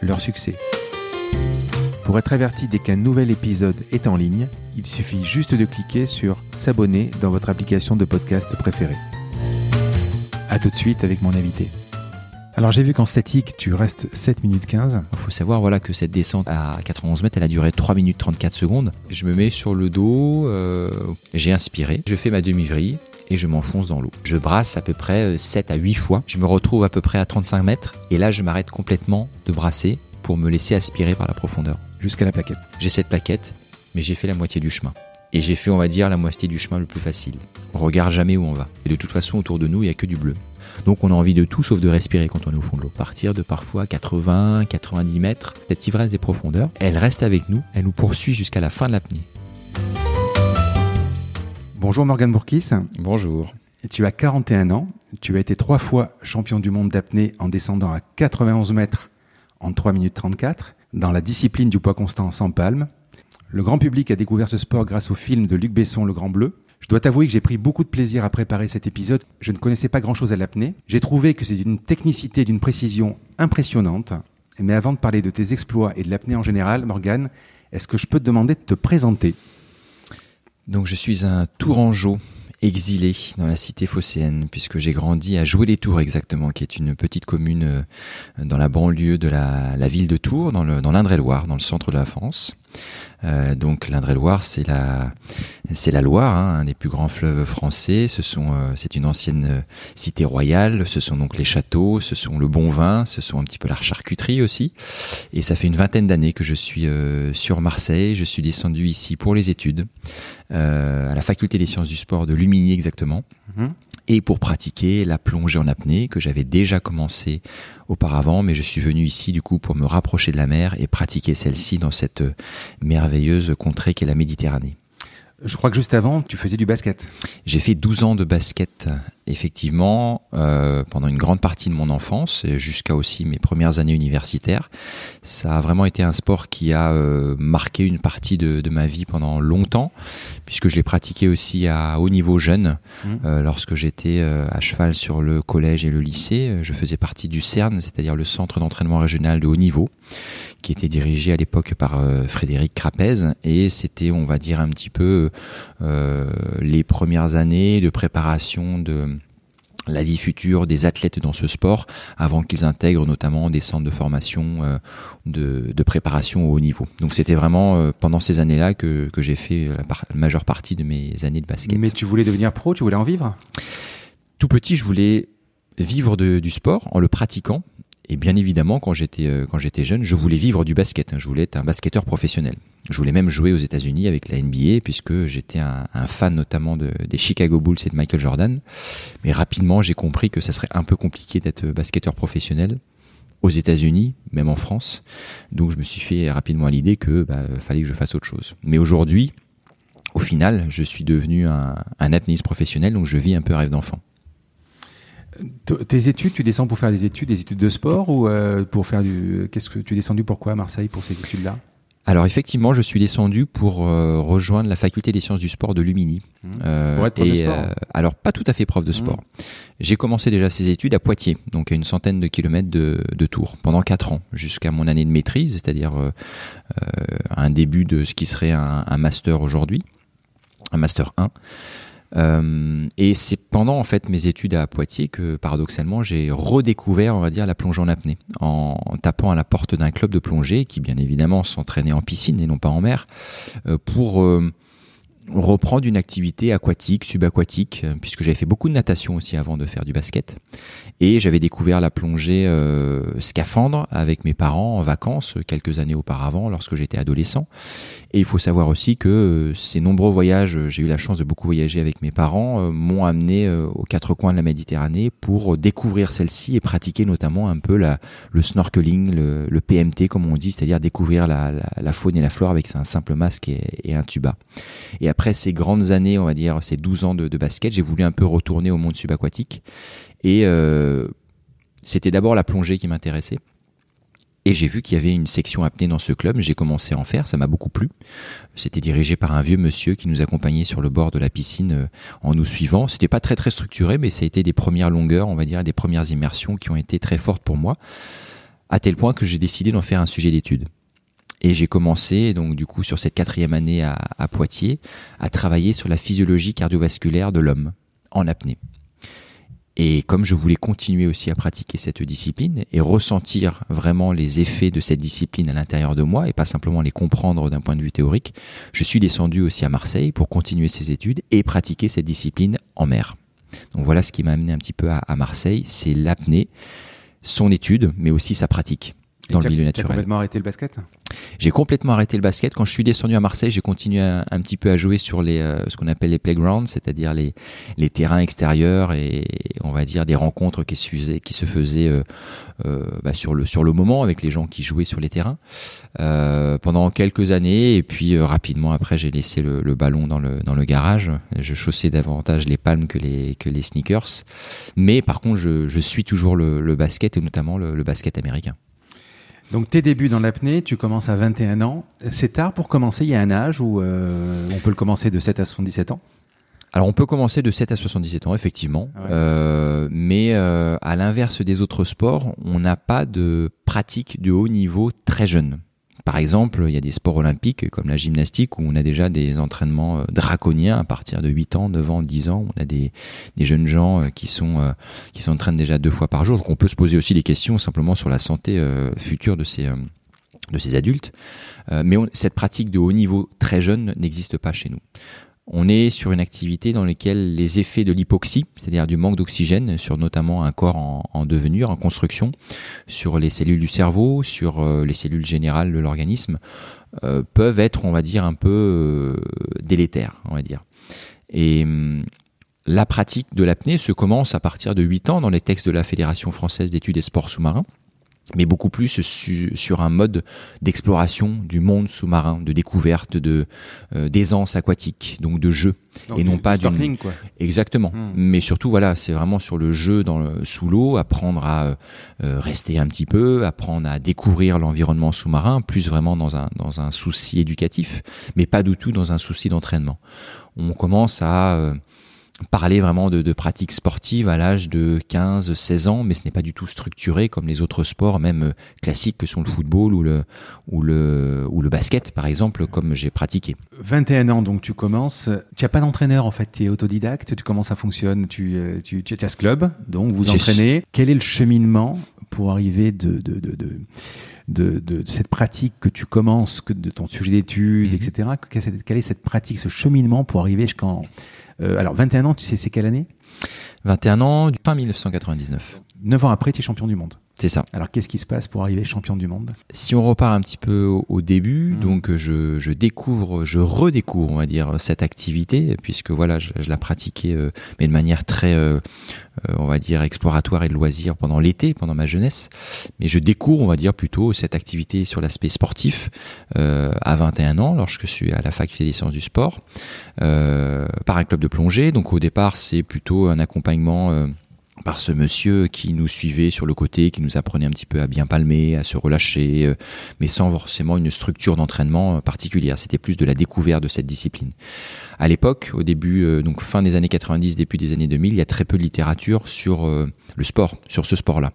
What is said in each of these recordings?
leur succès. Pour être averti dès qu'un nouvel épisode est en ligne, il suffit juste de cliquer sur S'abonner dans votre application de podcast préférée. A tout de suite avec mon invité. Alors j'ai vu qu'en statique, tu restes 7 minutes 15. Il faut savoir voilà, que cette descente à 91 mètres, elle a duré 3 minutes 34 secondes. Je me mets sur le dos, euh, j'ai inspiré, je fais ma demi-vrille et je m'enfonce dans l'eau. Je brasse à peu près 7 à 8 fois. Je me retrouve à peu près à 35 mètres et là je m'arrête complètement de brasser pour me laisser aspirer par la profondeur. Jusqu'à la plaquette. J'ai cette plaquette, mais j'ai fait la moitié du chemin. Et j'ai fait, on va dire, la moitié du chemin le plus facile. On regarde jamais où on va. Et de toute façon, autour de nous, il n'y a que du bleu. Donc on a envie de tout sauf de respirer quand on est au fond de l'eau. Partir de parfois 80, 90 mètres, cette ivresse des profondeurs, elle reste avec nous, elle nous poursuit jusqu'à la fin de l'apnée. Bonjour Morgan Bourkis. Bonjour. Tu as 41 ans, tu as été trois fois champion du monde d'apnée en descendant à 91 mètres en 3 minutes 34, dans la discipline du poids constant sans palme. Le grand public a découvert ce sport grâce au film de Luc Besson, Le Grand Bleu. Je dois t'avouer que j'ai pris beaucoup de plaisir à préparer cet épisode. Je ne connaissais pas grand-chose à l'apnée. J'ai trouvé que c'est d'une technicité, d'une précision impressionnante. Mais avant de parler de tes exploits et de l'apnée en général, Morgane, est-ce que je peux te demander de te présenter? Donc je suis un Tourangeau exilé dans la cité phocéenne, puisque j'ai grandi à Jouer-les-Tours exactement, qui est une petite commune euh, dans la banlieue de la, ville de Tours, dans l'Indre-et-Loire, dans le centre de la France. Euh, donc l'Indre-et-Loire, c'est la, c'est la Loire, hein, un des plus grands fleuves français. Ce sont, euh, c'est une ancienne euh, cité royale. Ce sont donc les châteaux, ce sont le bon vin, ce sont un petit peu la charcuterie aussi. Et ça fait une vingtaine d'années que je suis euh, sur Marseille. Je suis descendu ici pour les études à la faculté des sciences du sport de Lumini exactement. Mmh. Et pour pratiquer la plongée en apnée que j'avais déjà commencé auparavant, mais je suis venu ici du coup pour me rapprocher de la mer et pratiquer celle-ci dans cette merveilleuse contrée qu'est la Méditerranée. Je crois que juste avant, tu faisais du basket. J'ai fait 12 ans de basket, effectivement, euh, pendant une grande partie de mon enfance, jusqu'à aussi mes premières années universitaires. Ça a vraiment été un sport qui a euh, marqué une partie de, de, ma vie pendant longtemps, puisque je l'ai pratiqué aussi à haut niveau jeune. Mmh. Euh, lorsque j'étais euh, à cheval sur le collège et le lycée, je faisais partie du CERN, c'est-à-dire le centre d'entraînement régional de haut niveau, qui était dirigé à l'époque par euh, Frédéric Crapez, et c'était, on va dire, un petit peu euh, les premières années de préparation de la vie future des athlètes dans ce sport avant qu'ils intègrent notamment des centres de formation euh, de, de, préparation au haut niveau. Donc c'était vraiment euh, pendant ces années-là que, que j'ai fait la, par, la, majeure partie de mes années de basket. Mais tu voulais devenir pro, tu voulais en vivre? Tout petit, je voulais vivre de, du sport en le pratiquant. Et bien évidemment, quand j'étais euh, quand j'étais jeune, je voulais vivre du basket. Hein. Je voulais être un basketteur professionnel. Je voulais même jouer aux États-Unis avec la NBA puisque j'étais un, fan notamment de, des Chicago Bulls et de Michael Jordan. Mais rapidement, j'ai compris que ça serait un peu compliqué d'être basketteur professionnel aux États-Unis, même en France. Donc je me suis fait rapidement à l'idée que bah, fallait que je fasse autre chose. Mais aujourd'hui, au final, je suis devenu un, un apnéiste professionnel, donc je vis un peu rêve d'enfant. Tes études, tu descends pour faire des études, des études de sport ou euh, pour faire du. Qu'est-ce que tu es descendu pourquoi à Marseille pour ces études-là? Alors effectivement, je suis descendu pour euh, rejoindre la faculté des sciences du sport de Lumini. Mmh. Euh, pour être prof et, de sport. alors pas tout à fait prof de sport. Mmh. J'ai commencé déjà ces études à Poitiers, donc à une centaine de kilomètres de, de Tours, pendant quatre ans, jusqu'à mon année de maîtrise, c'est-à-dire euh, un début de ce qui serait un, un master aujourd'hui, un master 1. Euh, et c'est pendant en fait mes études à Poitiers que paradoxalement j'ai redécouvert on va la plongée en apnée. En, tapant à la porte d'un club de plongée qui bien évidemment s'entraînait en piscine et non pas en mer euh, pour euh, reprendre une activité aquatique, subaquatique, euh, puisque j'avais fait beaucoup de natation aussi avant de faire du basket. Et j'avais découvert la plongée euh, scaphandre avec mes parents en vacances quelques années auparavant, lorsque j'étais adolescent. Et il faut savoir aussi que euh, ces nombreux voyages, j'ai eu la chance de beaucoup voyager avec mes parents, m'ont amené aux quatre coins de la Méditerranée pour découvrir celle-ci et pratiquer notamment un peu la, le snorkeling, le, PMT comme on dit, c'est-à-dire découvrir la, la, faune et la flore avec un simple masque et, un tuba. Et ces grandes années, on va dire ces 12 ans de, basket, j'ai voulu un peu retourner au monde subaquatique. Et euh, c'était d'abord la plongée qui m'intéressait. Et j'ai vu qu'il y avait une section apnée dans ce club. J'ai commencé à en faire. Ça m'a beaucoup plu. C'était dirigé par un vieux monsieur qui nous accompagnait sur le bord de la piscine euh, en nous suivant. C'était pas très très structuré, mais ça a été des premières longueurs, on va dire, des premières immersions qui ont été très fortes pour moi. À tel point que j'ai décidé d'en faire un sujet d'étude. Et j'ai commencé, donc du coup, sur cette quatrième année à, Poitiers, à travailler sur la physiologie cardiovasculaire de l'homme en apnée. Et comme je voulais continuer aussi à pratiquer cette discipline et ressentir vraiment les effets de cette discipline à l'intérieur de moi et pas simplement les comprendre d'un point de vue théorique, je suis descendu aussi à Marseille pour continuer ces études et pratiquer cette discipline en mer. Donc voilà ce qui m'a amené un petit peu à, à Marseille, c'est l'apnée, son étude, mais aussi sa pratique dans le milieu naturel. Tu complètement arrêté le basket J'ai complètement arrêté le basket. Quand je suis descendu à Marseille, j'ai continué un, petit peu à jouer sur les, euh, ce qu'on appelle les playgrounds, c'est-à-dire les, les terrains extérieurs et on va dire des rencontres qui se faisaient, qui se faisaient euh, euh, bah, sur, le, sur le moment avec les gens qui jouaient sur les terrains pendant quelques années. Et puis rapidement après, j'ai laissé le, le, ballon dans le, dans le garage. Je chaussais davantage les palmes que les, que les sneakers. Mais par contre, je, je suis toujours le, le basket et notamment le basket américain. Donc tes débuts dans l'apnée, tu commences à 21 ans. C'est tard pour commencer, il y a un âge où euh, on peut le commencer de 7 à 77 ans? Alors on peut commencer de 7 à 77 ans, effectivement, euh, mais euh, à l'inverse des autres sports, on n'a pas de pratique de haut niveau très jeune. Par exemple, il y a des sports olympiques comme la gymnastique où on a déjà des entraînements euh, draconiens à partir de 8 ans, 9 ans, 10 ans. On a des, jeunes gens euh, euh, qui s'entraînent déjà deux fois par jour. Donc on peut se poser aussi des questions simplement sur la santé future de ces adultes. mais cette pratique de haut niveau très jeune n'existe pas chez nous on est sur une activité dans laquelle les effets de l'hypoxie, c'est-à-dire du manque d'oxygène, sur notamment un corps en, devenir, en construction, sur les cellules du cerveau, sur euh, les cellules générales de l'organisme, euh, peuvent être, on va dire, un peu euh, délétères, on va dire. Et hum, la pratique de l'apnée se commence à partir de 8 ans dans les textes de la Fédération française d'études des sports sous-marins mais beaucoup plus sur un mode d'exploration du monde sous-marin, de découverte, de euh, d'aisance aquatique, donc de jeu, et non pas du quoi. Exactement. Hmm. Mais surtout, voilà, c'est vraiment sur le jeu dans le, sous l'eau, apprendre à euh, rester un petit peu, apprendre à découvrir l'environnement sous-marin, plus vraiment dans un dans un souci éducatif, mais pas du tout dans un souci d'entraînement. On commence à euh, parler vraiment de, de pratiques sportives à l'âge de 15, 16 ans, mais ce n'est pas du tout structuré comme les autres sports, même euh, classiques que sont le football ou le, ou le, ou le basket, par exemple, comme j'ai pratiqué. 21 ans, donc tu commences. Tu n'as pas d'entraîneur, en fait, tu es autodidacte, tu comment ça fonctionne? Tu, euh, tu, tu, as ce club, donc vous entraînez. Quel est le cheminement pour arriver de, de, de, de de, de, cette pratique que tu commences, que de ton sujet d'études, mhm. etc. Quelle est cette pratique, ce cheminement pour arriver jusqu'en euh, alors, 21 ans, tu sais, c'est quelle année? 21 ans, fin 1999. 9 ans après, tu es champion du monde. C'est ça. Alors qu'est-ce qui se passe pour arriver champion du monde? Si on repart un petit peu au, début, mmh. donc je, je, découvre, je redécouvre, on va dire, cette activité, puisque voilà, je, je la pratiquais, euh, mais de manière très, euh, euh, on va dire, exploratoire et de loisir pendant l'été, pendant ma jeunesse. Mais je découvre, on va dire, plutôt cette activité sur l'aspect sportif à 21 ans, lorsque je suis à la faculté des sciences du sport, par un club de plongée. Donc au départ, c'est plutôt un accompagnement par ce monsieur qui nous suivait sur le côté, qui nous apprenait un petit peu à bien palmer, à se relâcher, euh, mais sans forcément une structure d'entraînement euh, particulière. C'était plus de la découverte de cette discipline. À l'époque, au début, euh, donc fin des années 90, début des années 2000, il y a très peu de littérature sur le sport, sur ce sport-là.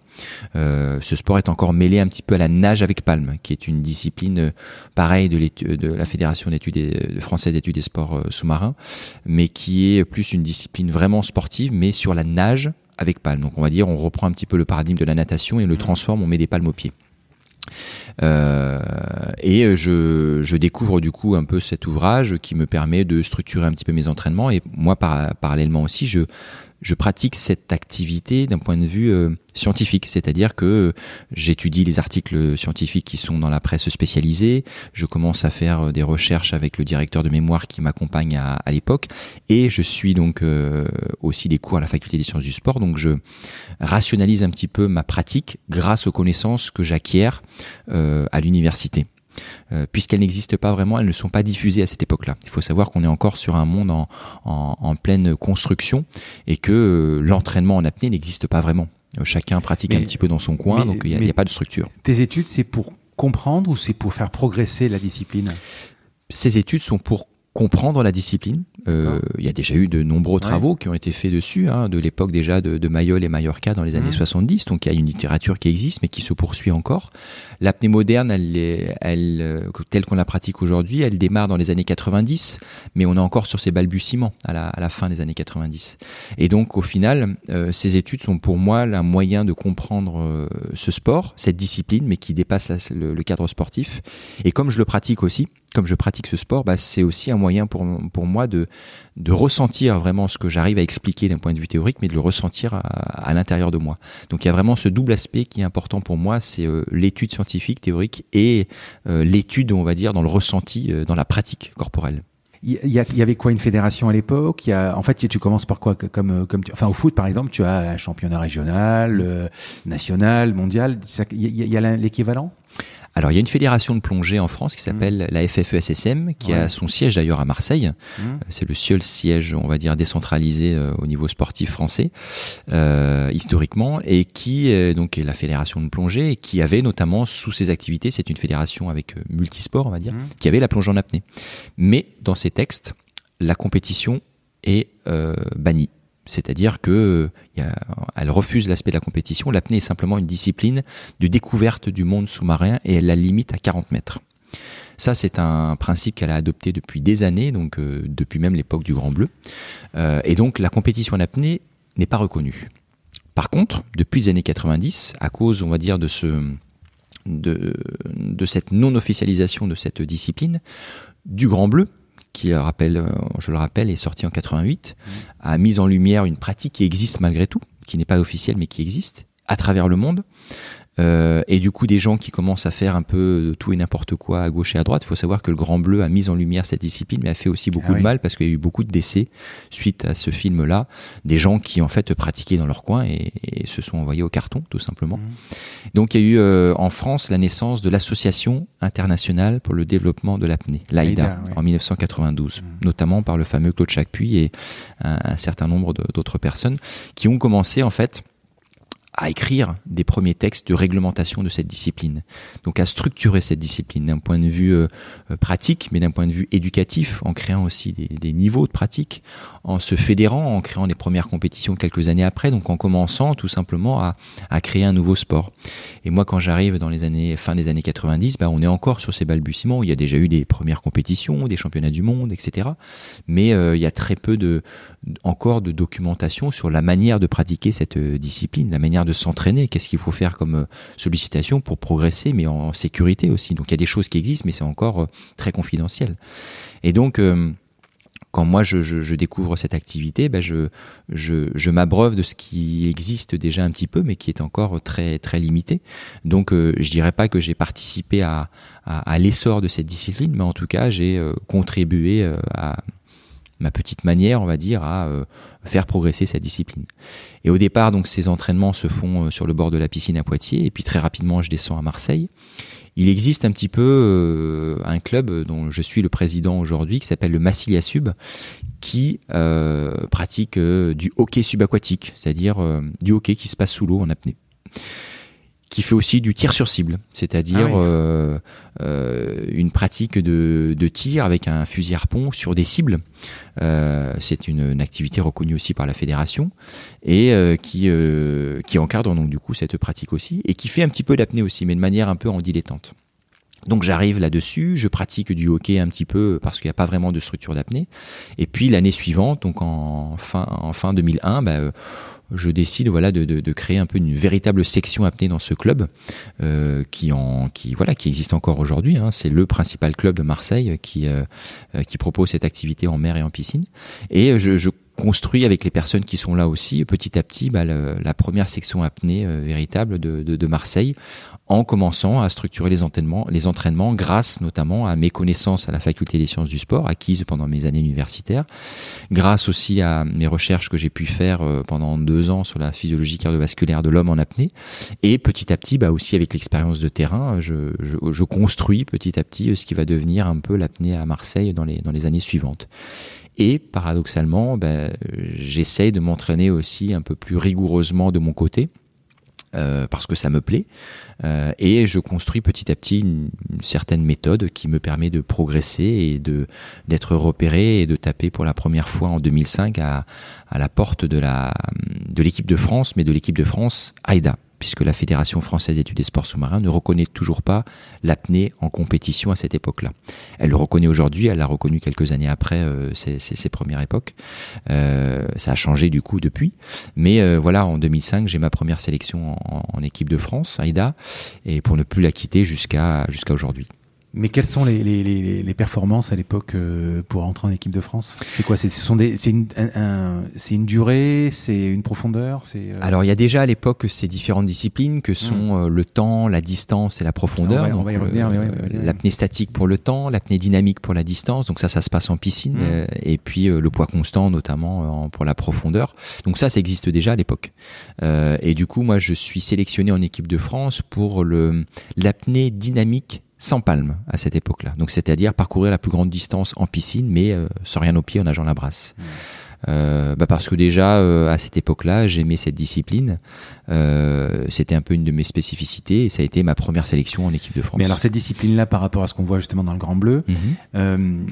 ce sport est encore mêlé un petit peu à la nage avec palme, qui est une discipline pareille de, de la Fédération d'études française d'études des sports sous-marins, mais qui est plus une discipline vraiment sportive, mais sur la nage avec palme. Donc on va dire, on reprend un petit peu le paradigme de la natation et on le transforme, on met des palmes aux pieds. Euh, et je, je, découvre du coup un peu cet ouvrage qui me permet de structurer un petit peu mes entraînements. Et moi, par, parallèlement aussi, je je pratique cette activité d'un point de vue euh, scientifique, c'est-à-dire que j'étudie les articles scientifiques qui sont dans la presse spécialisée, je commence à faire euh, des recherches avec le directeur de mémoire qui m'accompagne à, l'époque, et je suis donc euh, aussi des cours à la faculté des sciences du sport, donc je rationalise un petit peu ma pratique grâce aux connaissances que j'acquiers à l'université. Euh, puisqu'elles n'existent pas vraiment, elles ne sont pas diffusées à cette époque-là. Il faut savoir qu'on est encore sur un monde en, pleine construction et que euh, l'entraînement en apnée n'existe pas vraiment. Euh, chacun pratique un petit peu dans son coin, donc il n'y a, a, pas de structure. Tes études, c'est pour comprendre ou c'est pour faire progresser la discipline? Ces études sont pour comprendre la discipline. Euh, il y a déjà eu de nombreux travaux qui ont été faits dessus, hein, de l'époque déjà de, de Mayol et Mallorca dans les années 70. Mmh. Donc il y a une littérature qui existe, mais qui se poursuit encore. L'apnée moderne, elle, elle, euh, telle qu'on la pratique aujourd'hui, elle démarre dans les années 90, mais on est encore sur ses balbutiements à la, à la fin des années 90. Et donc au final, euh, ces études sont pour moi un moyen de comprendre euh, ce sport, cette discipline, mais qui dépasse le, le cadre sportif. Et comme je le pratique aussi, comme je pratique ce sport, bah, c'est aussi un moyen pour, pour moi de, de ressentir vraiment ce que j'arrive à expliquer d'un point de vue théorique, mais de le ressentir à, l'intérieur de moi. Donc il y a vraiment ce double aspect qui est important pour moi, c'est euh, l'étude scientifique, théorique, et euh, l'étude, on va dire, dans le ressenti, euh, dans la pratique corporelle. Il y, avait quoi une fédération à l'époque? En fait, tu commences par quoi Comme, comme enfin, au foot, par exemple, tu as un championnat régional, national, mondial. Il y a l'équivalent? Alors il y a une fédération de plongée en France qui mmh. s'appelle la FFESSM, qui a son siège d'ailleurs à Marseille. Mmh. Euh, c'est le seul siège, on va dire, décentralisé euh, au niveau sportif français euh, historiquement, et qui donc est la fédération de plongée et qui avait notamment sous ses activités, c'est une fédération avec multisport, on va dire, mmh. qui avait la plongée en apnée. Mais dans ses textes, la compétition est bannie. C'est-à-dire que refuse l'aspect de la compétition. L'apnée est simplement une discipline de découverte du monde sous-marin et elle la limite à 40 mètres. Ça, c'est un principe qu'elle a adopté depuis des années, donc euh, depuis même l'époque du Grand Bleu. Euh, et donc, la compétition en apnée n'est pas reconnue. Par contre, depuis les années 90, à cause, on va dire, de, de cette non-officialisation de cette discipline, du Grand Bleu, qui rappelle, euh, je le rappelle, est sorti en 88, mmh. a mis en lumière une pratique qui existe malgré tout, qui n'est pas officielle mais qui existe à travers le monde, euh, et du coup, des gens qui commencent à faire un peu tout et n'importe quoi à gauche et à droite. Il faut savoir que le Grand Bleu a mis en lumière cette discipline, mais a fait aussi beaucoup ah de mal parce qu'il y a eu beaucoup de décès suite à ce film-là. Des gens qui en fait pratiquaient dans leur coin et, se sont envoyés au carton, tout simplement. Mmh. Donc, il y a eu euh, en France la naissance de l'Association internationale pour le développement de l'apnée, l'AIDA, en 1992, mmh. notamment par le fameux Claude Chacpuis et un, un certain nombre d'autres personnes qui ont commencé en fait à écrire des premiers textes de réglementation de cette discipline. Donc à structurer cette discipline d'un point de vue euh, euh, pratique, mais d'un point de vue éducatif, en créant aussi des, niveaux de pratique, en se fédérant, en créant des premières compétitions quelques années après, donc en commençant tout simplement à, créer un nouveau sport. Et moi, quand j'arrive dans les années fin des années 90, bah, on est encore sur ces balbutiements. Il y a déjà eu des premières compétitions, des championnats du monde, etc. Mais euh, il y a très peu de encore de documentation sur la manière de pratiquer cette discipline, la manière de s'entraîner, qu'est-ce qu'il faut faire comme euh, sollicitation pour progresser, mais en sécurité aussi. Donc il y a des choses qui existent, mais c'est encore euh, très confidentiel. Et donc euh, quand moi je, découvre cette activité, ben je, je, m'abreuve de ce qui existe déjà un petit peu, mais qui est encore très très limité. Donc je dirais pas que j'ai participé à, l'essor de cette discipline, mais en tout cas j'ai contribué à ma petite manière, on va dire, à faire progresser cette discipline. Et au départ, donc, ces entraînements se font euh, sur le bord de la piscine à Poitiers, et puis très rapidement, je descends à Marseille. Il existe un petit peu euh, un club dont je suis le président aujourd'hui, qui s'appelle le Massilia Sub, qui euh, pratique du hockey subaquatique, c'est-à-dire du hockey qui se passe sous l'eau en apnée qui fait aussi du tir sur cible, c'est-à-dire ah euh, euh, une pratique de, de, tir avec un fusil harpon sur des cibles. Euh, c'est une, une, activité reconnue aussi par la fédération et euh, qui euh, qui encadre donc du coup cette pratique aussi et qui fait un petit peu d'apnée aussi, mais de manière un peu en dilettante. Donc j'arrive là-dessus, je pratique du hockey un petit peu parce qu'il n'y a pas vraiment de structure d'apnée. Et puis l'année suivante, donc en fin, en fin 2001, bah, je décide voilà de, de, de, créer un peu une véritable section apnée dans ce club euh, qui en qui voilà qui existe encore aujourd'hui. Hein. C'est le principal club de Marseille qui euh, qui propose cette activité en mer et en piscine. Et je, je construit avec les personnes qui sont là aussi petit à petit bah, la première section apnée euh, véritable de, Marseille en commençant à structurer les entraînements, les entraînements grâce notamment à mes connaissances à la faculté des sciences du sport acquises pendant mes années universitaires, grâce aussi à mes recherches que j'ai pu faire euh, pendant deux ans sur la physiologie cardiovasculaire de l'homme en apnée et petit à petit bah, aussi avec l'expérience de terrain je, construis petit à petit ce qui va devenir un peu l'apnée à Marseille dans les, dans les années suivantes. Et paradoxalement, ben, j'essaye de m'entraîner aussi un peu plus rigoureusement de mon côté. Euh, parce que ça me plaît euh, et je construis petit à petit une, une, certaine méthode qui me permet de progresser et de d'être repéré et de taper pour la première fois en 2005 à, à la porte de la de l'équipe de France mais de l'équipe de France AIDA puisque la Fédération française d'études des sports sous-marins ne reconnaît toujours pas l'apnée en compétition à cette époque-là. Elle le reconnaît aujourd'hui, elle l'a reconnu quelques années après euh, ses, ses, premières époques. Euh, ça a changé du coup depuis, mais euh, voilà, en 2005, j'ai ma première sélection en, équipe de France, AIDA, et pour ne plus la quitter jusqu'à aujourd'hui. Mais quelles sont les, les, les, les performances à l'époque euh, pour entrer en équipe de France? C'est quoi? C'est une, un, un, une durée C'est une profondeur euh... Alors il y a déjà à l'époque ces différentes disciplines que sont mmh. euh, le temps, la distance et la profondeur. On va, on va y revenir. Euh, l'apnée statique pour le temps, l'apnée dynamique pour la distance. Donc ça, ça se passe en piscine. Mmh. et puis le poids constant notamment pour la profondeur. Donc ça, ça existe déjà à l'époque. et du coup, moi, je suis sélectionné en équipe de France pour le l'apnée dynamique sans palme à cette époque-là. Donc c'est-à-dire parcourir la plus grande distance en piscine, mais euh, sans rien au pied en nageant la brasse. Mmh. Euh, bah parce que déjà euh, à cette époque-là, j'aimais cette discipline. Euh, c'était un peu une de mes spécificités et ça a été ma première sélection en équipe de France. Mais alors cette discipline-là, par rapport à ce qu'on voit justement dans le Grand Bleu, mmh.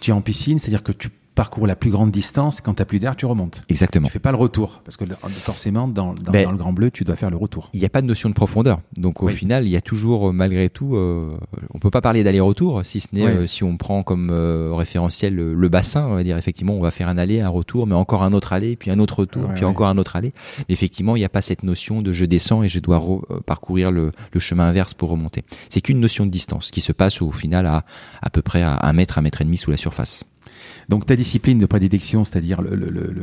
tu es en piscine, c'est-à-dire que tu parcours la plus grande distance, quand tu n'as plus d'air, tu remontes. Exactement. Tu fais pas le retour, parce que forcément, dans, dans, ben, dans le Grand Bleu, tu dois faire le retour. Il n'y a pas de notion de profondeur. Donc au oui. final, il y a toujours, malgré tout, euh, on peut pas parler d'aller-retour, si ce n'est oui. euh, si on prend comme euh, référentiel le, le, bassin, on va dire effectivement, on va faire un aller, un retour, mais encore un autre aller, puis un autre retour, ouais, puis ouais. encore un autre aller. Mais effectivement, il n'y a pas cette notion de je descends et je dois euh, parcourir le, le, chemin inverse pour remonter. C'est qu'une notion de distance qui se passe au final à à peu près à un mètre, un mètre et demi sous la surface. Donc ta discipline de prédilection, c'est-à-dire le, le, le,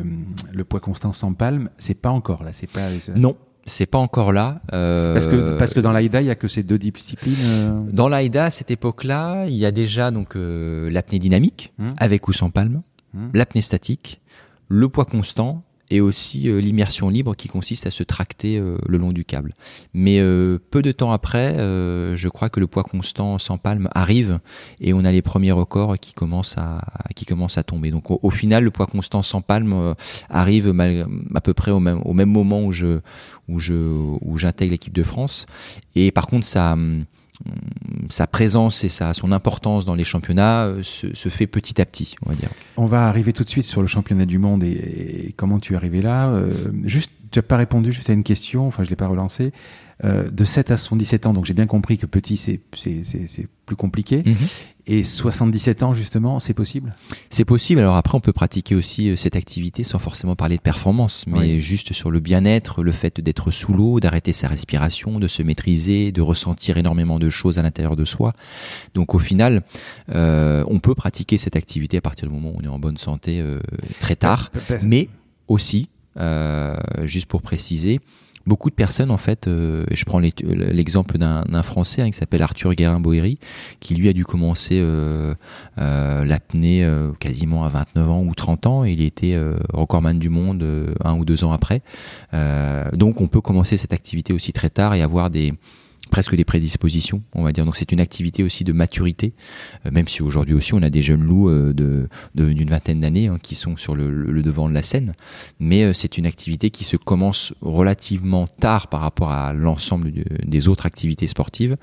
le, poids constant sans palme, c'est pas encore là, c'est pas. Non, c'est pas encore là. Euh... Parce que parce que dans l'AIDA, il y a que ces deux disciplines. Euh... Dans l'AIDA, à cette époque-là, il y a déjà donc euh, l'apnée dynamique hum. avec ou sans palme, hum. l'apnée statique, le poids constant et aussi euh, l'immersion libre qui consiste à se tracter euh, le long du câble. Mais euh, peu de temps après, je crois que le poids constant sans palme arrive et on a les premiers records qui commencent à, qui commencent à tomber. Donc au, final, le poids constant sans palme arrive à peu près au même, au même moment où je où je où j'intègre l'équipe de France. Et par contre, ça sa présence et sa, son importance dans les championnats euh, se, se, fait petit à petit, on va dire. On va arriver tout de suite sur le championnat du monde et, et comment tu es arrivé là. Euh, juste, tu n'as pas répondu juste à une question, enfin je l'ai pas relancé. Euh, de 7 à 77 ans, donc j'ai bien compris que petit c'est plus compliqué. Mhm. Mm -hmm. Et 77 ans justement, c'est possible? C'est possible. Alors après, on peut pratiquer aussi euh, cette activité sans forcément parler de performance, mais oui. juste sur le bien-être, le fait d'être sous l'eau, d'arrêter sa respiration, de se maîtriser, de ressentir énormément de choses à l'intérieur de soi. Donc au final, euh, on peut pratiquer cette activité à partir du moment où on est en bonne santé euh, très tard, mais aussi, euh, juste pour préciser, beaucoup de personnes en fait euh, je prends l'exemple d'un français hein, qui s'appelle Arthur Guérin Boéry qui lui a dû commencer euh, euh, l'apnée euh, quasiment à 29 ans ou 30 ans. Et il était recordman du monde un ou deux ans après. Donc on peut commencer cette activité aussi très tard et avoir des presque des prédispositions, on va dire. Donc c'est une activité aussi de maturité, euh, même si aujourd'hui aussi on a des jeunes loups euh, de d'une vingtaine d'années hein, qui sont sur le, devant de la scène. Mais euh, c'est une activité qui se commence relativement tard par rapport à l'ensemble de, des autres activités sportives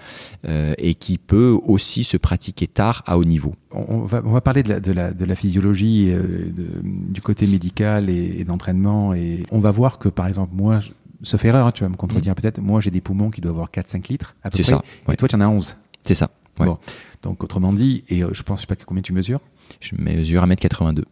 et qui peut aussi se pratiquer tard à haut niveau. On va, on va parler de la, de la, physiologie, du côté médical et, et d'entraînement. Et on va voir que, par exemple, moi, sauf erreur, hein, tu vas me contredire mmh. peut-être, moi j'ai des poumons qui doivent avoir 4-5 litres à peu près, ça, ouais. et toi tu en as 11. C'est ça. Ouais. Bon. Donc autrement dit, et euh, je pense, je sais pas combien tu mesures Je mesure 1m82.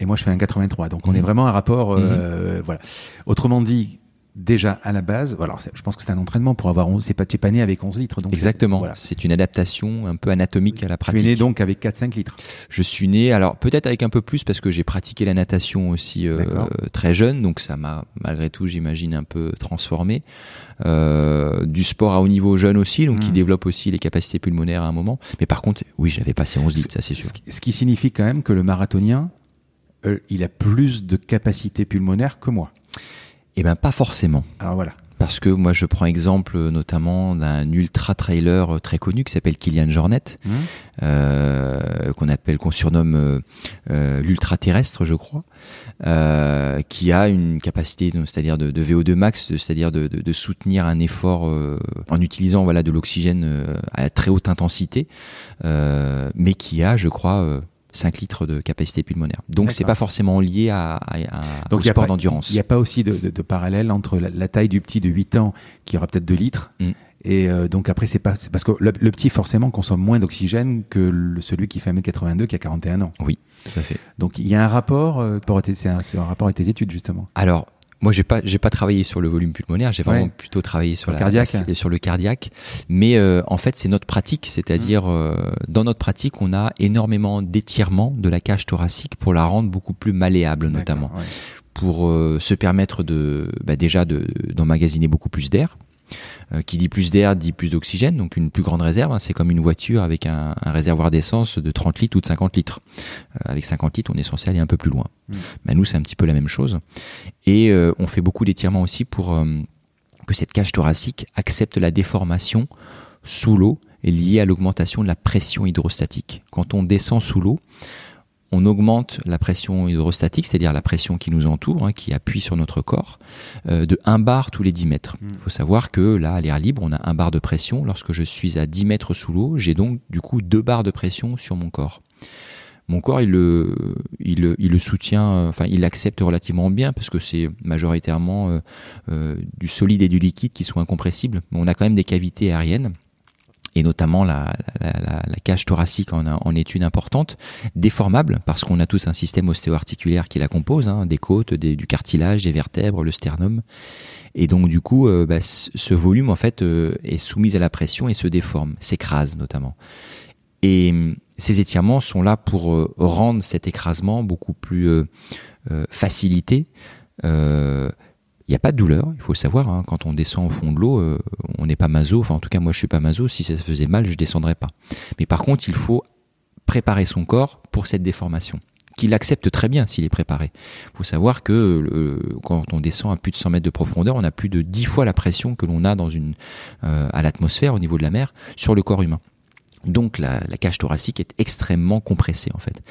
Et moi, je fais un 83. Donc, on est vraiment un rapport. euh, Voilà. Autrement dit, déjà à la base, alors je pense que c'est un entraînement pour avoir 11, c'est pas, tu es pas né avec 11 litres. Donc Exactement. voilà. C'est une adaptation un peu anatomique à la Tu pratique. es né donc avec 4-5 litres. Je suis né, alors peut-être avec un peu plus parce que j'ai pratiqué la natation aussi euh, très jeune, donc ça m'a malgré tout, j'imagine, un peu transformé. Euh, du sport à haut niveau jeune aussi, donc qui Mm. développe aussi les capacités pulmonaires à un moment. Mais par contre, oui, j'avais passé 11 litres, ça c'est sûr. Ce qui- signifie quand même que le marathonien, euh, il a plus de capacité pulmonaire que moi. Eh ben pas forcément. Alors voilà. Parce que moi, je prends exemple euh, notamment d'un ultra trailer euh, très connu qui s'appelle Kylian Jornet, Mmh. euh, qu'on appelle, qu'on surnomme euh, euh, l'ultra terrestre, je crois, euh, qui a une capacité, c'est-à-dire de, de VO2 max, c'est-à-dire de, de- de soutenir un effort euh, en utilisant voilà de l'oxygène euh, à très haute intensité, euh, mais qui a, je crois. Euh, 5 litres de capacité pulmonaire. Donc c'est pas forcément lié à, à, à- Donc au il y a sport pas- d'endurance. Il n'y a pas aussi de, de- de parallèle entre la, la taille du petit de 8 ans qui aura peut-être 2 litres. Mm. Et euh, donc après, c'est pas. Parce que le, le petit, forcément, consomme moins d'oxygène que le- celui qui fait 1m82 qui a 41 ans. Oui, tout à fait. Donc il y a un rapport, euh, un, c'est un rapport avec tes études, justement. Alors, moi, j'ai pas, j'ai pas travaillé sur le volume pulmonaire. J'ai vraiment Ouais. plutôt travaillé sur la, cardiaque. la- sur le cardiaque. Mais euh, en fait, c'est notre pratique, c'est-à-dire Mmh. euh, dans notre pratique, on a énormément d'étirements de la cage thoracique pour la rendre beaucoup plus malléable, notamment ouais. pour euh, se permettre de, bah, déjà, de d'emmagasiner beaucoup plus d'air. Euh, qui dit plus d'air dit plus d'oxygène, donc une plus grande réserve. hein. C'est comme une voiture avec un, un réservoir d'essence de 30 litres ou de 50 litres. Euh, avec 50 litres, on est censé aller un peu plus loin. Mm. Bah, nous, c'est un petit peu la même chose. Et euh, on fait beaucoup d'étirements aussi pour que cette cage thoracique accepte la déformation sous l'eau est liée à l'augmentation de la pression hydrostatique. Quand on descend sous l'eau, on augmente la pression hydrostatique, c'est-à-dire la pression qui nous entoure, hein, qui appuie sur notre corps, euh, de 1 bar tous les 10 mètres. Il Mm. faut savoir que là, à l'air libre, on a un bar de pression. Lorsque je suis à 10 mètres sous l'eau, j'ai donc du coup deux barres de pression sur mon corps. Mon corps, il le, il le, il le soutient, euh, enfin, il l'accepte relativement bien parce que c'est majoritairement euh, euh, du solide et du liquide qui sont incompressibles. Mais on a quand même des cavités aériennes et notamment la, cage thoracique en, en est une importante, déformable parce qu'on a tous un système ostéo-articulaire qui la compose, hein, des côtes, du cartilage, des vertèbres, le sternum. Et donc du coup, euh, bah, ce volume en fait euh, est soumis à la pression et se déforme, s'écrase notamment. Et hum, ces étirements sont là pour euh, rendre cet écrasement beaucoup plus euh, euh, facilité. Il n'y a pas de douleur, il faut le savoir. hein. Quand on descend au fond de l'eau, euh, on n'est pas maso. Enfin, en tout cas, moi, je suis pas maso. Si ça se faisait mal, je descendrais pas. Mais par contre, il faut préparer son corps pour cette déformation. Qu'il accepte très bien s'il est préparé. Il faut savoir que quand on descend à plus de 100 mètres de profondeur, on a plus de 10 fois la pression que l'on a dans une, euh, à l'atmosphère au niveau de la mer sur le corps humain. Donc la, cage thoracique est extrêmement compressée en fait.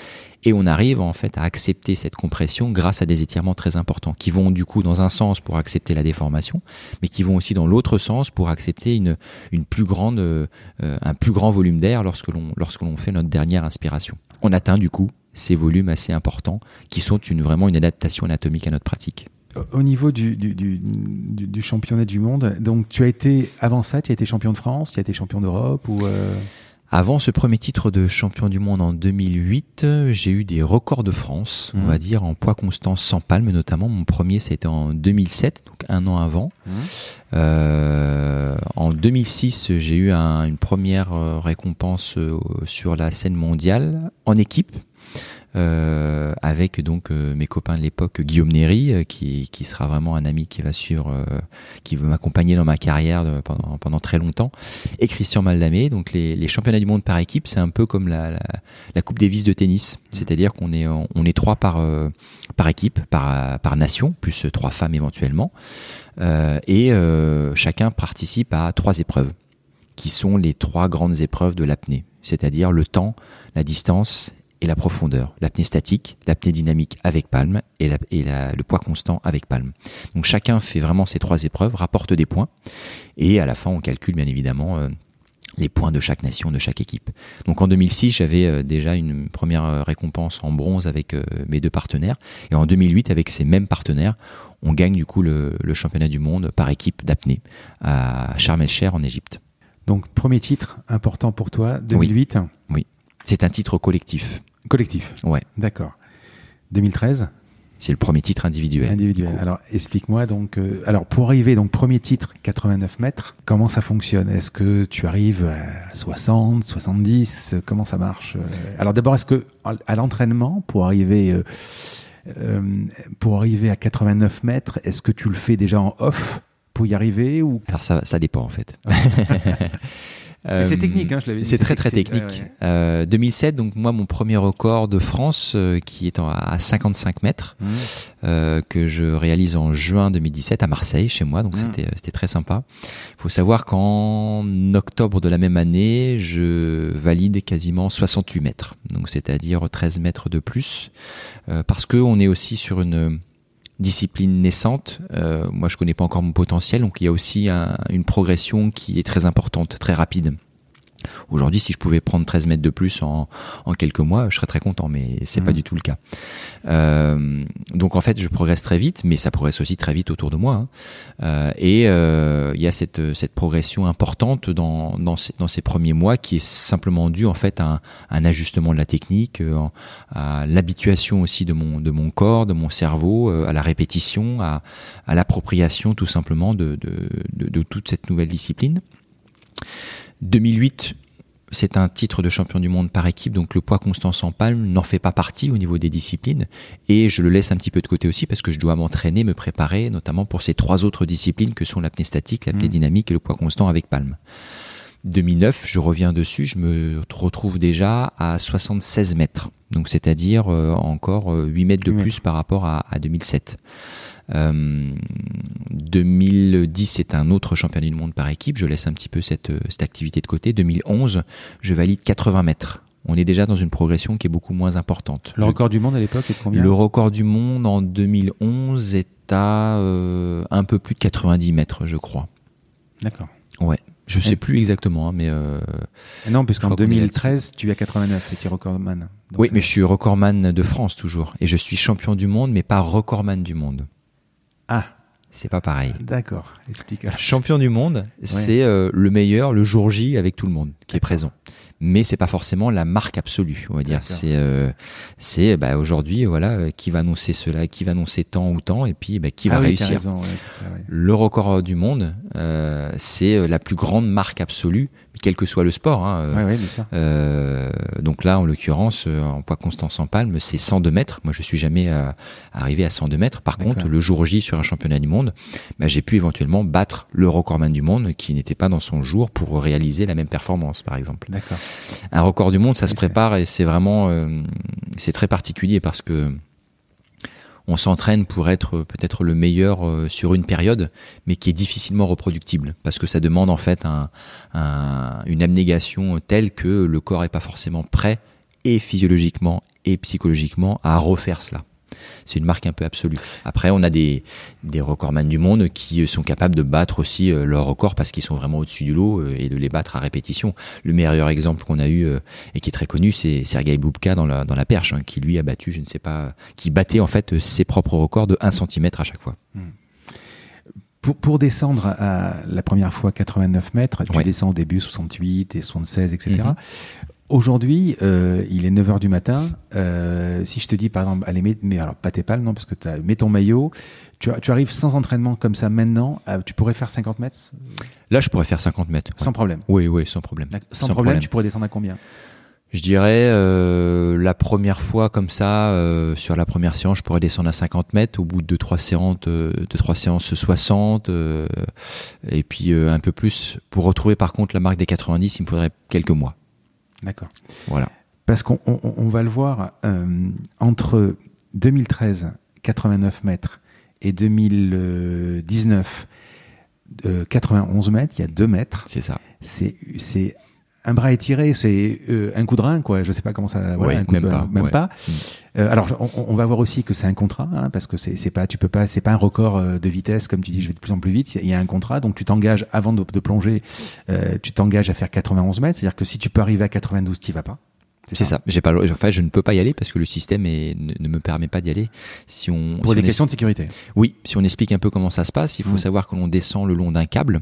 Et on arrive en fait à accepter cette compression grâce à des étirements très importants qui vont du coup dans un sens pour accepter la déformation, mais qui vont aussi dans l'autre sens pour accepter une, une plus grande, euh, euh, un plus grand volume d'air lorsque l'on lorsque fait notre dernière inspiration. On atteint du coup ces volumes assez importants qui sont une, vraiment une adaptation anatomique à notre pratique. Au- Au niveau du, du- du championnat du monde, donc tu as été, avant ça, tu as été champion de France, tu as été champion d'Europe ou euh, Avant ce premier titre de champion du monde en 2008, euh, j'ai eu des records de France, on Mhm. va dire, en poids constant sans palme notamment. Mon premier, c'était en 2007, donc un an avant. Euh, en 2006, j'ai eu un- une première euh, récompense euh, sur la scène mondiale en équipe. Euh, avec donc euh, mes copains de l'époque Guillaume Néry euh, qui, qui sera vraiment un ami qui va suivre qui va m'accompagner dans ma carrière de- pendant, pendant très longtemps. Et Christian Maldamé donc les, les championnats du monde par équipe c'est un peu comme la, la, la coupe Davis de tennis. C'est-à-dire qu'on est on est trois par par équipe par par nation plus trois femmes éventuellement. Et chacun participe à trois épreuves qui sont les trois grandes épreuves de l'apnée, c'est-à-dire le temps, la distance et la profondeur. L'apnée statique, l'apnée dynamique avec palme et, la- et la- le poids constant avec palme. Donc chacun fait vraiment ces trois épreuves, rapporte des points et à la fin on calcule bien évidemment euh, les points de chaque nation, de chaque équipe. Donc en 2006, j'avais euh, déjà une première euh, récompense en bronze avec mes deux partenaires. Et en 2008, avec ces mêmes partenaires, on gagne du coup le, le championnat du monde par équipe d'apnée à Sharm el-Sheikh en Égypte. donc premier titre important pour toi, 2008, C'est un titre collectif. Collectif. Ouais. D'accord. 2013 c'est le premier titre individuel. Individuel. Alors explique-moi donc. Euh, alors pour arriver donc premier titre 89 mètres, comment ça fonctionne? Est-ce que tu arrives à 60, 70 Comment ça marche? Euh, Alors d'abord est-ce que à l'entraînement pour arriver euh, pour arriver à 89 mètres, est-ce que tu le fais déjà en off pour y arriver ou? Alors ça ça dépend en fait. c'est technique, hein, je l'avais dit. C'est très très technique. 2007, donc moi mon premier record de France euh, qui est à 55 mètres, mmh. euh, que je réalise en juin 2017 à Marseille chez moi, donc mmh. c'était c'était très sympa. Il faut savoir qu'en octobre de la même année, je valide quasiment 68 mètres, donc c'est-à-dire 13 mètres de plus, euh, parce que on est aussi sur une discipline naissante. Euh, moi, je connais pas encore mon potentiel, donc il y a aussi une progression qui est très importante, très rapide. Aujourd'hui, si je pouvais prendre 13 mètres de plus en, en quelques mois, je serais très content, mais c'est pas mmh. du tout le cas. Euh, donc en fait, je progresse très vite, mais ça progresse aussi très vite autour de moi. Hein. Euh, et euh, il y a cette, cette progression importante dans, dans, ces, dans ces premiers mois qui est simplement due en fait à un, un ajustement de la technique, à l'habituation aussi de mon, de mon corps, de mon cerveau, à la répétition, à, à l'appropriation tout simplement de, de, de, de toute cette nouvelle discipline. 2008, c'est un titre de champion du monde par équipe, donc le poids constant sans palme n'en fait pas partie au niveau des disciplines, et je le laisse un petit peu de côté aussi parce que je dois m'entraîner, me préparer, notamment pour ces trois autres disciplines que sont l'apnée statique, l'apnée mmh. dynamique et le poids constant avec palme. 2009, je reviens dessus, je me retrouve déjà à 76 mètres, donc c'est-à-dire euh, encore 8 mètres de plus par rapport à, à 2007. 2010, euh, c'est un autre championnat du monde par équipe. Je laisse un petit peu cette, euh, cette activité de côté. 2011, je valide 80 mètres. On est déjà dans une progression qui est beaucoup moins importante. Le record du monde à l'époque est combien? Le record du monde en 2011 est à euh, un peu plus de 90 mètres, je crois. D'accord. Ouais. Je sais plus exactement, hein, mais euh, non, puisqu'en 2013, tu es à 89, tu es recordman. oui, mais je suis recordman de France toujours, et je suis champion du monde, mais pas recordman du monde. Ah. C'est pas pareil. D'accord, explique. Champion du monde, c'est euh, le meilleur le jour J avec tout le monde qui est présent mais c'est pas forcément la marque absolue, on va dire. C'est euh, c'est bah, aujourd'hui voilà euh, qui va annoncer cela, qui va annoncer tant ou tant, et puis bah, qui va ah réussir. Le record du monde, euh, c'est la plus grande marque absolue, quel que soit le sport. Hein, euh, donc là, en l'occurrence, en poids constant sans palme, c'est 102 mètres. Moi, je suis jamais arrivé à 102 mètres. Par contre, le jour J sur un championnat du monde, bah, j'ai pu éventuellement battre le recordman du monde qui n'était pas dans son jour pour réaliser la même performance, par exemple. D'accord. Un record du monde, ça se prépare et c'est vraiment, euh, c'est très particulier parce que on s'entraîne pour être peut-être le meilleur euh, sur une période, mais qui est difficilement reproductible. Parce que ça demande en fait une abnégation telle que le corps n'est pas forcément prêt et physiologiquement et psychologiquement à refaire cela c'est une marque un peu absolue. Après, on a des, des recordman du monde qui sont capables de battre aussi euh, leurs records parce qu'ils sont vraiment au-dessus du lot euh, et de les battre à répétition. Le meilleur exemple qu'on a eu euh, et qui est très connu, c'est Sergei Boubka dans la, dans la perche, hein, qui lui a battu, je ne sais pas, qui battait en fait ses propres records de 1 cm à chaque fois. Hmm. Pour, pour, descendre à la première fois 89 mètres, tu descends au début 68 et 76, etc. Aujourd'hui, euh, il est 9h du matin. Euh, si je te dis, par exemple, allez, mets, mais alors pas tes pales, non, parce que tu mets ton maillot. Tu, tu, arrives sans entraînement comme ça maintenant, euh, tu pourrais faire 50 mètres? Là, je pourrais faire 50 mètres. Sans problème Oui, oui, sans problème. Sans, problème, tu pourrais descendre à combien? Je dirais euh, la première fois comme ça euh, sur la première séance je pourrais descendre à 50 mètres au bout de trois séances euh, de trois séances 60 euh, et puis euh, un peu plus pour retrouver par contre la marque des 90 il me faudrait quelques mois D'accord. Voilà. Parce qu'on on, on va le voir, euh, entre 2013, 89 mètres, et 2019, euh, 91 mètres, il y a 2 mètres. C'est ça. C'est un bras étiré, c'est euh, un coup de rein, quoi. Je sais pas comment ça. Voilà, un même pas. Même pas. Mm. Euh, alors, on, on, va voir aussi que c'est un contrat, hein, parce que c'est pas, tu peux pas, c'est pas un record euh, de vitesse comme tu dis, je vais de plus en plus vite. Il y a un contrat, donc tu t'engages avant de, de plonger, euh, tu t'engages à faire 91 mètres, c'est-à-dire que si tu peux arriver à 92, tu vas pas. C'est ça. J'ai pas, enfin, je ne peux pas y aller parce que le système est, ne, me permet pas d'y aller. Si on pour si des questions de sécurité. Oui, si on explique un peu comment ça se passe, il faut mm. savoir que l'on descend le long d'un câble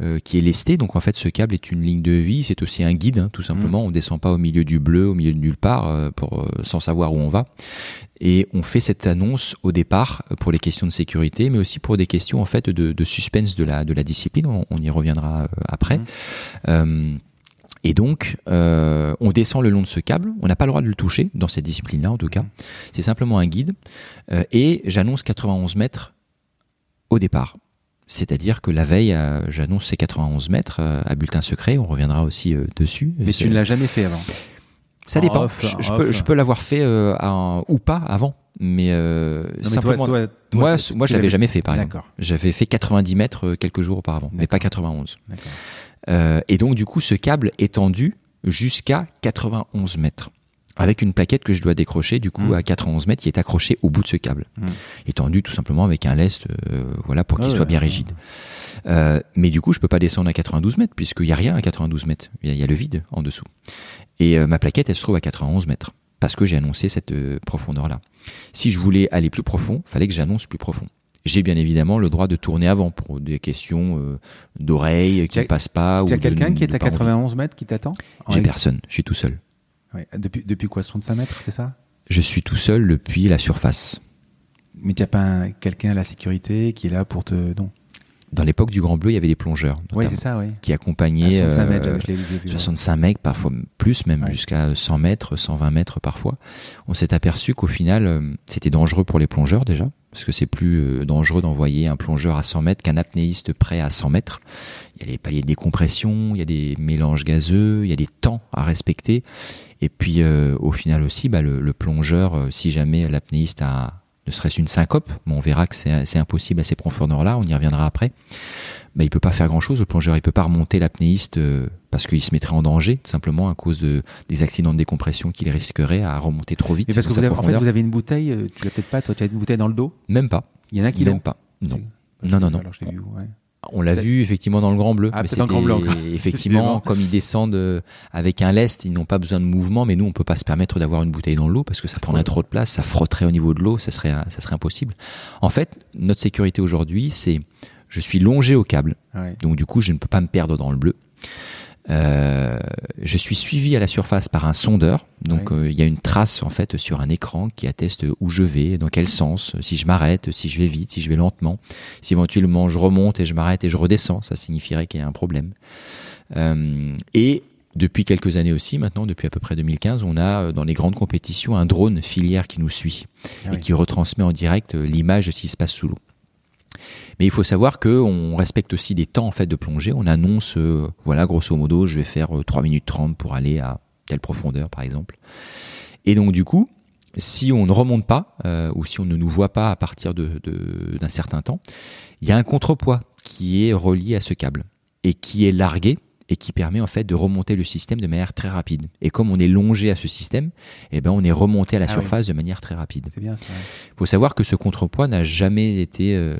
euh, qui est lesté. Donc en fait, ce câble est une ligne de vie. C'est aussi un guide, hein, tout simplement. On descend pas au milieu du bleu, au milieu de nulle part, euh, pour euh, sans savoir où on va. Et on fait cette annonce au départ pour les questions de sécurité, mais aussi pour des questions en fait de, de suspense de la de la discipline. On, on y reviendra après. Euh, et donc, euh, on descend le long de ce câble. On n'a pas le droit de le toucher, dans cette discipline-là en tout cas. C'est simplement un guide. Euh, et j'annonce 91 mètres au départ. C'est-à-dire que la veille, euh, j'annonce ces 91 mètres euh, à bulletin secret. On reviendra aussi euh, dessus. Mais tu ne l'as jamais fait avant Ça En dépend. off, je, en je peux, off. je peux l'avoir fait euh, ou pas avant. Mais, euh, Non, mais toi- simplement. toi- toi, moi, moi, je l'avais l'avais- jamais fait, par exemple. J'avais fait 90 mètres quelques jours auparavant, mais pas 91. D'accord. Euh, et donc, du coup, ce câble est tendu jusqu'à 91 mètres. Avec une plaquette que je dois décrocher, du coup, Mm. à 91 mètres, qui est accrochée au bout de ce câble. Mm. Et tendu tout simplement avec un lest, euh, voilà, pour qu'il Ah soit ouais, bien ouais. rigide. Euh, mais du coup, je peux pas descendre à 92 mètres, puisqu'il y a rien à 92 mètres. Il y a, il y a le vide en dessous. Et euh, ma plaquette, elle se trouve à 91 mètres. Parce que j'ai annoncé cette euh, profondeur-là. Si je voulais aller plus profond, fallait que j'annonce plus profond. J'ai bien évidemment le droit de tourner avant pour des questions euh, d'oreilles qui ne passent pas. Il y a quelqu'un qui est à pas envie. 91 mètres qui t'attend? J'ai personne, je suis tout seul. Ouais. Depuis, depuis quoi 65 mètres, c'est ça? Je suis tout seul depuis la surface. Mais tu n'as pas un- quelqu'un à la sécurité qui est là pour te. Non? Dans l'époque du Grand Bleu, il y avait des plongeurs c'est ça, oui. qui accompagnaient À 65 euh, mètres, vu, je vu, ouais. 65 mecs, parfois plus même, Ouais. jusqu'à 100 mètres, 120 mètres parfois. On s'est aperçu qu'au final, euh, c'était dangereux pour les plongeurs déjà, parce que c'est plus euh, dangereux d'envoyer un plongeur à 100 mètres qu'un apnéiste prêt à 100 mètres. Il y a les paliers de décompression, il y a des mélanges gazeux, il y a des temps à respecter. Et puis euh, au final aussi, bah, le, le plongeur, euh, si jamais l'apnéiste a ne serait-ce une syncope, bon, on verra que c'est impossible à ces profondeurs-là, on y reviendra après. Bah, il peut pas faire grand-chose, le plongeur, il peut pas remonter l'apnéiste euh, parce qu'il se mettrait en danger, simplement à cause de des accidents de décompression qu'il risquerait à remonter trop vite. Mais parce que vous avez, en fait, vous avez une bouteille, tu l'as peut-être pas, toi, tu as une bouteille dans le dos Même pas. Il y en a qui Même l'ont pas. Non. Non, non, non. Alors, je ouais. On l'a vu effectivement dans le Grand Bleu. Ah, mais dans le Grand encore. Effectivement, comme ils descendent euh, avec un lest, ils n'ont pas besoin de mouvement, mais nous, on peut pas se permettre d'avoir une bouteille dans l'eau parce que ça prendrait trop de place, ça frotterait au niveau de l'eau, ça serait, ça serait impossible. En fait, notre sécurité aujourd'hui, c'est je suis longé au câble, Ouais. donc du coup, je ne peux pas me perdre dans le bleu. Euh, je suis suivi à la surface par un sondeur, donc Ouais. euh, il y a une trace en fait sur un écran qui atteste où je vais, dans quel sens, si je m'arrête, si je vais vite, si je vais lentement, si éventuellement je remonte et je m'arrête et je redescends, ça signifierait qu'il y a un problème. Euh, et depuis quelques années aussi, maintenant depuis à peu près 2015, on a dans les grandes compétitions un drone filière qui nous suit Ah et oui. qui retransmet en direct l'image de ce qui se passe sous l'eau. Mais il faut savoir que on respecte aussi des temps en fait de plongée. On annonce, euh, voilà, grosso modo, je vais faire euh, 3 minutes 30 pour aller à telle profondeur, par exemple. Et donc du coup, si on ne remonte pas euh, ou si on ne nous voit pas à partir d'un certain temps, il y a un contrepoids qui est relié à ce câble et qui est largué et qui permet en fait de remonter le système de manière très rapide. Et comme on est longé à ce système, eh ben on est remonté à la Ah oui. surface de manière très rapide. Il faut savoir que ce contrepoids n'a jamais été euh,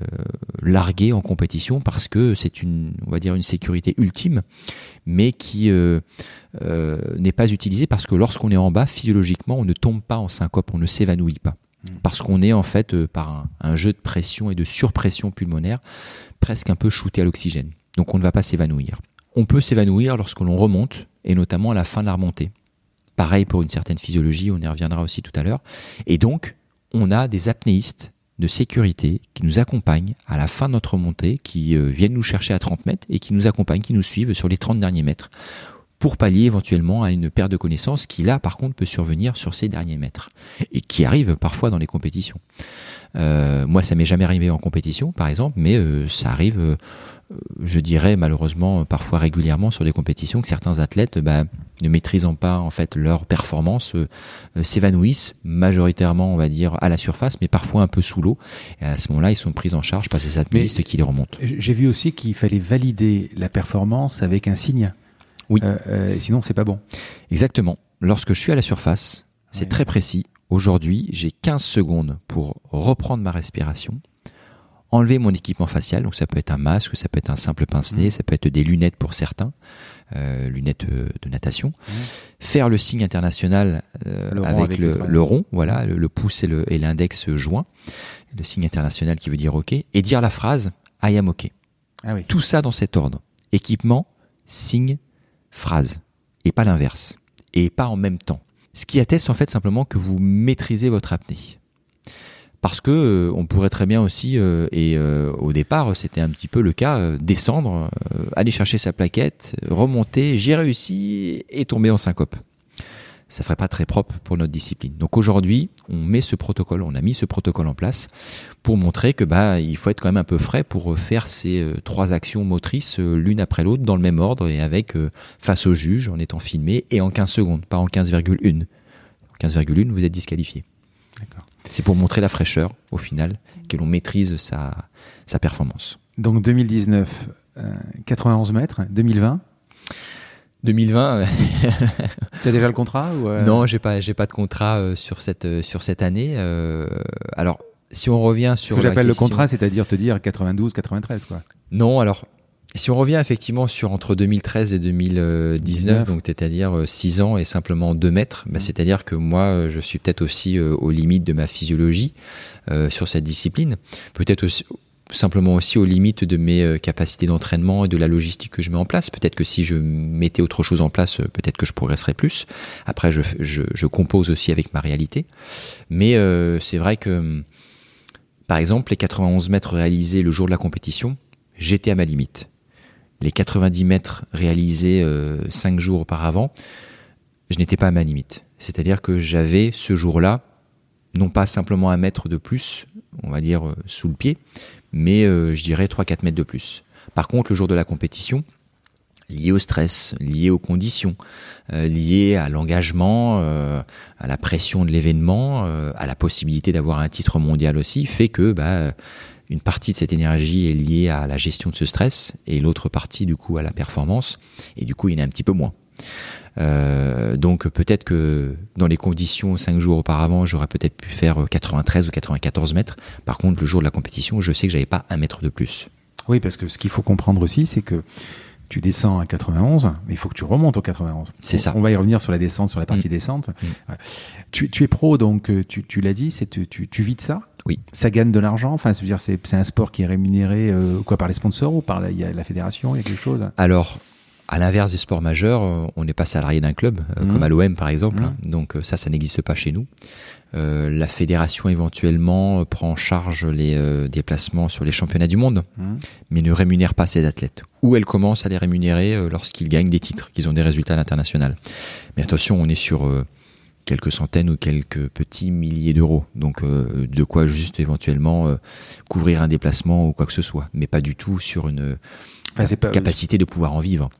largué en compétition parce que c'est une, on va dire, une sécurité ultime, mais qui euh, euh, n'est pas utilisée parce que lorsqu'on est en bas, physiologiquement, on ne tombe pas en syncope, on ne s'évanouit pas. Mm. Parce qu'on est en fait euh, par un, un jeu de pression et de surpression pulmonaire presque un peu shooté à l'oxygène. Donc on ne va pas s'évanouir. On peut s'évanouir lorsque l'on remonte, et notamment à la fin de la remontée. Pareil pour une certaine physiologie, on y reviendra aussi tout à l'heure. Et donc, on a des apnéistes de sécurité qui nous accompagnent à la fin de notre montée, qui euh, viennent nous chercher à 30 mètres et qui nous accompagnent, qui nous suivent sur les 30 derniers mètres pour pallier éventuellement à une perte de connaissance qui là par contre peut survenir sur ces derniers mètres et qui arrive parfois dans les compétitions. Euh, moi ça m'est jamais arrivé en compétition par exemple, mais euh, ça arrive, je dirais malheureusement parfois régulièrement sur des compétitions que certains athlètes bah, ne maîtrisant pas en fait leur performance euh, euh, s'évanouissent majoritairement on va dire à la surface mais parfois un peu sous l'eau et à ce moment-là ils sont pris en charge par ces apnéistes qui les remontent. J'ai vu aussi qu'il fallait valider la performance avec un signe. Oui. Euh, euh, sinon, c'est pas bon. Exactement. Lorsque je suis à la surface, c'est très précis. Aujourd'hui, j'ai 15 secondes pour reprendre ma respiration, enlever mon équipement facial, donc ça peut être un masque, ça peut être un simple pince-nez, Mhm. ça peut être des lunettes pour certains, euh, lunettes euh, de natation, Mhm. faire le signe international euh, Le avec, avec le, rond, voilà, le, le pouce et l'index joints, le signe international qui veut dire OK, et dire la phrase I am OK. Ah oui. Tout ça dans cet ordre. Équipement, signe, phrase. Et pas l'inverse. Et pas en même temps. Ce qui atteste en fait simplement que vous maîtrisez votre apnée. Parce que euh, on pourrait très bien aussi, euh, et euh, au départ c'était un petit peu le cas, euh, descendre, euh, aller chercher sa plaquette, remonter, j'ai réussi et tomber en syncope. Ça ferait pas très propre pour notre discipline. Donc aujourd'hui, on met ce protocole, on a mis ce protocole en place pour montrer que bah il faut être quand même un peu frais pour faire ces euh, trois actions motrices l'une après l'autre dans le même ordre et avec face au juge en étant filmé et en 15 secondes, pas en 15,1. En 15,1, vous êtes disqualifié. D'accord. C'est pour montrer la fraîcheur, au final, que l'on maîtrise sa, sa performance. Donc 2019, euh, 91 mètres. 2020, 2020, euh, tu as déjà le contrat ou euh, non, j'ai pas, j'ai pas de contrat euh, sur cette, euh, sur cette année. Euh, alors, si on revient Ce sur que la j'appelle le contrat, c'est-à-dire te dire 92, 93, quoi. Non, alors, si on revient effectivement sur entre 2013 et 2019, 19. donc c'est-à-dire 6 ans et simplement 2 mètres, bah, c'est-à-dire que moi, euh, je suis peut-être aussi euh, aux limites de ma physiologie euh, sur cette discipline, peut-être aussi simplement aussi aux limites de mes euh, capacités d'entraînement et de la logistique que je mets en place. Peut-être que si je mettais autre chose en place, euh, peut-être que je progresserais plus. Après, je, je, je compose aussi avec ma réalité. Mais euh, c'est vrai que, par exemple, les 91 mètres réalisés le jour de la compétition, j'étais à ma limite. Les 90 mètres réalisés 5 jours auparavant, je n'étais pas à ma limite. C'est-à-dire que j'avais ce jour-là, non pas simplement un mètre de plus, on va dire euh, sous le pied, mais euh, je dirais 3-4 mètres de plus. Par contre, le jour de la compétition, lié au stress, lié aux conditions, euh, lié à l'engagement, euh, à la pression de l'événement, euh, à la possibilité d'avoir un titre mondial aussi, fait que bah, une partie de cette énergie est liée à la gestion de ce stress et l'autre partie du coup à la performance et du coup il y en a un petit peu moins. Euh, donc peut-être que dans les conditions cinq jours auparavant, j'aurais peut-être pu faire 93 ou 94 mètres. Par contre, le jour de la compétition, je sais que j'avais pas un mètre de plus. Oui, parce que ce qu'il faut comprendre aussi, c'est que tu descends à 91, mais il faut que tu remontes au 91. C'est ça. On va y revenir sur la descente, sur la partie Mm. descente. Mm. Ouais. Tu, tu es pro, donc euh, tu, tu l'as dit, c'est tu, tu, tu vis de ça? Oui. Ça gagne de l'argent? Enfin, c'est-à-dire, c'est c'est un sport qui est rémunéré euh, quoi par les sponsors ou par la, il y a la fédération Il y a quelque chose? Alors, à l'inverse des sports majeurs, euh, on n'est pas salarié d'un club, euh, Mhm. comme à l'OM par exemple. Mhm. Donc euh, ça, ça n'existe pas chez nous. Euh, la fédération éventuellement prend en charge les euh, déplacements sur les championnats du monde, Hum. mais ne rémunère pas ses athlètes. Ou elle commence à les rémunérer euh, lorsqu'ils gagnent des titres, qu'ils ont des résultats à l'international. Mais attention, on est sur quelques centaines ou quelques petits milliers d'euros. Donc euh, de quoi juste éventuellement euh, couvrir un déplacement ou quoi que ce soit. Mais pas du tout sur une Enfin, c'est pas- capacité de pouvoir en vivre.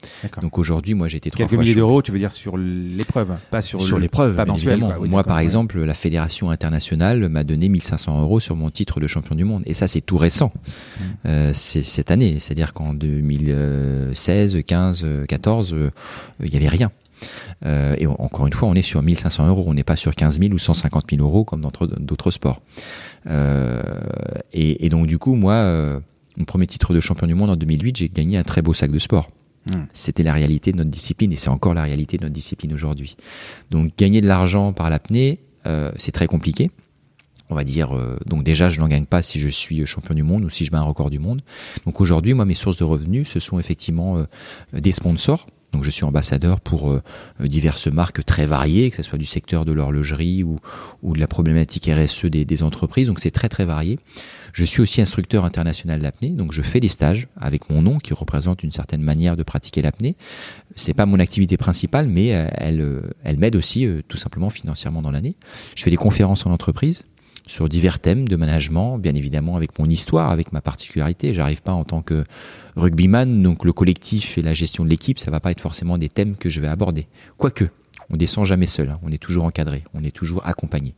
Donc aujourd'hui, moi j'ai été trois Quelques fois milliers d'euros, tu veux dire sur l'épreuve, pas sur, sur le- l'épreuve, mensuel, évidemment. Oui, Moi, par ouais. exemple, la fédération internationale m'a donné 1500 euros sur mon titre de champion du monde. Et ça, c'est tout récent. Mmh. Euh, c'est cette année. C'est-à-dire qu'en 2016, 15, 14, euh, il n'y avait rien. Euh, et on- encore une fois, on est sur 1500 euros. On n'est pas sur 15 000 ou 150 000 euros comme dans d'autres- sports. Euh, et, et donc, du coup, moi, euh, mon premier titre de champion du monde en 2008, j'ai gagné un très beau sac de sport. Hum. C'était la réalité de notre discipline et c'est encore la réalité de notre discipline aujourd'hui. Donc gagner de l'argent par l'apnée, c'est très compliqué. On va dire, euh, donc déjà, je n'en gagne pas si je suis champion du monde ou si je bats un record du monde. Donc aujourd'hui, moi, mes sources de revenus, ce sont effectivement euh, des sponsors. Donc je suis ambassadeur pour euh, diverses marques très variées, que ce soit du secteur de l'horlogerie ou, de la problématique RSE des, des entreprises. Donc c'est très très varié. Je suis aussi instructeur international d'apnée, donc je fais des stages avec mon nom qui représente une certaine manière de pratiquer l'apnée. C'est pas mon activité principale, mais euh, elle, euh, elle m'aide aussi tout simplement financièrement dans l'année. Je fais des conférences en entreprise sur divers thèmes de management, bien évidemment avec mon histoire, avec ma particularité. J'arrive pas en tant que rugbyman, donc le collectif et la gestion de l'équipe, ça va pas être forcément des thèmes que je vais aborder. Quoique, on descend jamais seul, hein. on est toujours encadré, on est toujours accompagné.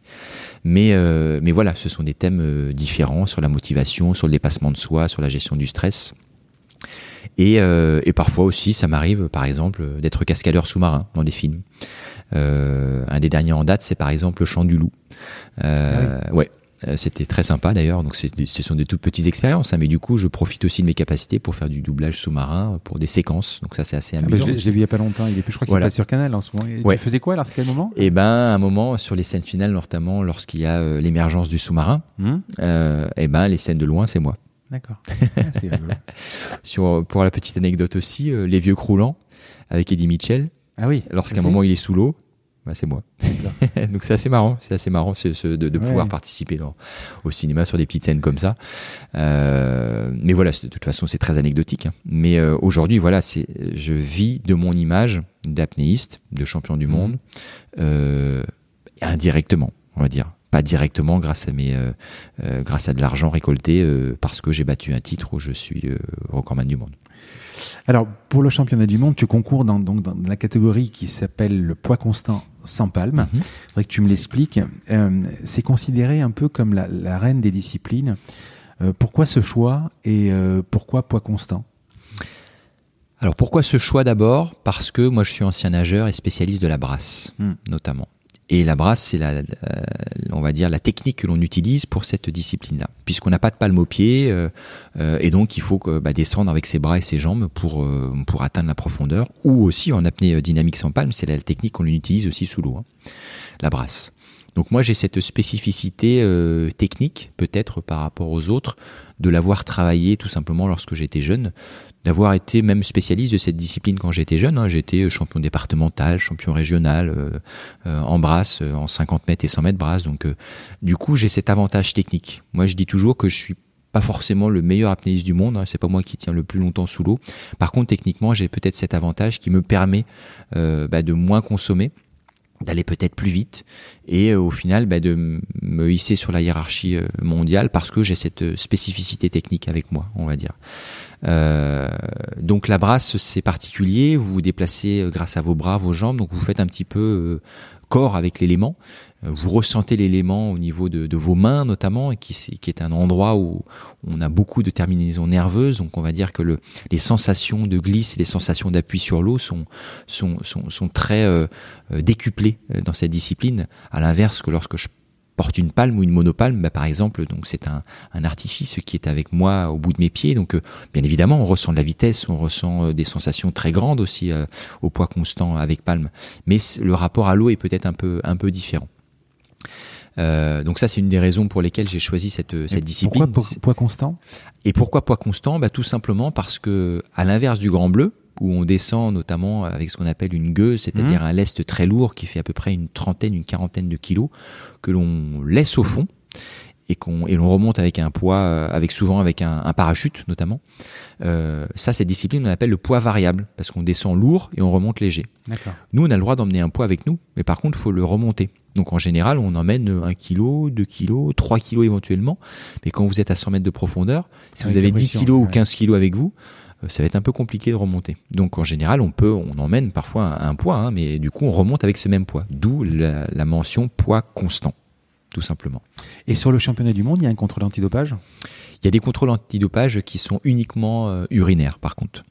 Mais, euh, voilà, ce sont des thèmes euh, différents sur la motivation, sur le dépassement de soi, sur la gestion du stress. Et, euh, et parfois aussi, ça m'arrive, par exemple, d'être cascadeur sous-marin dans des films. Euh, un des derniers en date, c'est par exemple Le Chant du Loup. Euh, Ouais. Euh, C'était très sympa d'ailleurs, donc ce sont des toutes petites expériences, hein, mais du coup je profite aussi de mes capacités pour faire du doublage sous-marin pour des séquences, donc ça c'est assez Ah, bah, amusant. je l'ai- je l'ai vu il y a pas longtemps. Il est plus, je crois qu'il Voilà. passe sur Canal en ce moment. Ouais. Tu faisais quoi alors à quel moment? Et ben un moment sur les scènes finales, notamment lorsqu'il y a euh, l'émergence du sous-marin, Hum euh, et ben les scènes de loin c'est moi. D'accord. Ah, sur, pour la petite anecdote aussi, les vieux croulants avec Eddie Mitchell. Ah oui. Lorsqu'à un moment il est sous l'eau, bah, c'est moi. Donc c'est assez marrant, c'est assez marrant de, de pouvoir participer dans, au cinéma sur des petites scènes comme ça. Euh, mais voilà, de toute façon c'est très anecdotique. Hein. Mais euh, aujourd'hui voilà, c'est je vis de mon image d'apnéiste, de champion du mmh. monde, euh, indirectement, on va dire. Pas directement grâce à mes, grâce à de l'argent récolté parce que j'ai battu un titre où je suis recordman du monde. Alors, pour le championnat du monde, tu concours dans, donc, dans la catégorie qui s'appelle le poids constant sans palme. Il mhm. faudrait que tu me l'expliques. Euh, c'est considéré un peu comme la, reine des disciplines. Euh, pourquoi ce choix et euh, pourquoi poids constant? Alors pourquoi ce choix d'abord? Parce que moi je suis ancien nageur et spécialiste de la brasse, hmm. notamment. Et la brasse, c'est la, on va dire la technique que l'on utilise pour cette discipline-là, puisqu'on n'a pas de palme au pied, euh, euh, et donc il faut bah, descendre avec ses bras et ses jambes pour euh, pour atteindre la profondeur, ou aussi en apnée dynamique sans palme, c'est la technique qu'on utilise aussi sous l'eau, hein, la brasse. Donc moi j'ai cette spécificité technique, peut-être par rapport aux autres, de l'avoir travaillé tout simplement lorsque j'étais jeune, d'avoir été même spécialiste de cette discipline quand j'étais jeune. Hein. J'étais champion départemental, champion régional euh, euh, en brasse, euh, en 50 mètres et 100 mètres brasse. Donc, du coup, j'ai cet avantage technique. Moi, je dis toujours que je suis pas forcément le meilleur apnéiste du monde. Hein. C'est pas moi qui tiens le plus longtemps sous l'eau. Par contre, techniquement, j'ai peut-être cet avantage qui me permet bah, de moins consommer d'aller peut-être plus vite et au final bah, de me hisser sur la hiérarchie mondiale parce que j'ai cette spécificité technique avec moi, on va dire. Euh, donc la brasse, c'est particulier. Vous vous déplacez euh, grâce à vos bras, vos jambes. Donc vous faites un petit peu euh, corps avec l'élément. Vous ressentez l'élément au niveau de, vos mains notamment, qui, qui, est un endroit où on a beaucoup de terminaisons nerveuses. Donc on va dire que le, les sensations de glisse et les sensations d'appui sur l'eau sont, très euh, décuplées dans cette discipline. À l'inverse que lorsque je porte une palme ou une monopalme, bah, par exemple, donc c'est un, artifice qui est avec moi au bout de mes pieds. Donc, euh, bien évidemment, on ressent de la vitesse, on ressent euh, des sensations très grandes aussi euh, au poids constant avec palme, mais le rapport à l'eau est peut-être un peu un peu différent. Donc ça, c'est une des raisons pour lesquelles j'ai choisi cette, cette discipline. Pourquoi poids constant? Et pourquoi poids constant? Bah, Tout simplement parce que, à l'inverse du grand bleu, où on descend notamment avec ce qu'on appelle une gueuse, c'est-à-dire mmh. un lest très lourd qui fait à peu près une trentaine, une quarantaine de kilos, que l'on laisse au fond et qu'on et l'on remonte avec un poids, euh, avec souvent avec un, parachute notamment. Euh, ça, cette discipline, on appelle le poids variable parce qu'on descend lourd et on remonte léger. Nous, on a le droit d'emmener un poids avec nous, mais par contre, il faut le remonter. Donc en général, on emmène 1 kg, 2 kg, 3 kg éventuellement. Mais quand vous êtes à 100 mètres de profondeur, si vous avez 10 kg ou 15 kg avec vous, euh, ça va être un peu compliqué de remonter. Donc en général, on peut, on emmène parfois un, poids, hein, mais du coup, on remonte avec ce même poids. D'où la, la, mention poids constant, tout simplement. Et sur le championnat du monde, il y a un contrôle antidopage? Il y a des contrôles antidopage qui sont uniquement euh, urinaires, par contre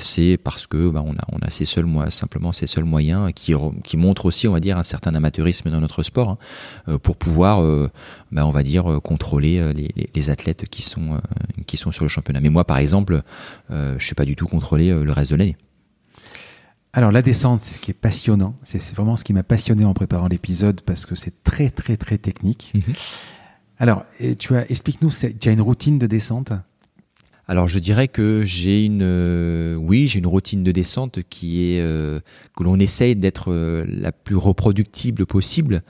c'est parce que bah, on a on a ces seuls simplement ces seuls moyens qui qui montrent aussi on va dire un certain amateurisme dans notre sport hein, euh, pour pouvoir euh, bah, on va dire contrôler les, les, athlètes qui sont qui sont sur le championnat. Mais moi par exemple, je suis pas du tout contrôlé le reste de l'année. Alors la descente, c'est ce qui est passionnant. C'est vraiment ce qui m'a passionné en préparant l'épisode parce que c'est très très très technique. Mhm. Alors, tu as, explique-nous, tu as une routine de descente? Alors je dirais que j'ai une, euh, oui, j'ai une routine de descente qui est euh, que l'on essaye d'être euh, la plus reproductible possible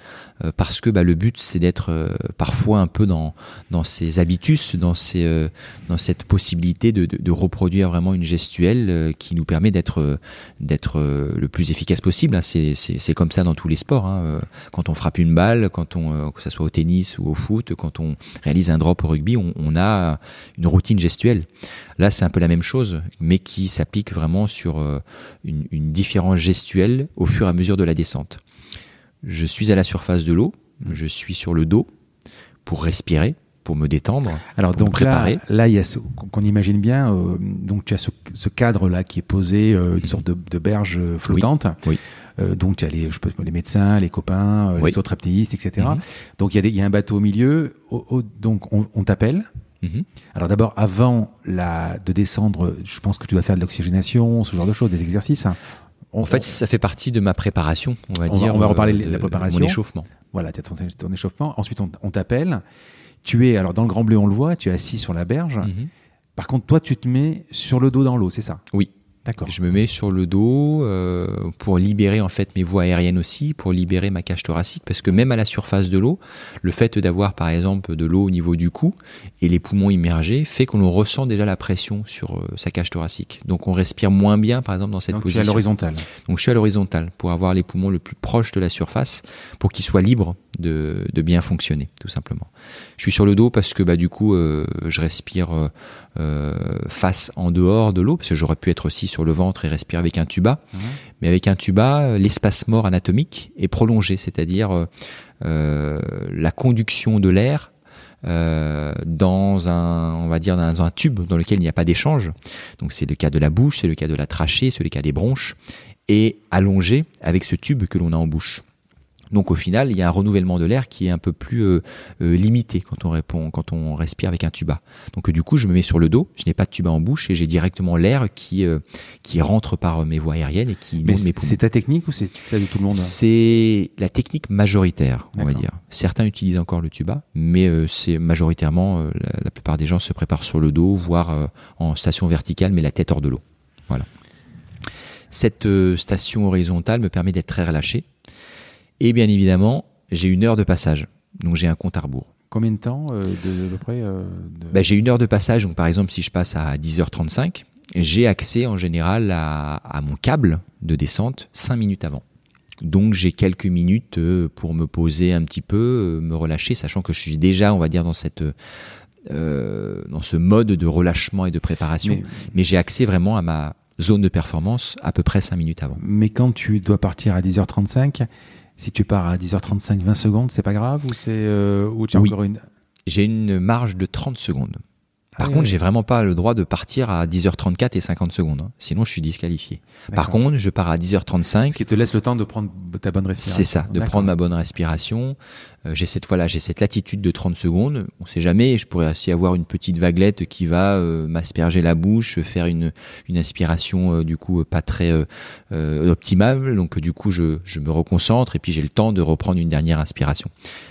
parce que bah, le but c'est d'être parfois un peu dans dans ses habitus, dans ces dans cette possibilité de, de, de, reproduire vraiment une gestuelle qui nous permet d'être d'être le plus efficace possible. Hein. C'est c'est comme ça dans tous les sports. Hein. Quand on frappe une balle, quand on que ça soit au tennis ou au foot, quand on réalise un drop au rugby, on, on a une routine gestuelle. Là, c'est un peu la même chose, mais qui s'applique vraiment sur euh, une, différence gestuelle au fur et à mesure de la descente. Je suis à la surface de l'eau, je suis sur le dos pour respirer, pour me détendre. Alors donc préparer. là, là, il y a qu'on imagine bien. Euh, donc tu as ce, cadre là qui est posé, euh, une sorte de, berge flottante. Oui. donc tu as les, je peux, les médecins, les copains, les autres apnéistes, etc. Mhm. Donc il y a un bateau au milieu. donc on t'appelle. Mhm. Alors d'abord, avant la, de descendre, je pense que tu vas faire de l'oxygénation, ce genre de choses, des exercices. Hein. en fait, ça fait partie de ma préparation, on va dire. on va reparler de la préparation. Mon échauffement. Voilà, tu as ton, échauffement. Ensuite, on, t'appelle. Tu es, alors dans le Grand Bleu, on le voit, tu es assis sur la berge. Mhm. Par contre, toi, tu te mets sur le dos dans l'eau, c'est ça? Oui. Je me mets sur le dos euh, pour libérer en fait mes voies aériennes aussi, pour libérer ma cage thoracique, parce que même à la surface de l'eau, le fait d'avoir par exemple de l'eau au niveau du cou et les poumons immergés fait qu'on ressent déjà la pression sur euh, sa cage thoracique. Donc on respire moins bien par exemple dans cette Donc, tu es position. à l'horizontale. Donc je suis à l'horizontale pour avoir les poumons le plus proche de la surface, pour qu'ils soient libres de, de bien fonctionner, tout simplement. Je suis sur le dos parce que bah, du coup euh, je respire euh, face en dehors de l'eau, parce que j'aurais pu être aussi sur le ventre et respirer avec un tuba. Mhm. Mais avec un tuba, euh, l'espace mort anatomique est prolongé, c'est-à-dire euh, euh, la conduction de l'air euh, dans un, on va dire dans un tube dans lequel il n'y a pas d'échange. Donc c'est le cas de la bouche, c'est le cas de la trachée, c'est le cas des bronches, et allongé avec ce tube que l'on a en bouche. Donc au final, il y a un renouvellement de l'air qui est un peu plus euh, euh, limité quand on répond, quand on respire avec un tuba. Donc euh, du coup, je me mets sur le dos, je n'ai pas de tuba en bouche et j'ai directement l'air qui euh, qui rentre par euh, mes voies aériennes et qui Mais mes c'est poumons. c'est ta technique ou c'est celle de tout le monde hein C'est la technique majoritaire, on va dire. Certains utilisent encore le tuba, mais c'est majoritairement euh, la, la plupart des gens se préparent sur le dos, voire en station verticale, mais la tête hors de l'eau. Voilà. Cette station horizontale me permet d'être très relâché. Et bien évidemment, j'ai une heure de passage. Donc j'ai un compte à rebours. Combien de temps euh, de, à peu près euh, de- Ben, j'ai une heure de passage, donc par exemple si je passe à 10h35, j'ai accès en général à, à mon câble de descente 5 minutes avant. Donc j'ai quelques minutes euh, pour me poser un petit peu, euh, me relâcher, sachant que je suis déjà, on va dire, dans cette euh, dans ce mode de relâchement et de préparation. Mais- Mais, j'ai accès vraiment à ma zone de performance à peu près 5 minutes avant. Mais quand tu dois partir à 10h35, si tu pars à 10h35, 20 secondes, c'est pas grave ou c'est euh, ou tu as Oui. encore une J'ai une marge de 30 secondes. Par contre, ouais. j'ai vraiment pas le droit de partir à 10h34 et 50 secondes. hein. Sinon, je suis disqualifié. Par contre, je pars à 10h35 ce qui te laisse le temps de prendre ta bonne respiration. C'est ça, de prendre ma bonne respiration. Euh, j'ai cette fois-là, j'ai cette latitude de 30 secondes. On sait jamais, je pourrais aussi avoir une petite vaguelette qui va euh, m'asperger la bouche, faire une, une inspiration euh, du coup pas très euh, euh, optimale. Donc du coup, je, je me reconcentre et puis j'ai le temps de reprendre une dernière inspiration.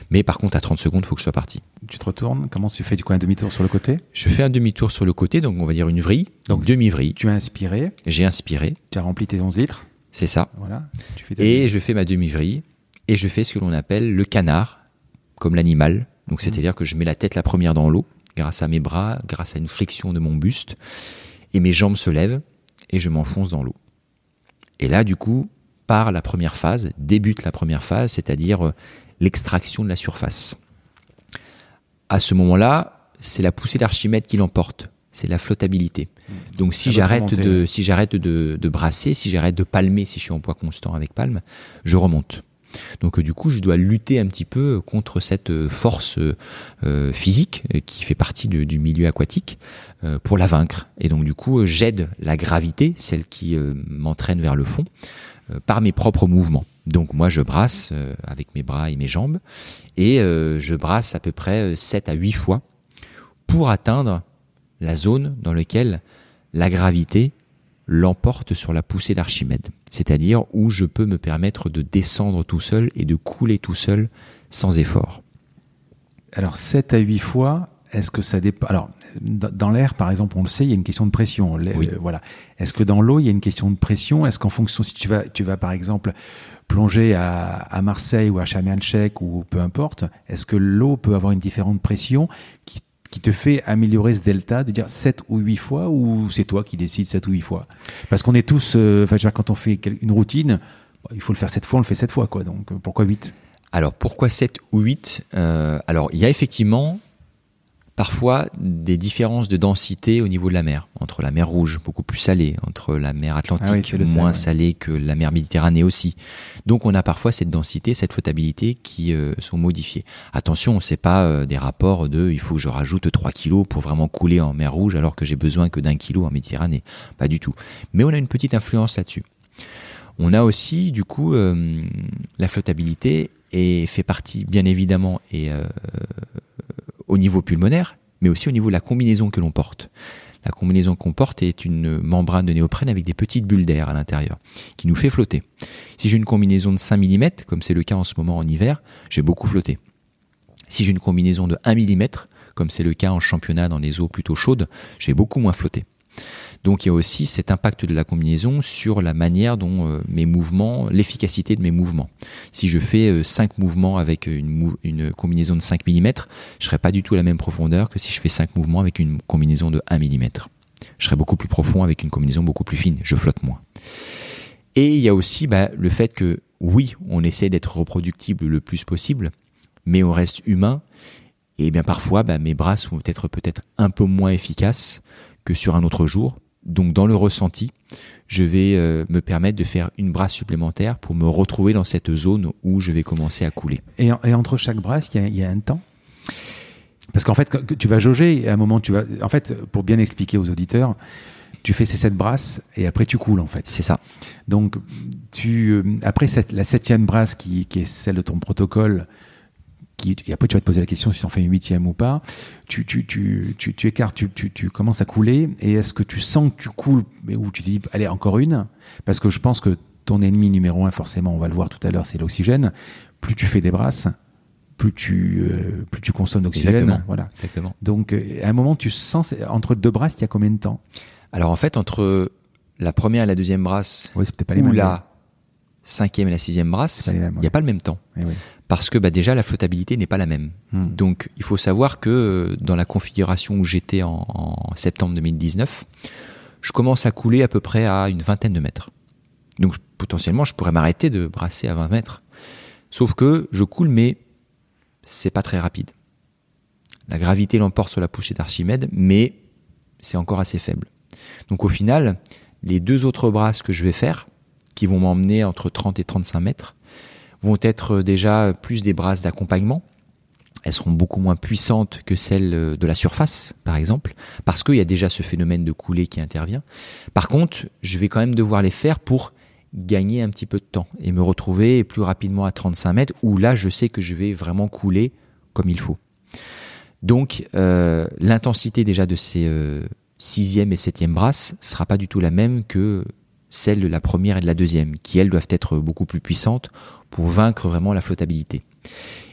Mais par contre, à 30 secondes, il faut que je sois parti. Tu te retournes, comment tu fais? Du coup un demi-tour sur le côté? Je fais un demi-tour sur le côté, donc on va dire une vrille, donc demi-vrille. Tu as inspiré, J'ai inspiré, tu as rempli tes 11 litres, c'est ça. voilà. Tu fais Et je fais ma demi-vrille et je fais ce que l'on appelle le canard, comme l'animal. Donc c'est-à-dire que je mets la tête la première dans l'eau, grâce à mes bras, grâce à une flexion de mon buste, et mes jambes se lèvent et je m'enfonce dans l'eau. Et là, du coup, part la première phase, débute la première phase, c'est-à-dire euh, l'extraction de la surface. À ce moment-là, c'est la poussée d'Archimède qui l'emporte, c'est la flottabilité. Donc si j'arrête de, si j'arrête de, de brasser, si j'arrête de palmer, si je suis en poids constant avec palme, je remonte. Donc euh, du coup, je dois lutter un petit peu contre cette euh, force euh, physique qui fait partie de- du milieu aquatique euh, pour la vaincre. Et donc du coup, j'aide la gravité, celle qui euh, m'entraîne vers le fond, par mes propres mouvements. Donc moi, je brasse euh, avec mes bras et mes jambes, et euh, je brasse à peu près euh, 7 à 8 fois pour atteindre la zone dans laquelle la gravité l'emporte sur la poussée d'Archimède. C'est-à-dire où je peux me permettre de descendre tout seul et de couler tout seul sans effort. Alors 7 à 8 fois, est-ce que ça dépend Alors dans l'air par exemple, on le sait, il y a une question de pression. Oui. euh, voilà. Est-ce que dans l'eau, il y a une question de pression? Est-ce qu'en fonction si tu vas tu vas par exemple plonger à, à Marseille ou à Chamianchek ou peu importe, est-ce que l'eau peut avoir une différente pression qui qui te fait améliorer ce delta de dire 7 ou 8 fois ou c'est toi qui décides 7 ou 8 fois? Parce qu'on est tous euh, enfin je veux dire, quand on fait une routine, il faut le faire 7 fois, on le fait 7 fois quoi. Donc euh, pourquoi 8 Alors pourquoi 7 ou 8 Euh, Alors il y a effectivement parfois des différences de densité au niveau de la mer, entre la mer Rouge, beaucoup plus salée, entre la mer Ah oui, Atlantique, sais, moins ouais. salée que la mer Méditerranée aussi. Donc on a parfois cette densité, cette flottabilité qui euh, sont modifiées. Attention, c'est pas euh, des rapports de il faut que je rajoute 3 kilos pour vraiment couler en mer Rouge alors que j'ai besoin que d'un kilo en Méditerranée. Pas du tout. Mais on a une petite influence là-dessus. On a aussi, du coup, euh, la flottabilité et fait partie, bien évidemment, et euh, au niveau pulmonaire, mais aussi au niveau de la combinaison que l'on porte. La combinaison qu'on porte est une membrane de néoprène avec des petites bulles d'air à l'intérieur, qui nous fait flotter. Si j'ai une combinaison de 5 mm, comme c'est le cas en ce moment en hiver, j'ai beaucoup flotté. Si j'ai une combinaison de 1 mm, comme c'est le cas en championnat dans les eaux plutôt chaudes, je vais beaucoup moins flotter. Donc il y a aussi cet impact de la combinaison sur la manière dont euh, mes mouvements, l'efficacité de mes mouvements. Si je fais 5 euh, mouvements avec une, combinaison de 5 mm, je serai pas du tout à la même profondeur que si je fais 5 mouvements avec une combinaison de 1 mm. Je serai beaucoup plus profond avec une combinaison beaucoup plus fine, je flotte moins. Et il y a aussi bah, le fait que oui, on essaie d'être reproductible le plus possible, mais on reste humain. Et bien parfois, bah, mes bras vont être peut-être un peu moins efficaces que sur un autre jour. Donc dans le ressenti, je vais euh, me permettre de faire une brasse supplémentaire pour me retrouver dans cette zone où je vais commencer à couler. Et, entre chaque brasse, il y, a un temps? Parce qu'en fait, tu vas jauger, à un moment, tu vas. En fait, pour bien expliquer aux auditeurs, tu fais ces sept brasses et après tu coules en fait. C'est ça. Donc tu euh, après cette, la septième brasse qui, qui, est celle de ton protocole, et après tu vas te poser la question si tu en fais une huitième ou pas, tu, tu, tu, tu, tu écartes, tu, tu, tu, commences à couler, et est-ce que tu sens que tu coules, ou tu te dis, allez, encore une? Parce que je pense que ton ennemi numéro un, forcément, on va le voir tout à l'heure, c'est l'oxygène. Plus tu fais des brasses, plus tu, euh, plus tu consommes d'oxygène. Voilà. Exactement. Donc, euh, à un moment, tu sens, entre deux brasses, il y a combien de temps? Alors, en fait, entre la première et la deuxième brasse, oui, pas les ou la cinquième et la sixième brasse, il n'y a pas le même temps. Eh oui parce que bah, déjà la flottabilité n'est pas la même. Hmm. Donc il faut savoir que euh, dans la configuration où j'étais en, septembre 2019, je commence à couler à peu près à une vingtaine de mètres. Donc potentiellement je pourrais m'arrêter de brasser à 20 mètres. Sauf que je coule mais c'est pas très rapide. La gravité l'emporte sur la poussée d'Archimède, mais c'est encore assez faible. Donc au final, les deux autres brasses que je vais faire, qui vont m'emmener entre 30 et 35 mètres, vont être déjà plus des brasses d'accompagnement. Elles seront beaucoup moins puissantes que celles de la surface, par exemple, parce qu'il y a déjà ce phénomène de coulée qui intervient. Par contre, je vais quand même devoir les faire pour gagner un petit peu de temps et me retrouver plus rapidement à 35 mètres, où là, je sais que je vais vraiment couler comme il faut. Donc, euh, l'intensité déjà de ces euh, sixième et septième brasses sera pas du tout la même que celle de la première et de la deuxième, qui elles doivent être beaucoup plus puissantes pour vaincre vraiment la flottabilité.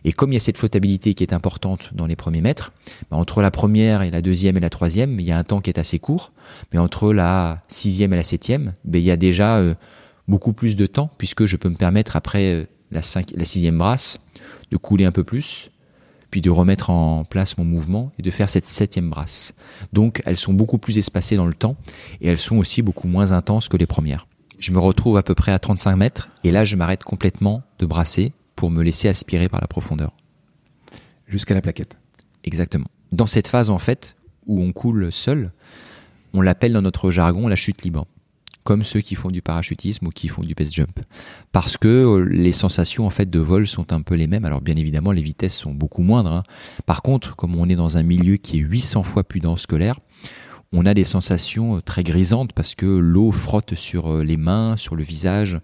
Et comme il y a cette flottabilité qui est importante dans les premiers mètres, bah, entre la première et la deuxième et la troisième, il y a un temps qui est assez court, mais entre la sixième et la septième, bah, il y a déjà euh, beaucoup plus de temps, puisque je peux me permettre après euh, la sixième brasse de couler un peu plus, puis de remettre en place mon mouvement et de faire cette septième brasse. Donc elles sont beaucoup plus espacées dans le temps et elles sont aussi beaucoup moins intenses que les premières. Je me retrouve à peu près à 35 mètres et là je m'arrête complètement de brasser pour me laisser aspirer par la profondeur. Jusqu'à la plaquette. Exactement. Dans cette phase en fait où on coule seul, on l'appelle dans notre jargon la chute libre comme ceux qui font du parachutisme ou qui font du base jump. Parce que euh, les sensations en fait de vol sont un peu les mêmes. Alors bien évidemment, les vitesses sont beaucoup moindres. Hein. Par contre, comme on est dans un milieu qui est 800 fois plus dense que l'air, on a des sensations euh, très grisantes parce que l'eau frotte sur euh, les mains, sur le visage,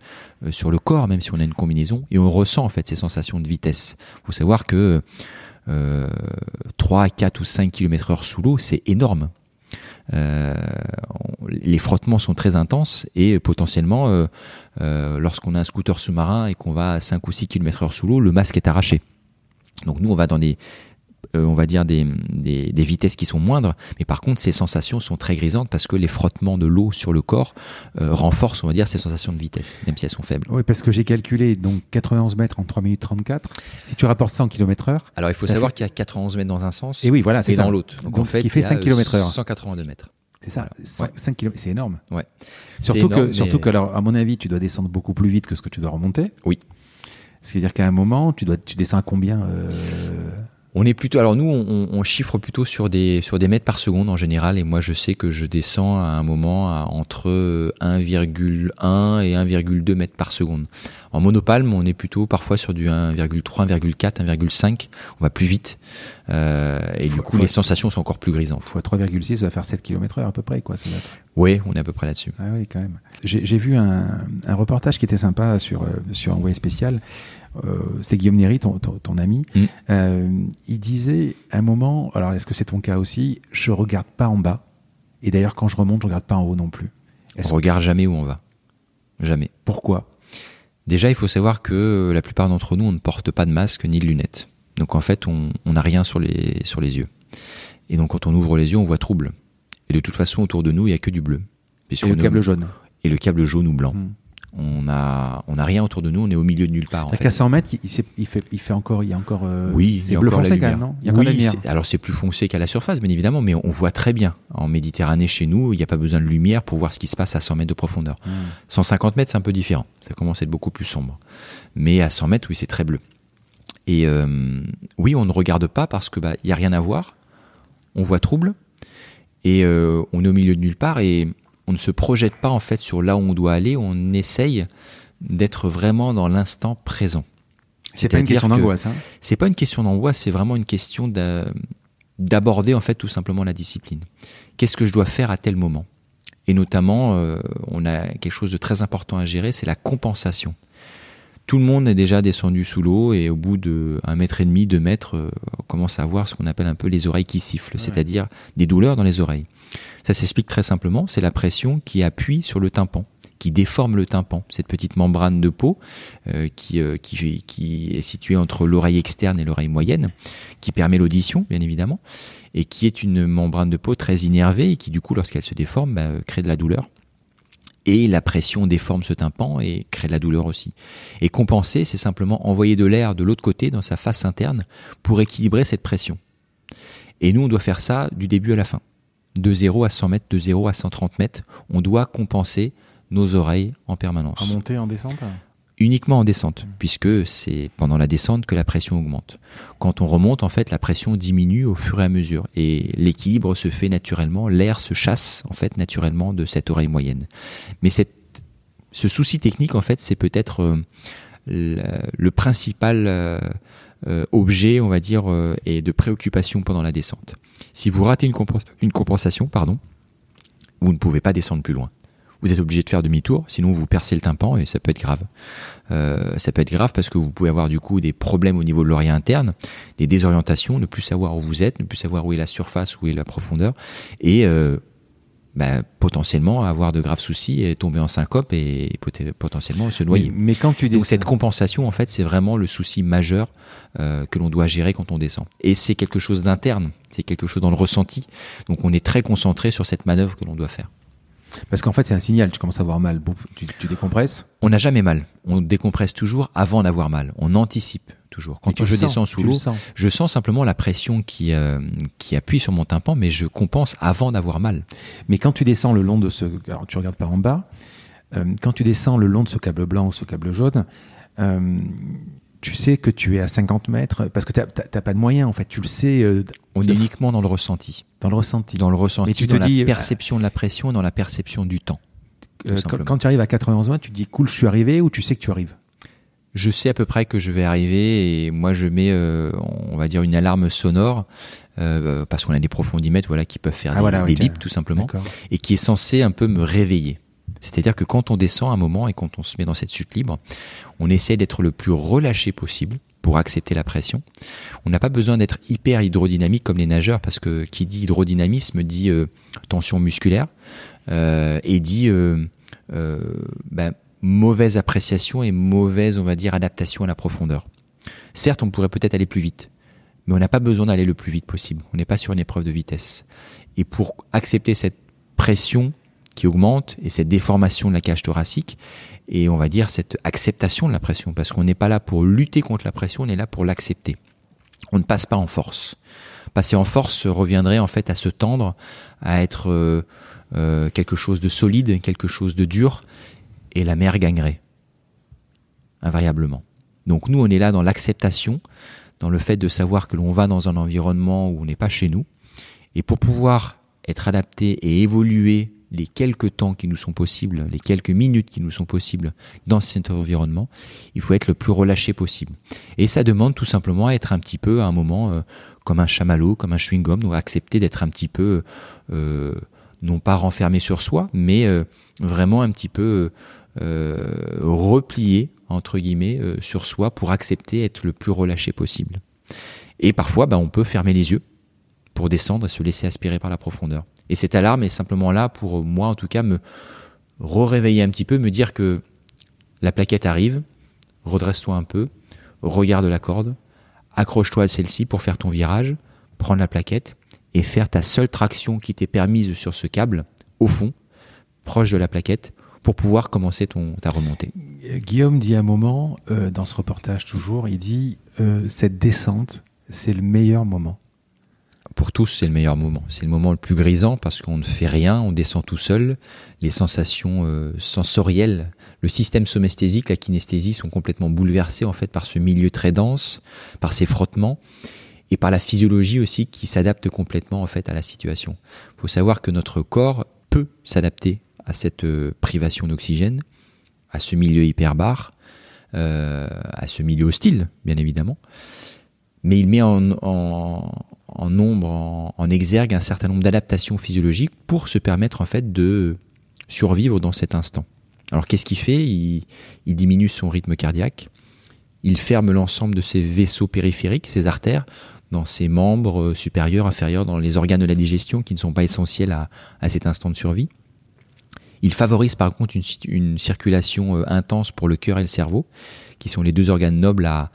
sur le corps, même si on a une combinaison, et on ressent en fait ces sensations de vitesse. Il faut savoir que euh, 3, 4 ou 5 km heure sous l'eau, c'est énorme. Euh, les frottements sont très intenses et potentiellement, euh, euh, lorsqu'on a un scooter sous-marin et qu'on va à 5 ou 6 km heure sous l'eau, le masque est arraché. Donc nous, on va dans des euh, on va dire des, des, vitesses qui sont moindres, mais par contre ces sensations sont très grisantes parce que les frottements de l'eau sur le corps euh, renforcent, on va dire, ces sensations de vitesse, même si elles sont faibles. Oui, parce que j'ai calculé donc 91 mètres en 3 minutes 34. Si tu rapportes 100 km heure. Alors il faut savoir qu'il y a 91 mètres dans un sens et oui, voilà, et dans l'autre. Donc, en fait, ce qui fait 5 km heure. 182 mètres. C'est ça, 5, km, c'est énorme. Ouais. Surtout que, surtout que, alors, à mon avis, tu dois descendre beaucoup plus vite que ce que tu dois remonter. Oui. C'est-à-dire qu'à un moment, tu dois, tu descends à combien euh... On est plutôt, alors nous, on, on, chiffre plutôt sur des sur des mètres par seconde en général, et moi je sais que je descends à un moment à entre 1,1 et 1,2 mètres par seconde. En monopalme, on est plutôt parfois sur du 1,3, 1,4, 1,5. On va plus vite, euh, et du coup les sensations sont encore plus grisantes. Fois 3,6, ça va faire 7 km/h à peu près, quoi. Oui, on est à peu près là-dessus. Ah oui, quand même. J'ai vu un, un, reportage qui était sympa sur euh, sur Envoyé spécial c'était Guillaume Néry, ton, ton, ami, mm. euh, il disait à un moment, alors est-ce que c'est ton cas aussi, je regarde pas en bas, et d'ailleurs quand je remonte, je regarde pas en haut non plus. On regarde jamais où on va, jamais. Pourquoi? Déjà, il faut savoir que la plupart d'entre nous, on ne porte pas de masque ni de lunettes. Donc en fait, on n'a rien sur les, sur les yeux. Et donc quand on ouvre les yeux, on voit trouble. Et de toute façon, autour de nous, il n'y a que du bleu. Et le câble jaune. Et le câble jaune ou blanc. Hmm. On a, on a rien autour de nous, on est au milieu de nulle part. En fait. Qu'à 100 mètres, il, il, fait, il fait encore, il y a encore. Euh, oui, c'est bleu foncé quand même, non? Il y a oui, alors c'est plus foncé qu'à la surface, bien évidemment, mais on voit très bien. En Méditerranée, chez nous, il n'y a pas besoin de lumière pour voir ce qui se passe à 100 mètres de profondeur. 150 hmm. mètres, c'est un peu différent. Ça commence à être beaucoup plus sombre. Mais à 100 mètres, oui, c'est très bleu. Et euh, oui, on ne regarde pas parce que bah, il y a rien à voir. On voit trouble et euh, on est au milieu de nulle part et on ne se projette pas en fait sur là où on doit aller, on essaye d'être vraiment dans l'instant présent. C'est pas une question d'angoisse. Hein c'est pas une question d'angoisse, c'est vraiment une question d'aborder en fait tout simplement la discipline. Qu'est-ce que je dois faire à tel moment? Et notamment, euh, on a quelque chose de très important à gérer, c'est la compensation. Tout le monde est déjà descendu sous l'eau et au bout de un mètre et demi, deux mètres, euh, on commence à avoir ce qu'on appelle un peu les oreilles qui sifflent, c'est-à-dire des douleurs dans les oreilles. Ça s'explique très simplement, c'est la pression qui appuie sur le tympan qui déforme le tympan, cette petite membrane de peau euh, qui, euh, qui, qui, est située entre l'oreille externe et l'oreille moyenne, qui permet l'audition, bien évidemment, et qui est une membrane de peau très innervée et qui, du coup, lorsqu'elle se déforme, bah, crée de la douleur. Et la pression déforme ce tympan et crée de la douleur aussi. Et compenser, c'est simplement envoyer de l'air de l'autre côté, dans sa face interne, pour équilibrer cette pression. Et nous, on doit faire ça du début à la fin de 0 à 100 mètres, de 0 à 130 mètres, on doit compenser nos oreilles en permanence. En montée, en descente? Uniquement en descente, puisque c'est pendant la descente que la pression augmente. Quand on remonte, en fait, la pression diminue au fur et à mesure et l'équilibre se fait naturellement, l'air se chasse en fait naturellement de cette oreille moyenne. Mais ce souci technique, en fait, c'est peut-être euh, le, principal euh, euh, objet, on va dire, et de préoccupation pendant la descente. Si vous ratez une, une compensation, pardon, vous ne pouvez pas descendre plus loin. Vous êtes obligé de faire demi-tour, sinon vous percez le tympan et ça peut être grave. Euh, ça peut être grave parce que vous pouvez avoir du coup des problèmes au niveau de l'oreille interne, des désorientations, ne plus savoir où vous êtes, ne plus savoir où est la surface, où est la profondeur, et euh, bah, potentiellement avoir de graves soucis et tomber en syncope et potentiellement se noyer. mais quand tu Donc cette compensation, en fait, c'est vraiment le souci majeur euh, que l'on doit gérer quand on descend. Et c'est quelque chose d'interne, c'est quelque chose dans le ressenti. Donc on est très concentré sur cette manœuvre que l'on doit faire. Parce qu'en fait, c'est un signal. Tu commences à avoir mal. Tu, tu décompresses On n'a jamais mal. On décompresse toujours avant d'avoir mal. On anticipe toujours. Quand je descends sous l'eau, je sens simplement la pression qui, euh, qui appuie sur mon tympan, mais je compense avant d'avoir mal. Mais quand tu descends le long de ce... Alors tu regardes par en bas. Euh, quand tu descends le long de ce câble blanc ou ce câble jaune, euh, tu sais que tu es à 50 mètres parce que tu n'as pas de moyens en fait. Tu le sais. On est uniquement dans le ressenti. Dans le ressenti. Dans le ressenti. Et tu te dans dis, la perception de la pression, dans la perception du temps. quand, quand, tu arrives à 91 mètres, tu te dis cool, je suis arrivé ou tu sais que tu arrives? Je sais à peu près que je vais arriver et moi je mets, euh, on va dire, une alarme sonore euh, parce qu'on a des profondimètres voilà, qui peuvent faire ah, des, bips tout simplement et qui est censé un peu me réveiller. C'est-à-dire que quand on descend un moment et quand on se met dans cette chute libre, on essaie d'être le plus relâché possible pour accepter la pression. On n'a pas besoin d'être hyper hydrodynamique comme les nageurs parce que qui dit hydrodynamisme dit euh, tension musculaire et dit ben, mauvaise appréciation et mauvaise, on va dire, adaptation à la profondeur. Certes, on pourrait peut-être aller plus vite, mais on n'a pas besoin d'aller le plus vite possible. On n'est pas sur une épreuve de vitesse. Et pour accepter cette pression qui augmente et cette déformation de la cage thoracique, et on va dire cette acceptation de la pression, parce qu'on n'est pas là pour lutter contre la pression, on est là pour l'accepter. On ne passe pas en force. Passer en force reviendrait en fait à se tendre, à être euh, euh, quelque chose de solide, quelque chose de dur, et la mer gagnerait. Invariablement. Donc nous, on est là dans l'acceptation, dans le fait de savoir que l'on va dans un environnement où on n'est pas chez nous. Et pour pouvoir être adapté et évoluer les quelques temps qui nous sont possibles, les quelques minutes qui nous sont possibles dans cet environnement, il faut être le plus relâché possible. Et ça demande tout simplement à être un petit peu à un moment euh, comme un chamallow, comme un chewing-gum, donc accepter d'être un petit peu, euh, non pas renfermé sur soi, mais euh, vraiment un petit peu replier entre guillemets sur soi pour accepter être le plus relâché possible. Et parfois, bah, on peut fermer les yeux pour descendre et se laisser aspirer par la profondeur. Et cette alarme est simplement là pour moi, en tout cas, me réveiller un petit peu, me dire que la plaquette arrive, redresse-toi un peu, regarde la corde, accroche-toi à celle-ci pour faire ton virage, prendre la plaquette et faire ta seule traction qui t'est permise sur ce câble au fond, proche de la plaquette, pour pouvoir commencer ton, ta remontée. Guillaume dit un moment, euh, dans ce reportage toujours, il dit euh, cette descente, c'est le meilleur moment. Pour tous, c'est le meilleur moment. C'est le moment le plus grisant parce qu'on ne fait rien, on descend tout seul. Les sensations euh, sensorielles, le système somesthésique, la kinesthésie sont complètement bouleversées en fait par ce milieu très dense, par ces frottements et par la physiologie aussi qui s'adapte complètement en fait à la situation. Il faut savoir que notre corps peut s'adapter à cette euh, privation d'oxygène, à ce milieu hyperbare, euh, à ce milieu hostile, bien évidemment. Mais il met en, nombre, en, exergue un certain nombre d'adaptations physiologiques pour se permettre en fait de survivre dans cet instant. Alors qu'est-ce qu'il fait? Il, diminue son rythme cardiaque, il ferme l'ensemble de ses vaisseaux périphériques, ses artères, dans ses membres euh, supérieurs, inférieurs, dans les organes de la digestion qui ne sont pas essentiels à, à cet instant de survie. Il favorise par contre une, circulation euh, intense pour le cœur et le cerveau, qui sont les deux organes nobles à,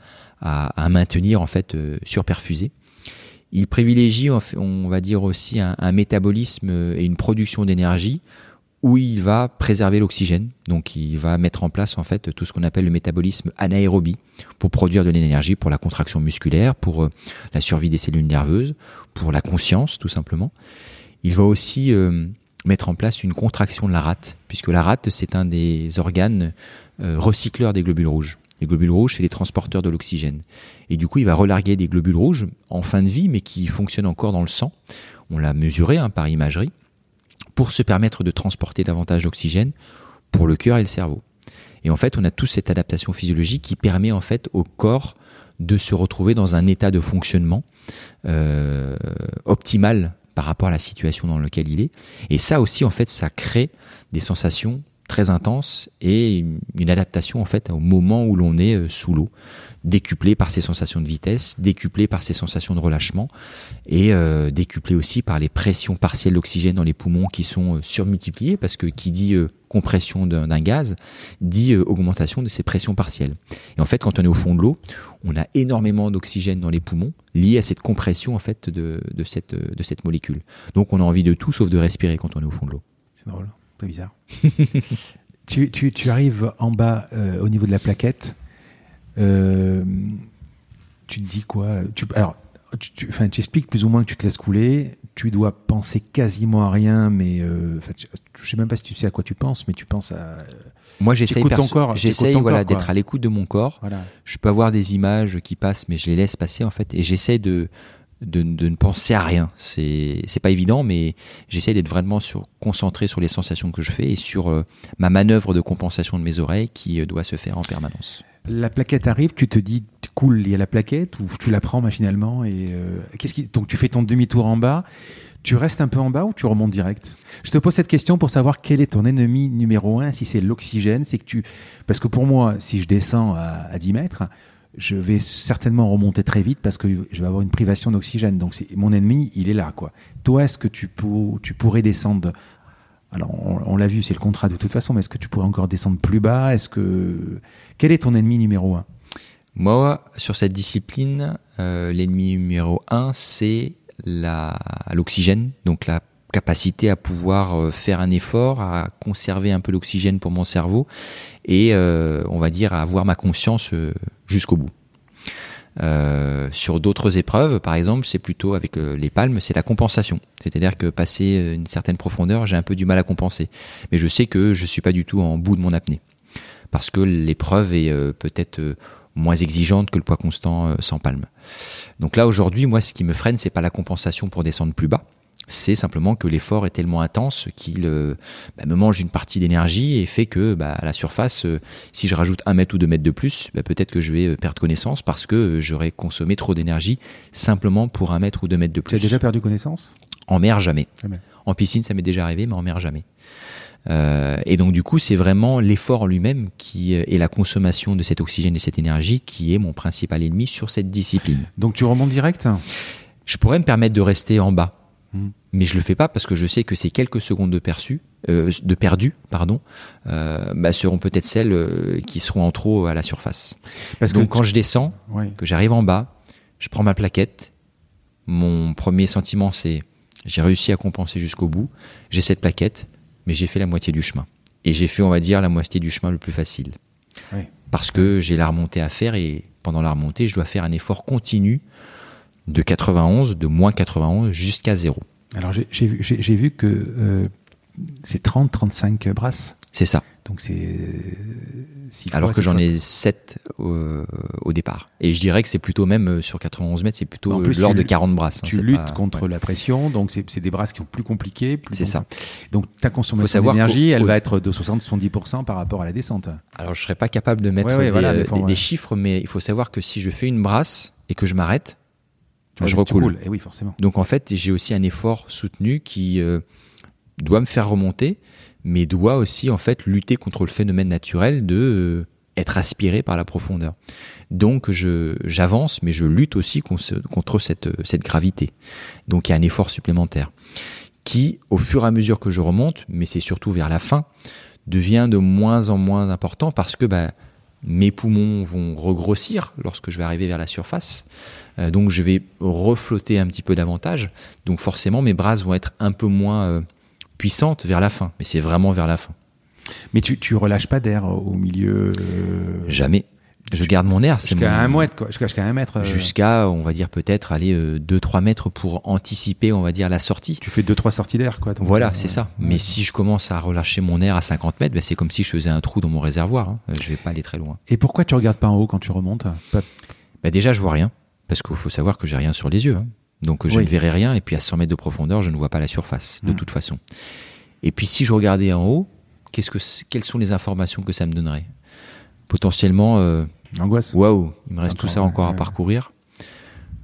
maintenir en fait euh, surperfusés. Il privilégie, on va dire aussi, un, métabolisme et une production d'énergie où il va préserver l'oxygène. Donc, il va mettre en place en fait tout ce qu'on appelle le métabolisme anaérobie pour produire de l'énergie pour la contraction musculaire, pour euh, la survie des cellules nerveuses, pour la conscience tout simplement. Il va aussi mettre en place une contraction de la rate, puisque la rate, c'est un des organes euh, recycleurs des globules rouges. Les globules rouges, c'est les transporteurs de l'oxygène. Et du coup, il va relarguer des globules rouges en fin de vie, mais qui fonctionnent encore dans le sang. On l'a mesuré hein, par imagerie, pour se permettre de transporter davantage d'oxygène pour le cœur et le cerveau. Et en fait, on a tous cette adaptation physiologique qui permet en fait au corps de se retrouver dans un état de fonctionnement euh, optimal par rapport à la situation dans laquelle il est. Et ça aussi, en fait, ça crée des sensations très intenses et une adaptation en fait au moment où l'on est euh, sous l'eau, décuplé par ces sensations de vitesse, décuplé par ces sensations de relâchement et euh, décuplé aussi par les pressions partielles d'oxygène dans les poumons qui sont euh, surmultipliées parce que qui dit compression d'un gaz dit augmentation de ces pressions partielles. Et en fait, quand on est au fond de l'eau, on a énormément d'oxygène dans les poumons lié à cette compression en fait de, cette, molécule. Donc on a envie de tout sauf de respirer quand on est au fond de l'eau. C'est drôle, très bizarre. tu, arrives en bas euh, au niveau de la plaquette. Euh, tu te dis quoi? Tu, Alors, tu, tu, tu, expliques plus ou moins que tu te laisses couler. Tu dois penser quasiment à rien, mais euh, je sais même pas si tu sais à quoi tu penses, mais tu penses à moi, j'essaye j'essaye voilà d'être à l'écoute de mon corps. Je peux avoir des images qui passent, mais je les laisse passer en fait, et j'essaie de, de, de ne penser à rien. C'est c'est pas évident, mais j'essaie d'être vraiment sur, concentré sur les sensations que je fais et sur euh, ma manœuvre de compensation de mes oreilles qui euh, doit se faire en permanence. La plaquette arrive, tu te dis cool, il y a la plaquette ou tu la prends machinalement et euh, qu'est-ce qui donc tu fais ton demi-tour en bas tu restes un peu en bas ou tu remontes direct? Je te pose cette question pour savoir quel est ton ennemi numéro un. Si c'est l'oxygène, c'est que tu. Parce que pour moi, si je descends à, 10 mètres, je vais certainement remonter très vite parce que je vais avoir une privation d'oxygène. Donc mon ennemi, il est là, quoi. Toi, est-ce que tu, tu pourrais descendre? Alors, on, l'a vu, c'est le contrat de toute façon, mais est-ce que tu pourrais encore descendre plus bas? Est-ce que quel est ton ennemi numéro un? Moi, sur cette discipline, euh, l'ennemi numéro un, c'est l'oxygène, donc la capacité à pouvoir euh, faire un effort, à conserver un peu l'oxygène pour mon cerveau et euh, on va dire à avoir ma conscience jusqu'au bout. sur d'autres épreuves, par exemple, c'est plutôt avec les palmes, c'est la compensation. C'est-à-dire que passer une certaine profondeur, j'ai un peu du mal à compenser. Mais je sais que je suis pas du tout en bout de mon apnée. Parce que l'épreuve est peut-être moins exigeante que le poids constant euh, sans palme. Donc là aujourd'hui, moi, ce qui me freine, c'est pas la compensation pour descendre plus bas. C'est simplement que l'effort est tellement intense qu'il euh, bah, me mange une partie d'énergie et fait que bah, à la surface, euh, si je rajoute un mètre ou deux mètres de plus, bah, peut-être que je vais perdre connaissance parce que j'aurais consommé trop d'énergie simplement pour un mètre ou deux mètres de plus. Tu as déjà perdu connaissance? En mer, jamais. jamais. En piscine, ça m'est déjà arrivé, mais en mer, jamais. Euh, et donc du coup, c'est vraiment l'effort lui-même qui est euh, la consommation de cet oxygène et cette énergie qui est mon principal ennemi sur cette discipline. Donc tu remontes direct? Je pourrais me permettre de rester en bas, hmm. mais je le fais pas parce que je sais que ces quelques secondes de perçu, euh, de perdu, pardon, euh, bah, seront peut-être celles qui seront en trop à la surface. Parce donc que quand je descends, que j'arrive en bas, je prends ma plaquette mon premier sentiment, c'est j'ai réussi à compenser jusqu'au bout, j'ai cette plaquette, mais j'ai fait la moitié du chemin. Et j'ai fait, on va dire, la moitié du chemin le plus facile. Parce que j'ai la remontée à faire et pendant la remontée, je dois faire un effort continu de 91, de moins 91 jusqu'à zéro. Alors j'ai vu, vu, que euh, c'est 30-35 brasses. C'est ça. Donc c'est. Alors que j'en ai 7 au, départ. Et je dirais que c'est plutôt même euh, sur 91 mètres, c'est plutôt l'ordre de 40 brasses. Hein, tu luttes contre la pression, donc c'est des brasses qui sont plus compliquées. C'est ça. Donc ta consommation d'énergie, elle va être de 60-70% par rapport à la descente. Alors je serais pas capable de mettre des, des, chiffres, mais il faut savoir que si je fais une brasse et que je m'arrête, je recoule. Et eh oui, forcément. Donc en fait, j'ai aussi un effort soutenu qui euh, doit me faire remonter mais doit aussi en fait lutter contre le phénomène naturel de euh, être aspiré par la profondeur. Donc j'avance, mais je lutte aussi contre cette, cette gravité. Donc il y a un effort supplémentaire qui, au fur et à mesure que je remonte, mais c'est surtout vers la fin, devient de moins en moins important parce que bah, mes poumons vont regrossir lorsque je vais arriver vers la surface. Euh, donc je vais reflotter un petit peu davantage. Donc forcément mes brasses vont être un peu moins euh, puissante vers la fin, mais c'est vraiment vers la fin. Mais tu, tu relâches pas d'air au milieu euh, Jamais. Je garde mon air. Jusqu'à un mètre, quoi. Jusqu'à un mètre. Euh. Jusqu'à, on va dire peut-être aller 2-3 euh, mètres pour anticiper, on va dire la sortie. Tu fais 2-3 sorties d'air, quoi. voilà, c'est ça. Mais si je commence à relâcher mon air à 50 mètres, ben, c'est comme si je faisais un trou dans mon réservoir. Hein. Je vais pas aller très loin. Et pourquoi tu regardes pas en haut quand tu remontes? Ben, déjà, je vois rien, parce qu'il faut savoir que j'ai rien sur les yeux. Hein. Donc je ne verrai rien, et puis à 100 mètres de profondeur, je ne vois pas la surface, de hmm. toute façon. Et puis si je regardais en haut, qu'est-ce que, quelles sont les informations que ça me donnerait? Potentiellement, euh, angoisse. Waouh, il me reste tout ça encore à parcourir.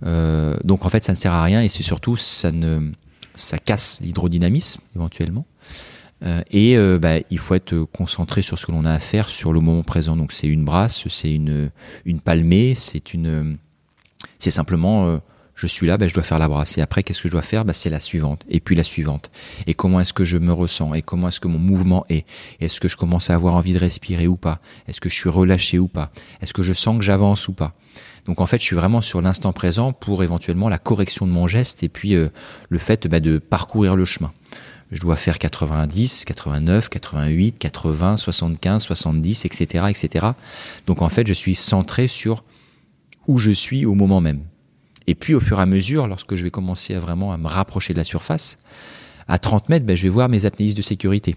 Euh, donc en fait, ça ne sert à rien, et c'est surtout ça ne, ça casse l'hydrodynamisme éventuellement. Euh, et bah, il faut être concentré sur ce que l'on a à faire sur le moment présent. Donc c'est une brasse, c'est une, une palmée, c'est une, c'est simplement je suis là, ben, je dois faire la brasse. Et après, qu'est-ce que je dois faire? Ben, C'est la suivante. Et puis la suivante. Et comment est-ce que je me ressens? Et comment est-ce que mon mouvement est? Est-ce que je commence à avoir envie de respirer ou pas? Est-ce que je suis relâché ou pas? Est-ce que je sens que j'avance ou pas? Donc en fait, je suis vraiment sur l'instant présent pour éventuellement la correction de mon geste et puis euh, le fait ben, de parcourir le chemin. Je dois faire 90, 89, 88, 80, 75, 70, etc., etc. Donc en fait, je suis centré sur où je suis au moment même. Et puis au fur et à mesure, lorsque je vais commencer à vraiment à me rapprocher de la surface, à 30 mètres, ben, je vais voir mes apnéistes de sécurité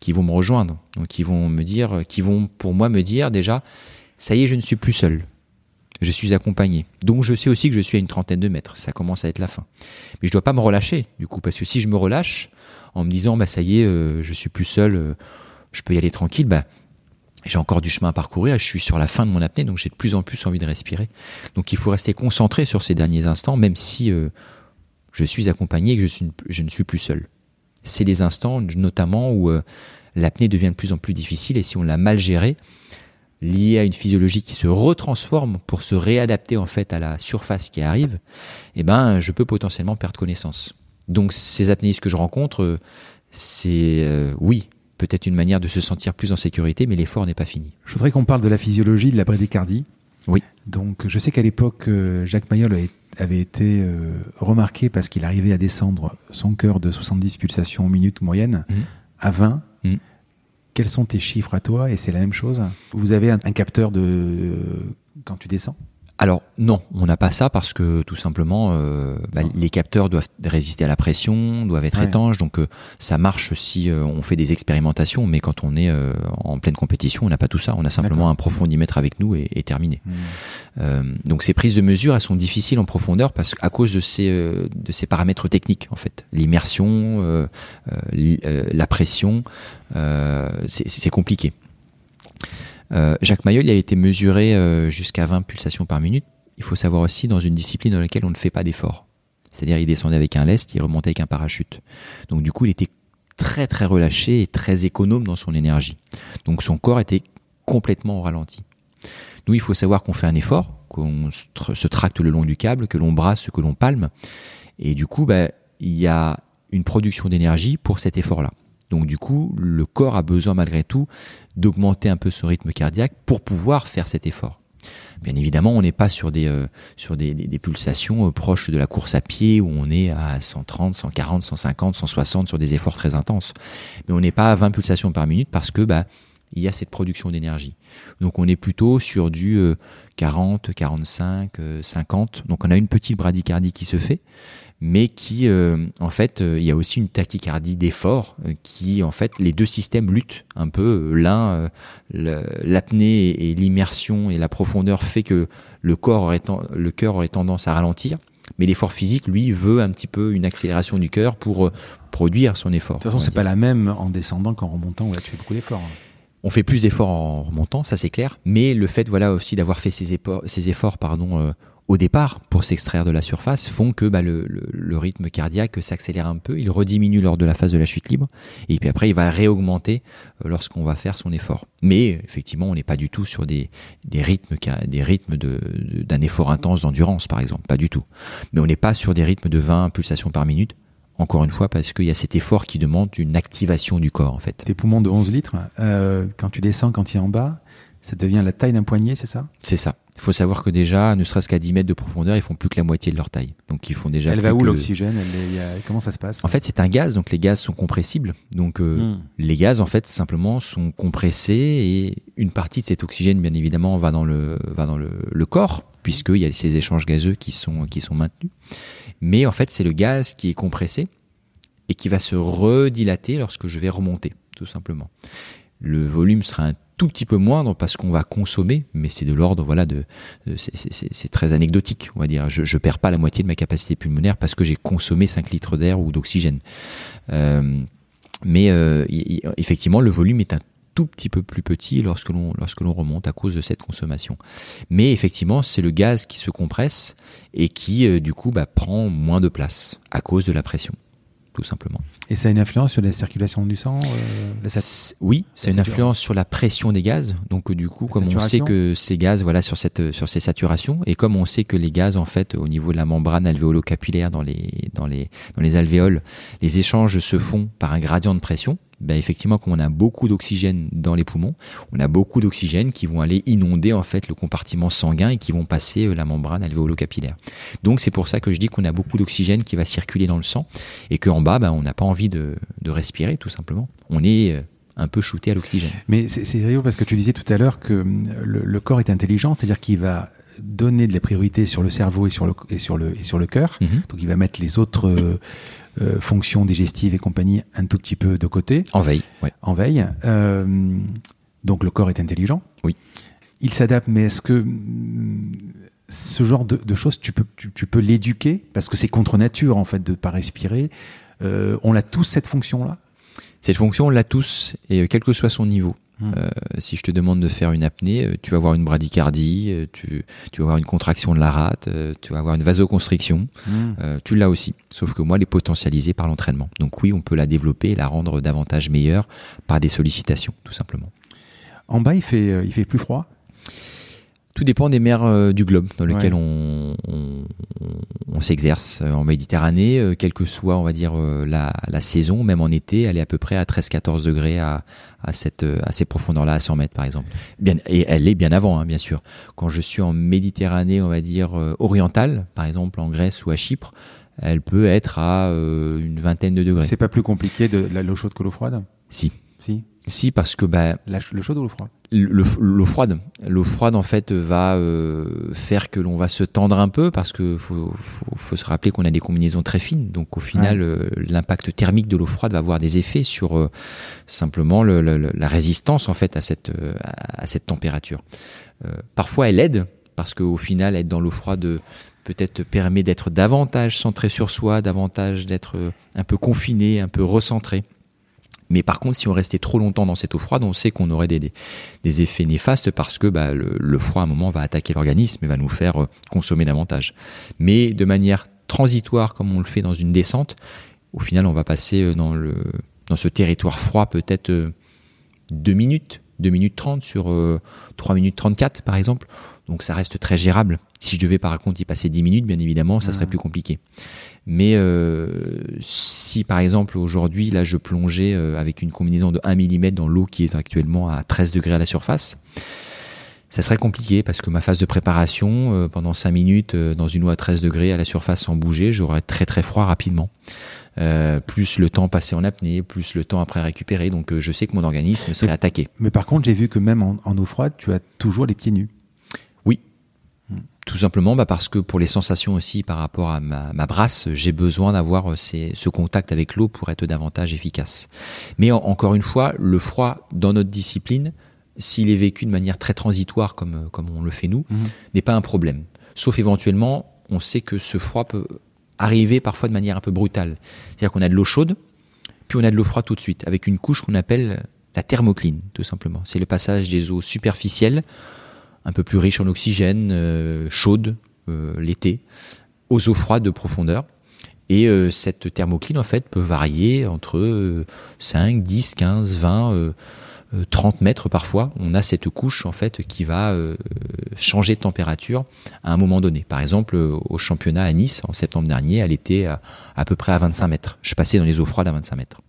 qui vont me rejoindre, donc qui vont me dire, qui vont pour moi me dire déjà, ça y est, je ne suis plus seul, je suis accompagné. Donc je sais aussi que je suis à une trentaine de mètres, ça commence à être la fin. Mais je ne dois pas me relâcher du coup, parce que si je me relâche en me disant, bah ça y est, euh, je suis plus seul, euh, je peux y aller tranquille, bah j'ai encore du chemin à parcourir, je suis sur la fin de mon apnée, donc j'ai de plus en plus envie de respirer. Donc il faut rester concentré sur ces derniers instants, même si euh, je suis accompagné et que je, ne suis plus seul. C'est les instants notamment où euh, l'apnée devient de plus en plus difficile et si on l'a mal gérée, liée à une physiologie qui se retransforme pour se réadapter en fait à la surface qui arrive, eh ben je peux potentiellement perdre connaissance. Donc ces apnéistes que je rencontre, euh, c'est oui, peut-être une manière de se sentir plus en sécurité, mais l'effort n'est pas fini. Je voudrais qu'on parle de la physiologie de la bradicardie. Oui. Donc, je sais qu'à l'époque, euh, Jacques Mayol avait été euh, remarqué parce qu'il arrivait à descendre son cœur de 70 pulsations minutes moyenne mmh. à 20. Mmh. Quels sont tes chiffres à toi? Et c'est la même chose? Vous avez un, capteur de euh, quand tu descends? Alors non, on n'a pas ça parce que tout simplement euh, bah, les capteurs doivent résister à la pression, doivent être étanches, donc euh, ça marche si euh, on fait des expérimentations, mais quand on est en pleine compétition, on n'a pas tout ça, on a simplement un profondimètre avec nous et, terminé. Mmh. donc ces prises de mesure, elles sont difficiles en profondeur parce à cause de ces de ces paramètres techniques en fait, l'immersion, la pression, c'est compliqué. Euh, Jacques Mayol il a été mesuré euh, jusqu'à 20 pulsations par minute. Il faut savoir aussi dans une discipline dans laquelle on ne fait pas d'effort. C'est-à-dire il descendait avec un lest, il remontait avec un parachute. Donc du coup, il était très très relâché et très économe dans son énergie. Donc son corps était complètement au ralenti. Nous, il faut savoir qu'on fait un effort, qu'on se tracte le long du câble, que l'on brasse, que l'on palme. Et du coup, bah, il y a une production d'énergie pour cet effort-là. Donc du coup, le corps a besoin malgré tout d'augmenter un peu son rythme cardiaque pour pouvoir faire cet effort. Bien évidemment, on n'est pas sur des, euh, pulsations euh, proches de la course à pied où on est à 130, 140, 150, 160 sur des efforts très intenses. Mais on n'est pas à 20 pulsations par minute parce que bah, il y a cette production d'énergie. Donc on est plutôt sur du 40, 45, 50. Donc on a une petite bradycardie qui se fait mais qui, euh, en fait, euh, il y a aussi une tachycardie d'effort, euh, qui, en fait, les deux systèmes luttent un peu. L'un, l'apnée et l'immersion et la profondeur fait que le corps aurait, le cœur aurait tendance à ralentir, mais l'effort physique, lui, veut un petit peu une accélération du cœur pour produire son effort. De toute façon, c'est pas la même en descendant qu'en remontant, où là, tu fais beaucoup d'efforts. Hein. On fait plus d'efforts en remontant, ça c'est clair, mais le fait voilà aussi d'avoir fait ces efforts, ces efforts pardon, au départ, pour s'extraire de la surface, font que bah, le, rythme cardiaque s'accélère un peu, il rediminue lors de la phase de la chute libre, et puis après il va réaugmenter euh, lorsqu'on va faire son effort. Mais effectivement, on n'est pas du tout sur des, rythmes, des rythmes d'un effort intense d'endurance, par exemple, pas du tout. Mais on n'est pas sur des rythmes de 20 pulsations par minute, encore une fois, parce qu'il y a cet effort qui demande une activation du corps, en fait. Tes poumons de 11 litres, euh, quand tu descends, quand tu es en bas, ça devient la taille d'un poignet, c'est ça? C'est ça. Il faut savoir que déjà, ne serait-ce qu'à 10 mètres de profondeur, ils font plus que la moitié de leur taille. Donc ils font déjà. Elle va où l'oxygène? Comment ça se passe? En fait, c'est un gaz, donc les gaz sont compressibles. Donc euh, hmm. les gaz, en fait, simplement sont compressés et une partie de cet oxygène, bien évidemment, va dans le va dans le, le corps, puisqu'il y a ces échanges gazeux qui sont qui sont maintenus. Mais en fait, c'est le gaz qui est compressé et qui va se redilater lorsque je vais remonter, tout simplement. Le volume sera un tout petit peu moindre parce qu'on va consommer, mais c'est de l'ordre, voilà, de, c'est très anecdotique, on va dire. Je, je perds pas la moitié de ma capacité pulmonaire parce que j'ai consommé 5 litres d'air ou d'oxygène. Euh, mais euh, effectivement, le volume est un tout petit peu plus petit lorsque l'on lorsque l'on remonte à cause de cette consommation. Mais effectivement, c'est le gaz qui se compresse et qui euh, du coup bah, prend moins de place à cause de la pression tout simplement. Et ça a une influence sur la circulation du sang euh, Oui, ça a une influence sur la pression des gaz. Donc euh, du coup, comme on sait que ces gaz, voilà, sur cette sur ces saturations, et comme on sait que les gaz, en fait, au niveau de la membrane alvéolo-capillaire dans les dans les dans les alvéoles, les échanges se font par un gradient de pression ben effectivement, comme on a beaucoup d'oxygène dans les poumons, on a beaucoup d'oxygène qui vont aller inonder en fait le compartiment sanguin et qui vont passer euh, la membrane alvéolo-capillaire. Donc c'est pour ça que je dis qu'on a beaucoup d'oxygène qui va circuler dans le sang et qu'en bas, ben, on n'a pas envie de, de respirer tout simplement. On est euh, un peu shooté à l'oxygène. Mais c'est sérieux parce que tu disais tout à l'heure que hum, le, corps est intelligent, c'est-à-dire qu'il va donner de la priorité sur le cerveau et sur le, et sur le, et sur le cœur. Mm-hmm. Donc il va mettre les autres euh, euh, fonctions digestives et compagnie un tout petit peu de côté. En veille, En veille. Euh, donc le corps est intelligent. Oui. Il s'adapte, mais est-ce que mm, ce genre de, choses, tu peux, tu, peux l'éduquer? Parce que c'est contre nature, en fait, de ne pas respirer. Euh, on a tous cette fonction-là? Cette fonction, on l'a tous, et quel que soit son niveau. Hmm. Euh, si je te demande de faire une apnée, euh, tu vas avoir une bradycardie, euh, tu, tu vas avoir une contraction de la rate, tu vas avoir une vasoconstriction. Hmm. tu l'as aussi. Sauf que moi, elle est potentialisée par l'entraînement. Donc oui, on peut la développer et la rendre davantage meilleure par des sollicitations, tout simplement. En bas, il fait, il fait plus froid tout dépend des mers euh, du globe dans lesquelles on, s'exerce. En Méditerranée, euh, quelle que soit, on va dire, euh, la, saison, même en été, elle est à peu près à 13-14 degrés à, cette, à ces profondeurs-là, à 100 mètres par exemple. Bien, et elle est bien avant, hein, bien sûr. Quand je suis en Méditerranée, on va dire, orientale, par exemple en Grèce ou à Chypre, elle peut être à une vingtaine de degrés. C'est pas plus compliqué de l'eau chaude que l'eau froide? Si. Si? Si, parce que bah, le chaud ou l'eau froide L'eau froide. L'eau froide, en fait, va euh, faire que l'on va se tendre un peu parce que faut, faut, se rappeler qu'on a des combinaisons très fines. Donc, au final, euh, l'impact thermique de l'eau froide va avoir des effets sur euh, simplement le, la résistance, en fait, à cette, à cette température. parfois, elle aide parce qu'au final, être dans l'eau froide peut-être permet d'être davantage centré sur soi, davantage d'être un peu confiné, un peu recentré. Mais par contre, si on restait trop longtemps dans cette eau froide, on sait qu'on aurait des, des, effets néfastes parce que bah, le, froid, à un moment, va attaquer l'organisme et va nous faire euh, consommer davantage. Mais de manière transitoire, comme on le fait dans une descente, au final, on va passer euh, dans, le, dans ce territoire froid peut-être 2 euh, minutes, 2 minutes 30 sur 3 minutes 34 par exemple. Donc ça reste très gérable. Si je devais par contre y passer 10 minutes, bien évidemment, ça serait mmh. plus compliqué. Mais euh, si par exemple aujourd'hui, là je plongeais euh, avec une combinaison de 1 mm dans l'eau qui est actuellement à 13 degrés à la surface, Ça serait compliqué parce que ma phase de préparation, euh, pendant 5 minutes, euh, dans une eau à 13 degrés à la surface sans bouger, j'aurais très très froid rapidement. Euh, plus le temps passé en apnée, plus le temps après récupérer. Donc je sais que mon organisme serait attaqué. Mais par contre, j'ai vu que même en, eau froide, tu as toujours les pieds nus. Tout simplement bah parce que pour les sensations aussi par rapport à ma, ma brasse, j'ai besoin d'avoir ce contact avec l'eau pour être davantage efficace. Mais encore une fois, le froid dans notre discipline, s'il est vécu de manière très transitoire comme, comme on le fait nous, mhm. n'est pas un problème. Sauf éventuellement, on sait que ce froid peut arriver parfois de manière un peu brutale. C'est-à-dire qu'on a de l'eau chaude, puis on a de l'eau froide tout de suite, avec une couche qu'on appelle la thermocline, tout simplement. C'est le passage des eaux superficielles, un peu plus riches en oxygène, euh, chaudes euh, l'été, aux eaux froides de profondeur. Et euh, cette thermocline, en fait, peut varier entre 5, 10, 15, 20 30 mètres parfois, on a cette couche en fait qui va euh, changer de température à un moment donné. Par exemple, au championnat à Nice en septembre dernier, elle était à, à peu près à 25 mètres. Je passais dans les eaux froides à 25 mètres.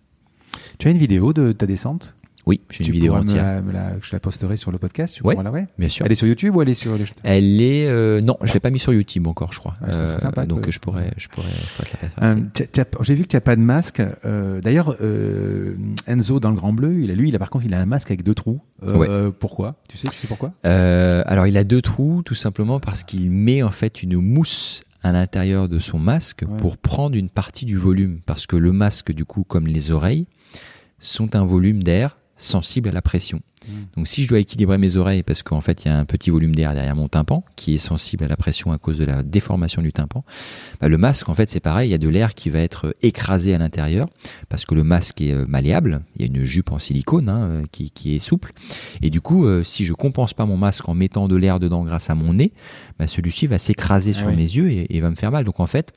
Tu as une vidéo de ta descente? Oui, j'ai une vidéo entière. je la posterai sur le podcast. Tu ouais, la ouais bien sûr. Elle est sur YouTube ou elle est sur les... Elle est euh, non, je l'ai pas mis sur YouTube encore, je crois. Ouais, ça serait sympa. Euh, donc je pourrais, je pourrais, euh, J'ai vu que tu n'as pas de masque. D'ailleurs, Enzo dans le Grand Bleu, il a lui, il a par contre, il a un masque avec deux trous. pourquoi? Tu sais, tu sais pourquoi? Alors, il a deux trous, tout simplement parce qu'il met en fait une mousse à l'intérieur de son masque pour prendre une partie du volume, parce que le masque, du coup, comme les oreilles, sont un volume d'air sensible à la pression. Mmh. Donc si je dois équilibrer mes oreilles parce qu'en fait il y a un petit volume d'air derrière mon tympan qui est sensible à la pression à cause de la déformation du tympan, bah, le masque en fait c'est pareil, il y a de l'air qui va être écrasé à l'intérieur parce que le masque est euh, malléable, il y a une jupe en silicone hein, euh, qui, qui, est souple et du coup euh, si je compense pas mon masque en mettant de l'air dedans grâce à mon nez, bah, celui-ci va s'écraser sur ah mes yeux et, et va me faire mal. Donc en fait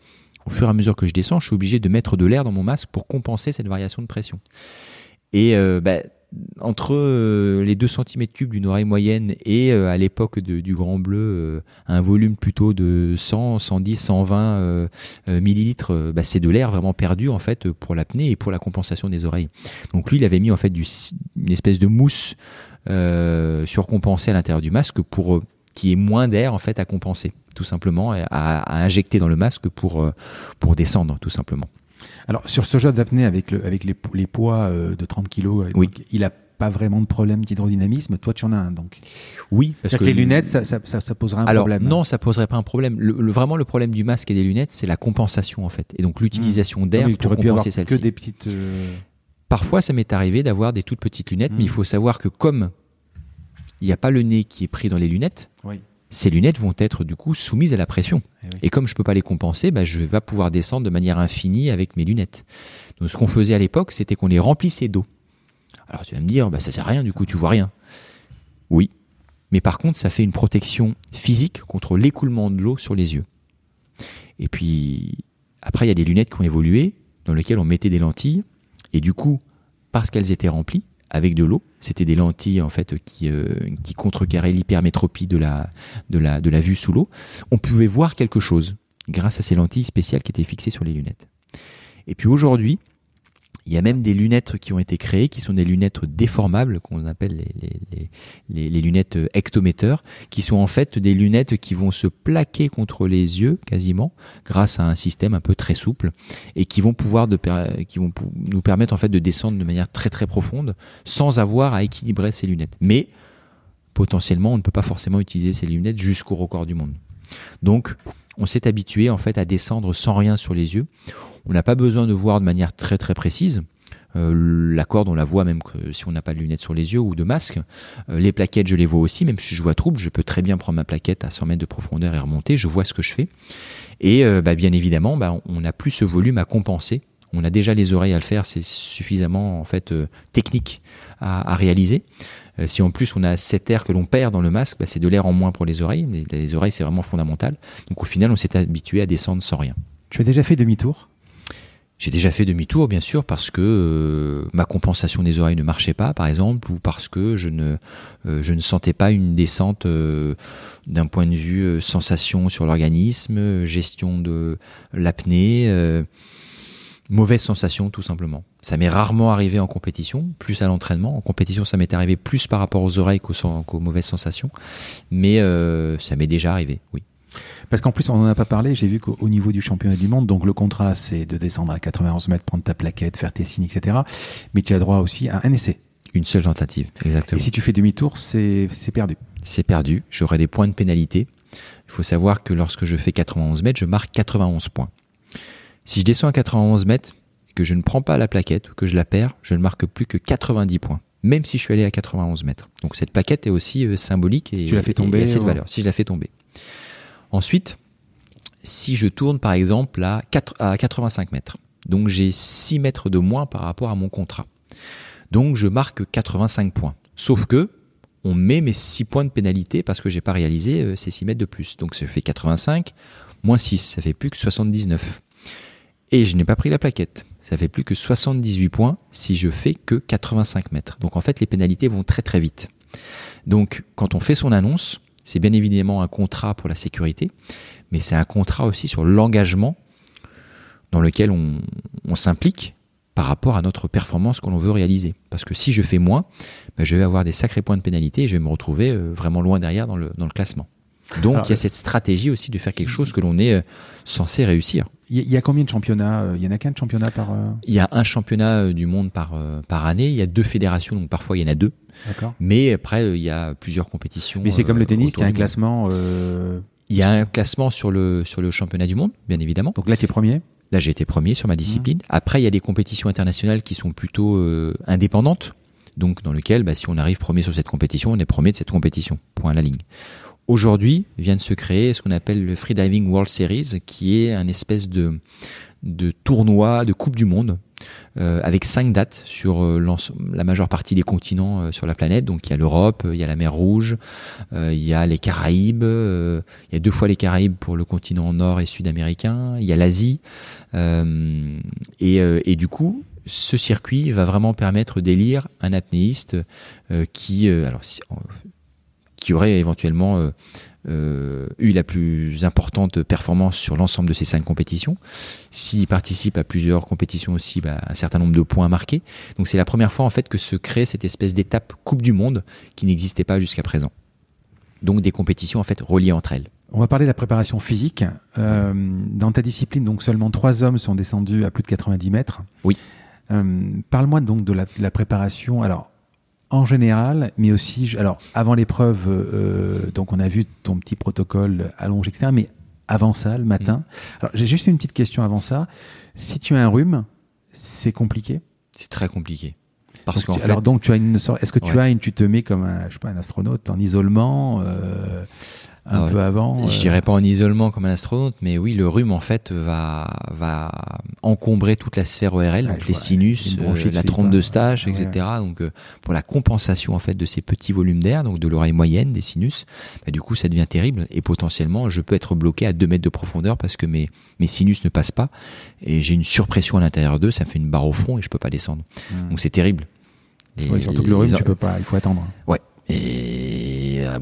au fur et à mesure que je descends, je suis obligé de mettre de l'air dans mon masque pour compenser cette variation de pression. Et euh, bah, entre euh, les 2 cm3 d'une oreille moyenne et euh, à l'époque du Grand Bleu, euh, un volume plutôt de 100, 110, 120 millilitres, bah, c'est de l'air vraiment perdu en fait pour l'apnée et pour la compensation des oreilles. Donc lui, il avait mis en fait une espèce de mousse surcompensée à l'intérieur du masque pour qu'il y ait moins d'air en fait à compenser, tout simplement, à, à, injecter dans le masque pour, pour descendre, tout simplement. Alors, sur ce jeu d'apnée avec, le, avec les, les poids euh, de 30 kg, euh, oui. il n'a pas vraiment de problème d'hydrodynamisme. Toi, tu en as un, donc. Oui, parce que, les lunettes, ça, ça, ça, poserait un Alors, problème. Non, ça poserait pas un problème. Le, vraiment, le problème du masque et des lunettes, c'est la compensation, en fait. Et donc, l'utilisation mmh. d'air pour compenser celle-ci. que des petites. Euh, Parfois, ça m'est arrivé d'avoir des toutes petites lunettes, mais il mmh. faut savoir que comme il n'y a pas le nez qui est pris dans les lunettes, oui ces lunettes vont être du coup soumises à la pression. Eh Et comme je peux pas les compenser, bah, je vais pas pouvoir descendre de manière infinie avec mes lunettes. Donc ce qu'on faisait à l'époque, c'était qu'on les remplissait d'eau. Alors tu vas me dire, bah, ça sert à rien, du coup tu vois rien. Oui, mais par contre ça fait une protection physique contre l'écoulement de l'eau sur les yeux. Et puis après il y a des lunettes qui ont évolué, dans lesquelles on mettait des lentilles, et du coup, parce qu'elles étaient remplies, avec de l'eau. C'était des lentilles en fait qui, euh, qui contrecarraient l'hypermétropie de la, de, la, de la vue sous l'eau. On pouvait voir quelque chose grâce à ces lentilles spéciales qui étaient fixées sur les lunettes. Et puis aujourd'hui, il y a même des lunettes qui ont été créées, qui sont des lunettes déformables, qu'on appelle les, lunettes hectométeurs, qui sont en fait des lunettes qui vont se plaquer contre les yeux quasiment, grâce à un système un peu très souple, et qui vont pouvoir de, qui vont nous permettre en fait de descendre de manière très très profonde, sans avoir à équilibrer ces lunettes. Mais potentiellement, on ne peut pas forcément utiliser ces lunettes jusqu'au record du monde. Donc, on s'est habitué en fait à descendre sans rien sur les yeux. On n'a pas besoin de voir de manière très très précise. Euh, la corde, on la voit même que si on n'a pas de lunettes sur les yeux ou de masque. Euh, les plaquettes, je les vois aussi, même si je vois trouble, je peux très bien prendre ma plaquette à 100 mètres de profondeur et remonter, je vois ce que je fais. Et euh, bah, bien évidemment, bah, on n'a plus ce volume à compenser. On a déjà les oreilles à le faire, c'est suffisamment en fait technique à, réaliser. si en plus on a cet air que l'on perd dans le masque, bah, c'est de l'air en moins pour les oreilles. les oreilles, c'est vraiment fondamental. Donc au final, on s'est habitué à descendre sans rien. Tu as déjà fait demi-tour? J'ai déjà fait demi-tour, bien sûr, parce que euh, ma compensation des oreilles ne marchait pas, par exemple, ou parce que je ne, euh, je ne sentais pas une descente euh, d'un point de vue sensation sur l'organisme, gestion de l'apnée. mauvaise sensation tout simplement. Ça m'est rarement arrivé en compétition, plus à l'entraînement. En compétition, ça m'est arrivé plus par rapport aux oreilles qu'aux mauvaises sensations, mais ça m'est déjà arrivé, oui. Parce qu'en plus, on n'en a pas parlé, j'ai vu qu'au niveau du championnat du monde, donc le contrat, c'est de descendre à 91 mètres, prendre ta plaquette, faire tes signes, etc. Mais tu as droit aussi à un essai. Une seule tentative, exactement. Et si tu fais demi-tour, c'est perdu. C'est perdu. J'aurai des points de pénalité. Il faut savoir que lorsque je fais 91 mètres, je marque 91 points. Si je descends à 91 mètres, que je ne prends pas la plaquette ou que je la perds, je ne marque plus que 90 points, même si je suis allé à 91 mètres. Donc cette plaquette est aussi euh, symbolique et, tu la fais tomber, cette valeur. Si je la fais tomber. Ensuite, si je tourne par exemple à, 4, à 85 mètres, donc j'ai 6 mètres de moins par rapport à mon contrat. Donc je marque 85 points. Sauf que on met mes 6 points de pénalité parce que j'ai pas réalisé euh, ces 6 mètres de plus. Donc ça fait 85 moins 6, ça fait plus que 79. Et je n'ai pas pris la plaquette. Ça fait plus que 78 points si je fais que 85 mètres. Donc en fait, les pénalités vont très très vite. Donc quand on fait son annonce, c'est bien évidemment un contrat pour la sécurité, mais c'est un contrat aussi sur l'engagement dans lequel on, s'implique par rapport à notre performance que l'on veut réaliser. Parce que si je fais moins, ben, je vais avoir des sacrés points de pénalité et je vais me retrouver euh, vraiment loin derrière dans le classement. Donc il y a cette stratégie aussi de faire quelque chose que l'on est euh, censé réussir. Il y, a combien de championnats euh, Il y en a qu'un championnat par euh Il y a un championnat du monde par, par année. Il y a deux fédérations, donc parfois il y en a deux. Mais après, il y a plusieurs compétitions. Mais c'est comme le tennis, il y a un classement. Il y a un classement sur le, sur le championnat du monde, bien évidemment. Donc là, tu es premier Là, j'ai été premier sur ma discipline. Mmh. Après, il y a des compétitions internationales qui sont plutôt indépendantes. Donc, dans lesquelles, bah, si on arrive premier sur cette compétition, on est premier de cette compétition. Point à la ligne. Aujourd'hui vient de se créer ce qu'on appelle le Freediving World Series, qui est un espèce de, de tournoi de Coupe du Monde euh, avec cinq dates sur euh, la majeure partie des continents euh, sur la planète. Donc il y a l'Europe, il y a la mer Rouge, il y a les Caraïbes, il y a deux fois les Caraïbes pour le continent nord et sud-américain, il y a l'Asie. Et, et, du coup, ce circuit va vraiment permettre d'élire un apnéiste qui, alors qui aurait éventuellement euh, euh, eu la plus importante performance sur l'ensemble de ces cinq compétitions. S'il participe à plusieurs compétitions aussi, bah, un certain nombre de points marqués. Donc c'est la première fois en fait que se crée cette espèce d'étape Coupe du Monde qui n'existait pas jusqu'à présent. Donc des compétitions en fait reliées entre elles. On va parler de la préparation physique. Euh, dans ta discipline, donc seulement trois hommes sont descendus à plus de 90 mètres. Oui. Parle-moi donc de la, de la préparation. Alors, en général, mais aussi, alors avant l'épreuve, euh, donc on a vu ton petit protocole allongé, etc. Mais avant ça, le matin. Mm. Alors j'ai juste une petite question avant ça. Si tu as un rhume, c'est compliqué? C'est très compliqué. Parce donc, alors donc tu as une est-ce que tu as une tu te mets comme un je sais pas un astronaute en isolement euh, un peu avant. Je dirais pas en isolement comme un astronaute, mais oui, le rhume en fait va va encombrer toute la sphère ORL, donc les sinus, euh, la trompe de stage, etc. Donc euh, pour la compensation en fait de ces petits volumes d'air, donc de l'oreille moyenne des sinus, bah, du coup ça devient terrible et potentiellement je peux être bloqué à 2 mètres de profondeur parce que mes mes sinus ne passent pas et j'ai une surpression à l'intérieur d'eux, ça fait une barre au front et je peux pas descendre. Mmh. Donc c'est terrible. surtout que le rhume, tu peux pas, il faut attendre. Ouais. Et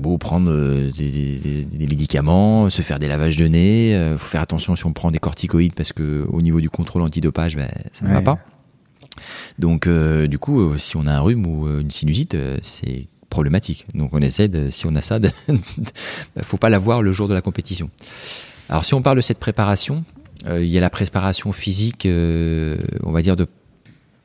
beau prendre euh, des, médicaments, se faire des lavages de nez, il euh, faut faire attention si on prend des corticoïdes parce que au niveau du contrôle antidopage, ben, ça ne va pas. Donc euh, du coup, si on a un rhume ou une sinusite, c'est problématique. Donc on essaie de, si on a ça, de, ben, faut pas l'avoir le jour de la compétition. Alors si on parle de cette préparation, il y a la préparation physique, on va dire de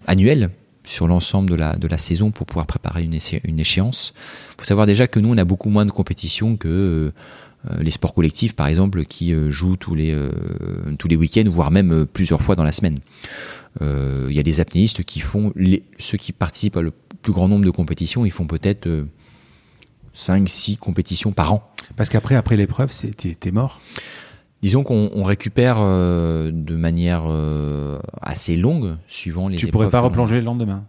annuelle sur l'ensemble de la, de la saison pour pouvoir préparer une, une échéance. Il faut savoir déjà que nous, on a beaucoup moins de compétitions que euh, les sports collectifs, par exemple, qui euh, jouent tous les, euh, tous les week-ends, voire même plusieurs fois dans la semaine. Il y a des apnéistes qui font, les, ceux qui participent à le plus grand nombre de compétitions, ils font peut-être 5-6 compétitions par an. Parce qu'après, après, l'épreuve, t'es mort Disons qu'on récupère euh, de manière euh, assez longue, suivant les. Tu pourrais pas replonger le lendemain.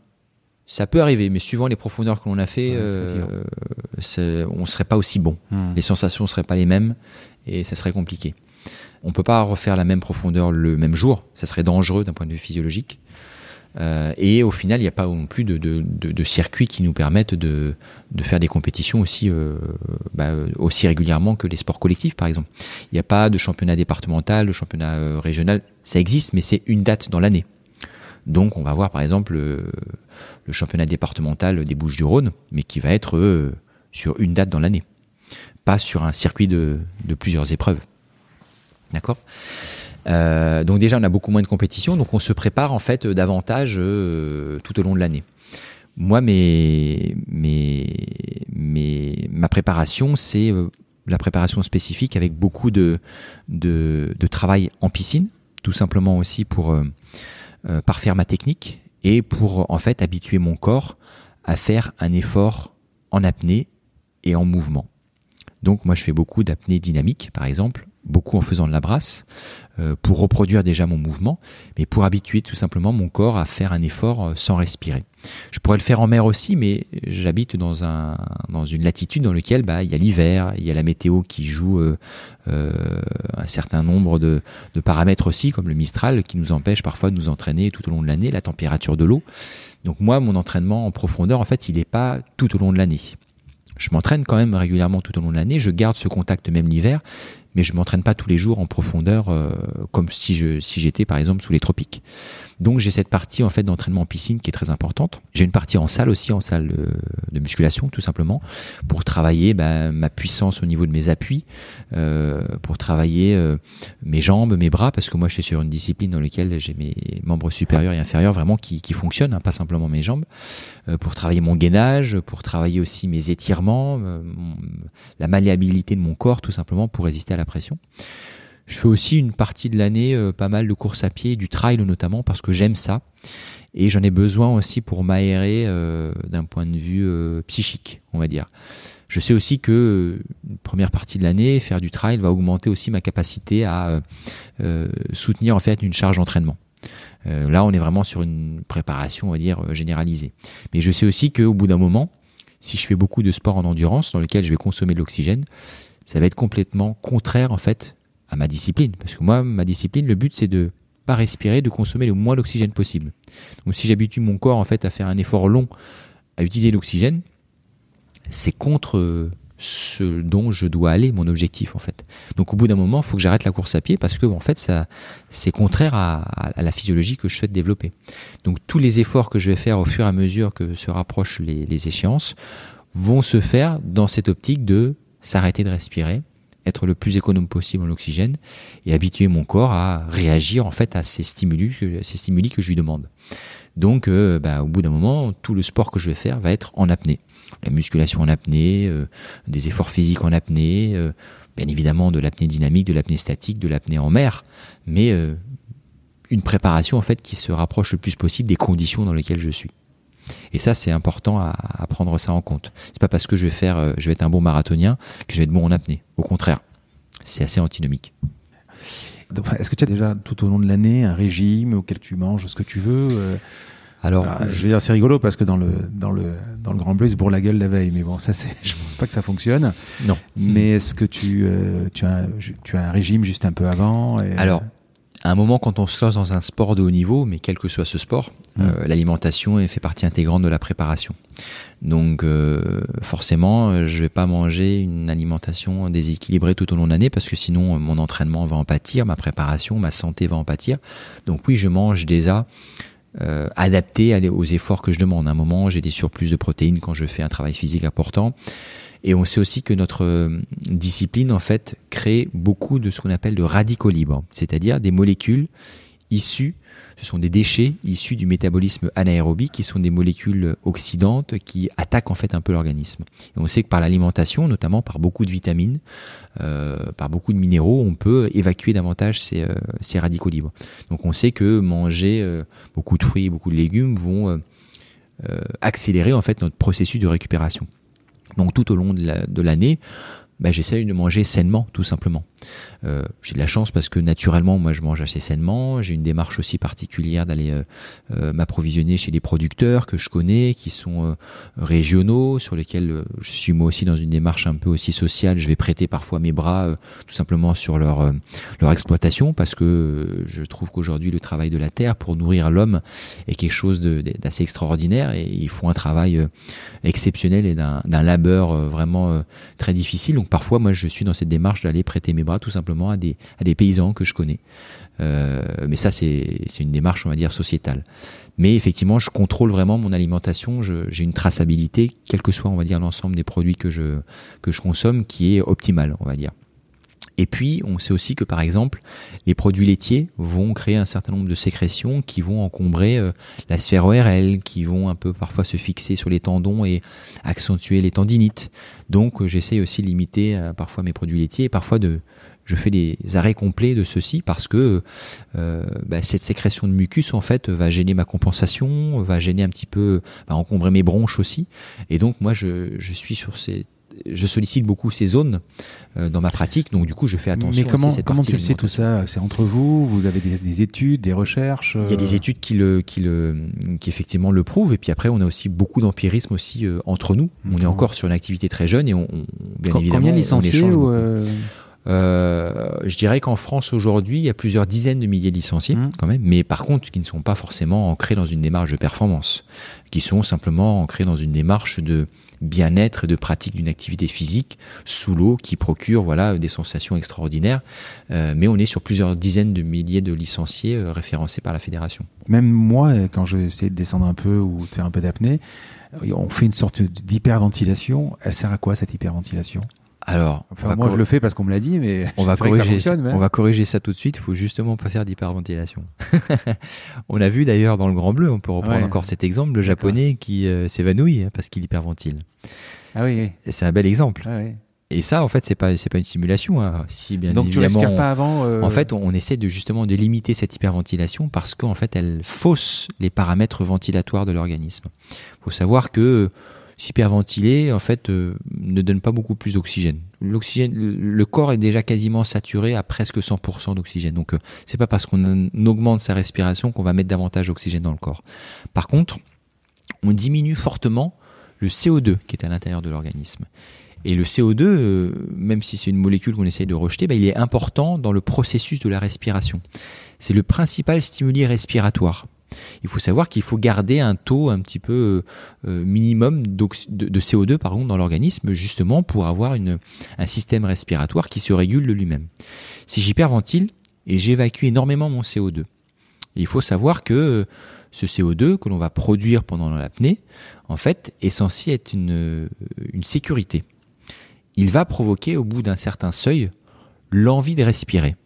Ça peut arriver, mais suivant les profondeurs que l'on a fait, euh, on serait pas aussi bon. Hmm. Les sensations seraient pas les mêmes et ça serait compliqué. On peut pas refaire la même profondeur le même jour, ça serait dangereux d'un point de vue physiologique. Euh, et au final, il n'y a pas non plus de, de, circuits qui nous permettent de, faire des compétitions aussi, euh, bah, aussi régulièrement que les sports collectifs, par exemple. Il n'y a pas de championnat départemental, de championnat euh, régional. Ça existe, mais c'est une date dans l'année. Donc on va voir par exemple le, championnat départemental des Bouches-du-Rhône, mais qui va être euh, sur une date dans l'année, pas sur un circuit de, plusieurs épreuves. D'accord? Euh, donc déjà on a beaucoup moins de compétition, donc on se prépare en fait davantage tout au long de l'année. Moi, ma préparation, c'est la préparation spécifique avec beaucoup de, de, travail en piscine, tout simplement aussi pour euh, euh, parfaire ma technique et pour en fait habituer mon corps à faire un effort en apnée et en mouvement. Donc moi je fais beaucoup d'apnée dynamique par exemple, beaucoup en faisant de la brasse, euh, pour reproduire déjà mon mouvement, mais pour habituer tout simplement mon corps à faire un effort euh, sans respirer. Je pourrais le faire en mer aussi, mais j'habite dans, un, dans une latitude dans laquelle bah, il y a l'hiver, il y a la météo qui joue euh, un certain nombre de, de, paramètres aussi, comme le Mistral, qui nous empêche parfois de nous entraîner tout au long de l'année, la température de l'eau. Donc moi, mon entraînement en profondeur, en fait, il n'est pas tout au long de l'année. Je m'entraîne quand même régulièrement tout au long de l'année, je garde ce contact même l'hiver, mais je m'entraîne pas tous les jours en profondeur euh, comme si je si j'étais par exemple sous les tropiques. Donc j'ai cette partie en fait d'entraînement en piscine qui est très importante. J'ai une partie en salle aussi, en salle de, musculation tout simplement, pour travailler bah, ma puissance au niveau de mes appuis, euh, pour travailler euh, mes jambes, mes bras, parce que moi je suis sur une discipline dans laquelle j'ai mes membres supérieurs et inférieurs vraiment qui, qui fonctionnent, hein, pas simplement mes jambes, euh, pour travailler mon gainage, pour travailler aussi mes étirements, la malléabilité de mon corps tout simplement pour résister à la pression. Je fais aussi une partie de l'année euh, pas mal de courses à pied, du trail notamment, parce que j'aime ça. Et j'en ai besoin aussi pour m'aérer euh, d'un point de vue euh, psychique, on va dire. Je sais aussi que une première partie de l'année, faire du trail va augmenter aussi ma capacité à soutenir en fait une charge d'entraînement. là, on est vraiment sur une préparation, on va dire, généralisée. Mais je sais aussi qu'au bout d'un moment, si je fais beaucoup de sport en endurance, dans lequel je vais consommer de l'oxygène, ça va être complètement contraire en fait à ma discipline. Parce que moi, ma discipline, le but, c'est de pas respirer, de consommer le moins d'oxygène possible. Donc si j'habitue mon corps en fait à faire un effort long, à utiliser l'oxygène, c'est contre ce dont je dois aller, mon objectif en fait. Donc au bout d'un moment, il faut que j'arrête la course à pied parce que en fait, ça, c'est contraire à, la physiologie que je souhaite développer. Donc tous les efforts que je vais faire au fur et à mesure que se rapprochent les échéances vont se faire dans cette optique de s'arrêter de respirer, être le plus économe possible en oxygène et habituer mon corps à réagir en fait à ces stimuli, ces stimuli que je lui demande. Donc, euh, bah, au bout d'un moment, tout le sport que je vais faire va être en apnée. La musculation en apnée, euh, des efforts physiques en apnée, euh, bien évidemment de l'apnée dynamique, de l'apnée statique, de l'apnée en mer, mais une préparation en fait qui se rapproche le plus possible des conditions dans lesquelles je suis. Et ça, c'est important à, prendre ça en compte. C'est pas parce que je vais faire, euh, je vais être un bon marathonien que je vais être bon en apnée. Au contraire, c'est assez antinomique. Est-ce que tu as déjà tout au long de l'année un régime auquel tu manges ce que tu veux euh? alors, je vais dire c'est rigolo parce que dans le dans le dans le Grand Bleu, ils la gueule la veille, mais bon, ça c'est, je pense pas que ça fonctionne. Non. Mais est-ce que tu euh, tu as tu as un régime juste un peu avant Alors, à un moment, quand on se lance dans un sport de haut niveau, mais quel que soit ce sport, mm. euh, l'alimentation fait partie intégrante de la préparation. Donc euh, forcément, je vais pas manger une alimentation déséquilibrée tout au long de l'année parce que sinon mon entraînement va en pâtir, ma préparation, ma santé va en pâtir. Donc oui, je mange déjà euh, adapté aux efforts que je demande. À un moment, j'ai des surplus de protéines quand je fais un travail physique important. Et on sait aussi que notre euh, discipline, en fait, crée beaucoup de ce qu'on appelle de radicaux libres, c'est-à-dire des molécules issues, ce sont des déchets issus du métabolisme anaérobie, qui sont des molécules oxydantes qui attaquent en fait un peu l'organisme. Et on sait que par l'alimentation, notamment par beaucoup de vitamines, euh, par beaucoup de minéraux, on peut évacuer davantage ces, euh, radicaux libres. Donc on sait que manger beaucoup de fruits beaucoup de légumes vont accélérer en fait notre processus de récupération. Donc tout au long de l'année, bah, j'essaye de manger sainement, tout simplement. Euh, j'ai de la chance parce que naturellement, moi, je mange assez sainement. J'ai une démarche aussi particulière d'aller euh, euh, m'approvisionner chez des producteurs que je connais, qui sont régionaux, sur lesquels je suis moi aussi dans une démarche un peu aussi sociale. Je vais prêter parfois mes bras, tout simplement sur leur leur exploitation, parce que je trouve qu'aujourd'hui, le travail de la terre pour nourrir l'homme est quelque chose d'assez extraordinaire et ils font un travail exceptionnel et d'un labeur vraiment très difficile. Parfois, moi, je suis dans cette démarche d'aller prêter mes bras tout simplement à des, à des paysans que je connais. Euh, mais ça, c'est une démarche, on va dire, sociétale. Mais effectivement, je contrôle vraiment mon alimentation. J'ai une traçabilité, quel que soit, on va dire, l'ensemble des produits que je, que je consomme, qui est optimale, on va dire. Et puis, on sait aussi que par exemple, les produits laitiers vont créer un certain nombre de sécrétions qui vont encombrer euh, la sphère ORL, qui vont un peu parfois se fixer sur les tendons et accentuer les tendinites. Donc, euh, j'essaye aussi de limiter euh, parfois mes produits laitiers et parfois de, je fais des arrêts complets de ceci parce que bah, cette sécrétion de mucus en fait va gêner ma compensation, va gêner un petit peu, va encombrer mes bronches aussi. Et donc moi je, je suis sur ces je sollicite beaucoup ces zones euh, dans ma pratique, donc du coup je fais attention. Mais comment, comment tu le sais tout ça? C'est entre vous Vous avez des, études, des recherches Il y a des euh? études qui le, qui le, qui effectivement le prouvent, et puis après on a aussi beaucoup d'empirisme aussi euh, entre nous. On est encore sur une activité très jeune et on, bien évidemment combien de licenciés je dirais qu'en France aujourd'hui, il y a plusieurs dizaines de milliers de licenciés mmh. quand même, mais par contre qui ne sont pas forcément ancrés dans une démarche de performance, qui sont simplement ancrés dans une démarche de bien-être et de pratique d'une activité physique sous l'eau qui procure voilà des sensations extraordinaires. Euh, mais on est sur plusieurs dizaines de milliers de licenciés euh, référencés par la fédération. Même moi, quand je de descendre un peu ou de faire un peu d'apnée, on fait une sorte d'hyperventilation. Elle sert à quoi cette hyperventilation? Alors, enfin, moi je le fais parce qu'on me l'a dit, mais on va corriger. Ça on va corriger ça tout de suite. Il faut justement pas faire d'hyperventilation. on a vu d'ailleurs dans le Grand Bleu, on peut reprendre encore cet exemple, le japonais qui euh, s'évanouit hein, parce qu'il hyperventile. Ah oui. C'est un bel exemple. Ah oui. Et ça, en fait, c'est pas c'est pas une simulation. Hein. Si bien Donc tu pas avant. Euh, en fait, on, essaie de justement de limiter cette hyperventilation parce qu'en fait, elle fausse les paramètres ventilatoires de l'organisme. Il faut savoir que s'hyperventiler en fait euh, ne donne pas beaucoup plus d'oxygène. Le corps est déjà quasiment saturé à presque 100% d'oxygène. Donc euh, c'est pas parce qu'on augmente sa respiration qu'on va mettre davantage d'oxygène dans le corps. Par contre, on diminue fortement le CO2 qui est à l'intérieur de l'organisme. Et le CO2, euh, même si c'est une molécule qu'on essaye de rejeter, bah, il est important dans le processus de la respiration. C'est le principal stimuli respiratoire. Il faut savoir qu'il faut garder un taux un petit peu euh, minimum de, CO2 par dans l'organisme justement pour avoir un système respiratoire qui se régule de lui-même. Si j'hyperventile et j'évacue énormément mon CO2, il faut savoir que ce CO2 que l'on va produire pendant l'apnée, en fait, est censé être une, une sécurité. Il va provoquer au bout d'un certain seuil l'envie de respirer.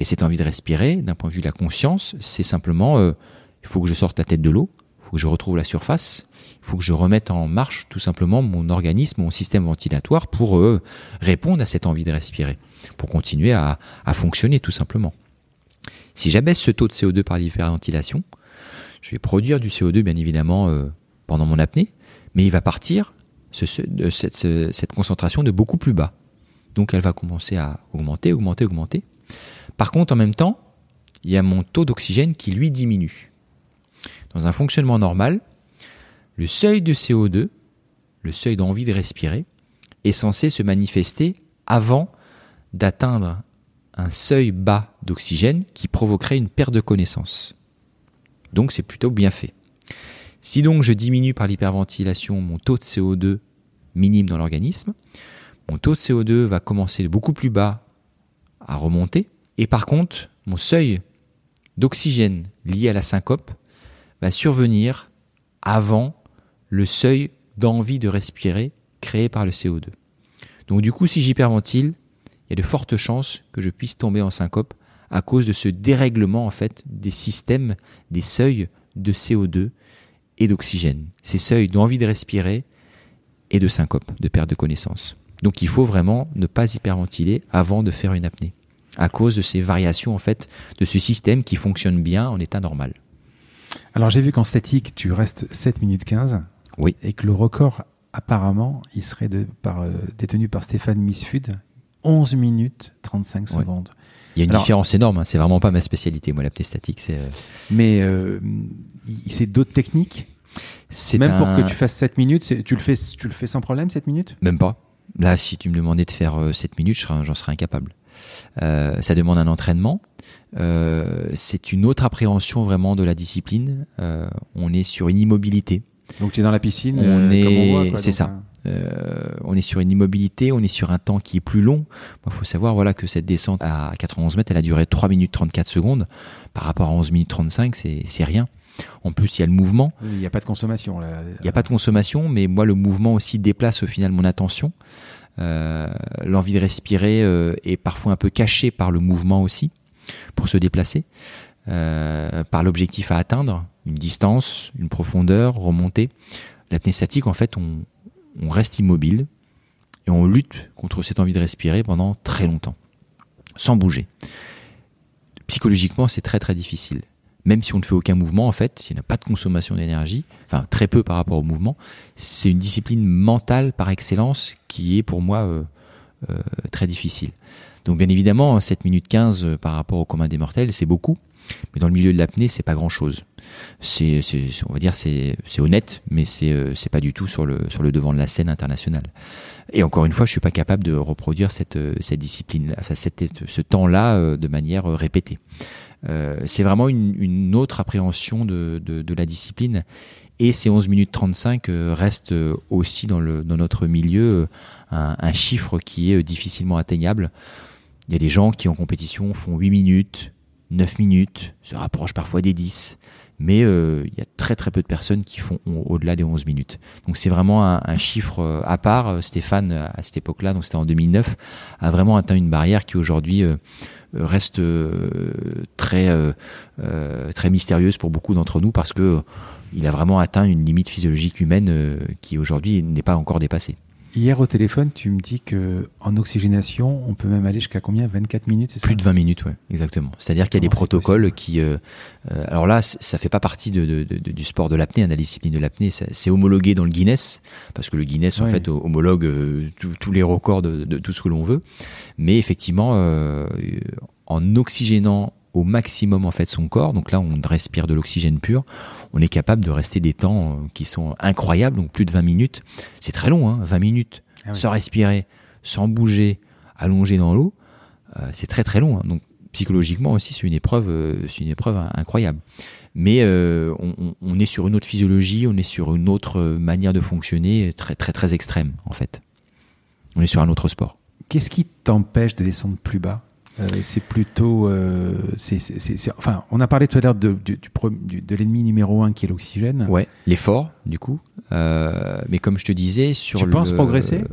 Et cette envie de respirer, d'un point de vue de la conscience, c'est simplement, euh, il faut que je sorte la tête de l'eau, il faut que je retrouve la surface, il faut que je remette en marche tout simplement mon organisme, mon système ventilatoire pour euh, répondre à cette envie de respirer, pour continuer à, fonctionner tout simplement. Si j'abaisse ce taux de CO2 par l'hyperventilation, je vais produire du CO2 bien évidemment euh, pendant mon apnée, mais il va partir de cette, cette concentration de beaucoup plus bas. Donc elle va commencer à augmenter, augmenter, augmenter. Par contre, en même temps, il y a mon taux d'oxygène qui lui diminue. Dans un fonctionnement normal, le seuil de CO2, le seuil d'envie de respirer, est censé se manifester avant d'atteindre un seuil bas d'oxygène qui provoquerait une perte de connaissance. Donc c'est plutôt bien fait. Si donc je diminue par l'hyperventilation mon taux de CO2 minime dans l'organisme, mon taux de CO2 va commencer beaucoup plus bas à remonter, et par contre, mon seuil d'oxygène lié à la syncope va survenir avant le seuil d'envie de respirer créé par le CO2. Donc du coup, si j'hyperventile, il y a de fortes chances que je puisse tomber en syncope à cause de ce dérèglement en fait des systèmes, des seuils de CO2 et d'oxygène. Ces seuils d'envie de respirer et de syncope, de perte de connaissance. Donc il faut vraiment ne pas hyperventiler avant de faire une apnée à cause de ces variations en fait de ce système qui fonctionne bien en état normal. Alors j'ai vu qu'en statique, tu restes 7 minutes 15. Oui. Et que le record, apparemment, il serait de, par, euh, détenu par Stéphane Misfud, 11 minutes 35 secondes. Il y a une différence énorme, hein. c'est vraiment pas ma spécialité, moi l'apnée statique. Euh, Mais euh, c'est d'autres techniques? Même pour que tu fasses 7 minutes, tu le, fais, tu le fais sans problème 7 minutes? Même pas. Là, si tu me demandais de faire 7 minutes, j'en serais incapable. Euh, ça demande un entraînement. Euh, c'est une autre appréhension vraiment de la discipline. Euh, on est sur une immobilité. Donc tu es dans la piscine. On est, c'est ça. on est sur une immobilité, on est sur un temps qui est plus long. Il faut savoir voilà, que cette descente à 91 mètres, elle a duré 3 minutes 34 secondes. Par rapport à 11 minutes 35, c'est rien. En plus, il y a le mouvement. Il n'y a pas de consommation. Il n'y a pas de consommation, mais moi, le mouvement aussi déplace au final mon attention. Euh, l'envie de respirer euh, est parfois un peu cachée par le mouvement aussi, pour se déplacer, euh, par l'objectif à atteindre, une distance, une profondeur, remonter. L'apnée statique, en fait, on, on reste immobile et on lutte contre cette envie de respirer pendant très longtemps, sans bouger. Psychologiquement, c'est très très difficile même si on ne fait aucun mouvement, en fait, il n'y a pas de consommation d'énergie, enfin très peu par rapport au mouvement, c'est une discipline mentale par excellence qui est pour moi euh, euh, très difficile. Donc bien évidemment, 7 minutes 15 euh, par rapport au commun des mortels, c'est beaucoup, mais dans le milieu de l'apnée, c'est pas grand-chose. On va dire, c'est, honnête, mais c'est, pas du tout sur le, devant de la scène internationale. Et encore une fois, je suis pas capable de reproduire cette, discipline, enfin, ce temps-là de manière répétée. Euh, c'est vraiment une, autre appréhension de, la discipline. Et ces 11 minutes 35 euh, restent aussi dans, notre milieu euh, un, chiffre qui est difficilement atteignable. Il y a des gens qui en compétition font 8 minutes, 9 minutes, se rapprochent parfois des 10 mais il y a très très peu de personnes qui font au-delà des 11 minutes. Donc c'est vraiment un, chiffre à part. Stéphane, à cette époque-là, donc c'était en 2009, a vraiment atteint une barrière qui aujourd'hui reste euh, très, euh, euh, très mystérieuse pour beaucoup d'entre nous parce que il a vraiment atteint une limite physiologique humaine qui aujourd'hui n'est pas encore dépassée. Hier au téléphone, tu me dis que en oxygénation, on peut même aller jusqu'à combien? 24 minutes, Plus de 20 minutes, ouais, exactement. C'est-à-dire qu'il y a des protocoles qui, alors là, ça fait pas partie de, du sport de l'apnée, hein, de la discipline de l'apnée. C'est homologué dans le Guinness, parce que le Guinness en fait homologue tous les records de, tout ce que l'on veut. Mais effectivement, euh, en oxygénant au maximum en fait son corps, donc là on respire de l'oxygène pur, on est capable de rester des temps euh, qui sont incroyables, donc plus de 20 minutes. C'est très long, hein, 20 minutes, ah sans respirer, sans bouger, allongé dans l'eau, euh, c'est très très long. Hein. donc psychologiquement aussi c'est une épreuve, c'est une épreuve incroyable. Mais on, on, est sur une autre physiologie, on est sur une autre manière de fonctionner, très très très extrême en fait. On est sur un autre sport. Qu'est-ce qui t'empêche de descendre plus bas? Euh, c'est plutôt. Euh, enfin, on a parlé tout à l'heure de, de l'ennemi numéro un qui est l'oxygène. Ouais, l'effort, du coup. Euh, mais comme je te disais, sur tu penses progresser?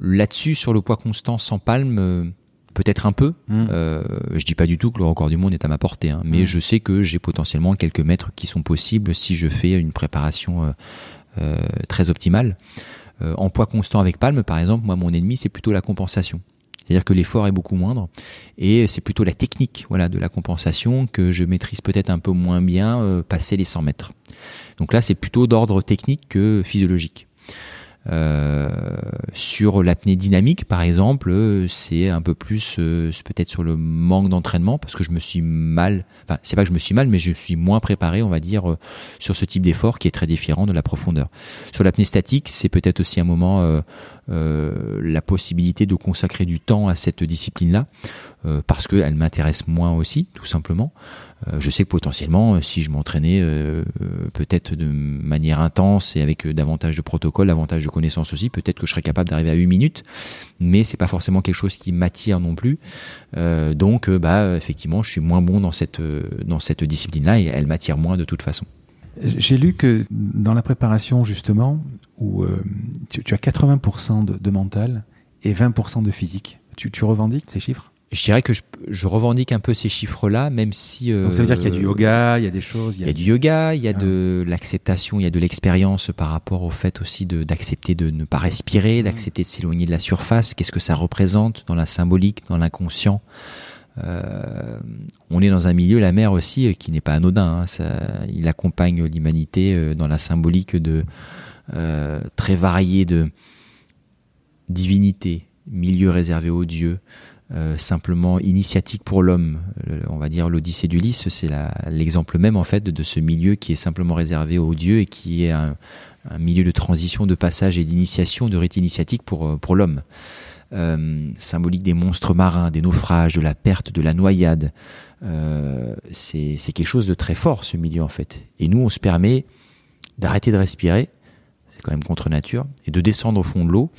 Là-dessus, sur le poids constant sans palme, peut-être un peu. Hmm. je dis pas du tout que le record du monde est à ma portée, hein, mais hmm. je sais que j'ai potentiellement quelques mètres qui sont possibles si je fais une préparation très optimale. En poids constant avec palme, par exemple, moi, mon ennemi, c'est plutôt la compensation. C'est-à-dire que l'effort est beaucoup moindre et c'est plutôt la technique voilà, de la compensation que je maîtrise peut-être un peu moins bien euh, passer les 100 mètres. Donc là, c'est plutôt d'ordre technique que physiologique. Euh, sur l'apnée dynamique, par exemple, c'est un peu plus euh, peut-être sur le manque d'entraînement parce que je me suis mal. Enfin, c'est pas que je me suis mal, mais je suis moins préparé, on va dire, euh, sur ce type d'effort qui est très différent de la profondeur. Sur l'apnée statique, c'est peut-être aussi un moment la possibilité de consacrer du temps à cette discipline-là parce qu'elle m'intéresse moins aussi, tout simplement. Euh, je sais que potentiellement, euh, si je m'entraînais euh, peut-être de manière intense et avec davantage de protocoles, davantage de connaissances aussi, peut-être que je serais capable d'arriver à 8 minutes, mais c'est pas forcément quelque chose qui m'attire non plus. donc, bah, effectivement, je suis moins bon dans cette, dans cette discipline-là et elle m'attire moins de toute façon. J'ai lu que dans la préparation, justement, où tu, as 80% de, mental et 20% de physique, tu, tu revendiques ces chiffres? Je dirais que je, revendique un peu ces chiffres-là, même si. Euh, Donc ça veut dire qu'il y a du yoga, il y a des choses. Il y a, du yoga, il y a ah. de l'acceptation, il y a de l'expérience par rapport au fait aussi d'accepter de, ne pas respirer, d'accepter de s'éloigner de la surface. Qu'est-ce que ça représente dans la symbolique, dans l'inconscient? Euh, On est dans un milieu, la mer aussi, euh, qui n'est pas anodin. Hein, ça, il accompagne l'humanité dans la symbolique de euh, très variée de divinité, milieu réservé aux dieux. Euh, simplement initiatique pour l'homme. On va dire l'Odyssée d'Ulysse, c'est l'exemple même en fait de, ce milieu qui est simplement réservé aux dieux et qui est un, milieu de transition, de passage et d'initiation, de rite initiatique pour, euh, l'homme. Euh, symbolique des monstres marins, des naufrages, de la perte, de la noyade. c'est quelque chose de très fort ce milieu en fait. Et nous, on se permet d'arrêter de respirer. c'est quand même contre nature, et de descendre au fond de l'eau,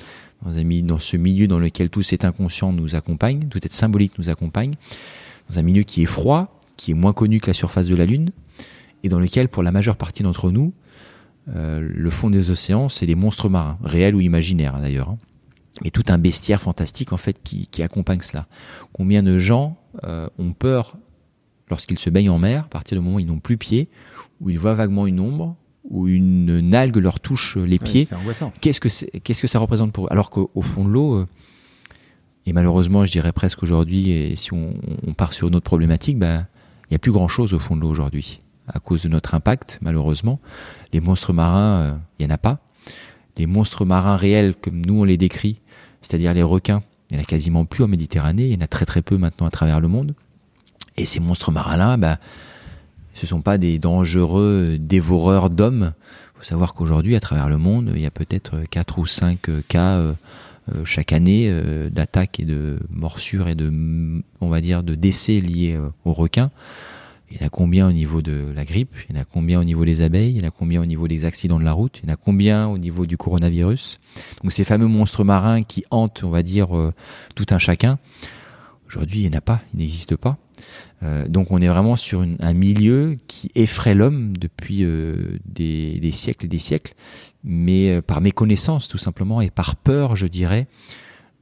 dans, ce milieu dans lequel tout cet inconscient nous accompagne, tout cet symbolique nous accompagne, dans un milieu qui est froid, qui est moins connu que la surface de la Lune, et dans lequel, pour la majeure partie d'entre nous, euh, le fond des océans, c'est les monstres marins, réels ou imaginaires hein, d'ailleurs. Hein. Mais tout un bestiaire fantastique en fait qui, accompagne cela. Combien de gens euh, ont peur lorsqu'ils se baignent en mer, à partir du moment où ils n'ont plus pied, où ils voient vaguement une ombre, ou une algue leur touche les pieds. qu'est-ce que qu'est-ce que ça représente pour eux? Alors qu'au fond de l'eau, euh, et malheureusement, je dirais presque aujourd'hui, et si on, part sur une autre problématique, bah, il n'y a plus grand-chose au fond de l'eau aujourd'hui à cause de notre impact, malheureusement. Les monstres marins, euh, il n'y en a pas. Les monstres marins réels, comme nous on les décrit, c'est-à-dire les requins, il n'y en a quasiment plus en Méditerranée, il y en a très très peu maintenant à travers le monde. Et ces monstres marins-là, bah, ce ne sont pas des dangereux dévoreurs d'hommes. Il faut savoir qu'aujourd'hui, à travers le monde, il y a peut-être 4 ou 5 cas euh, euh, chaque année d'attaques et de morsures et de, on va dire, de décès liés aux requins. Il y en a combien au niveau de la grippe? Il y en a combien au niveau des abeilles? Il y en a combien au niveau des accidents de la route? Il y en a combien au niveau du coronavirus? Donc ces fameux monstres marins qui hantent, on va dire, euh, tout un chacun, aujourd'hui il n'y en a pas, il n'existe pas. Euh, donc on est vraiment sur un milieu qui effraie l'homme depuis euh, des, siècles et des siècles, mais par méconnaissance tout simplement et par peur, je dirais,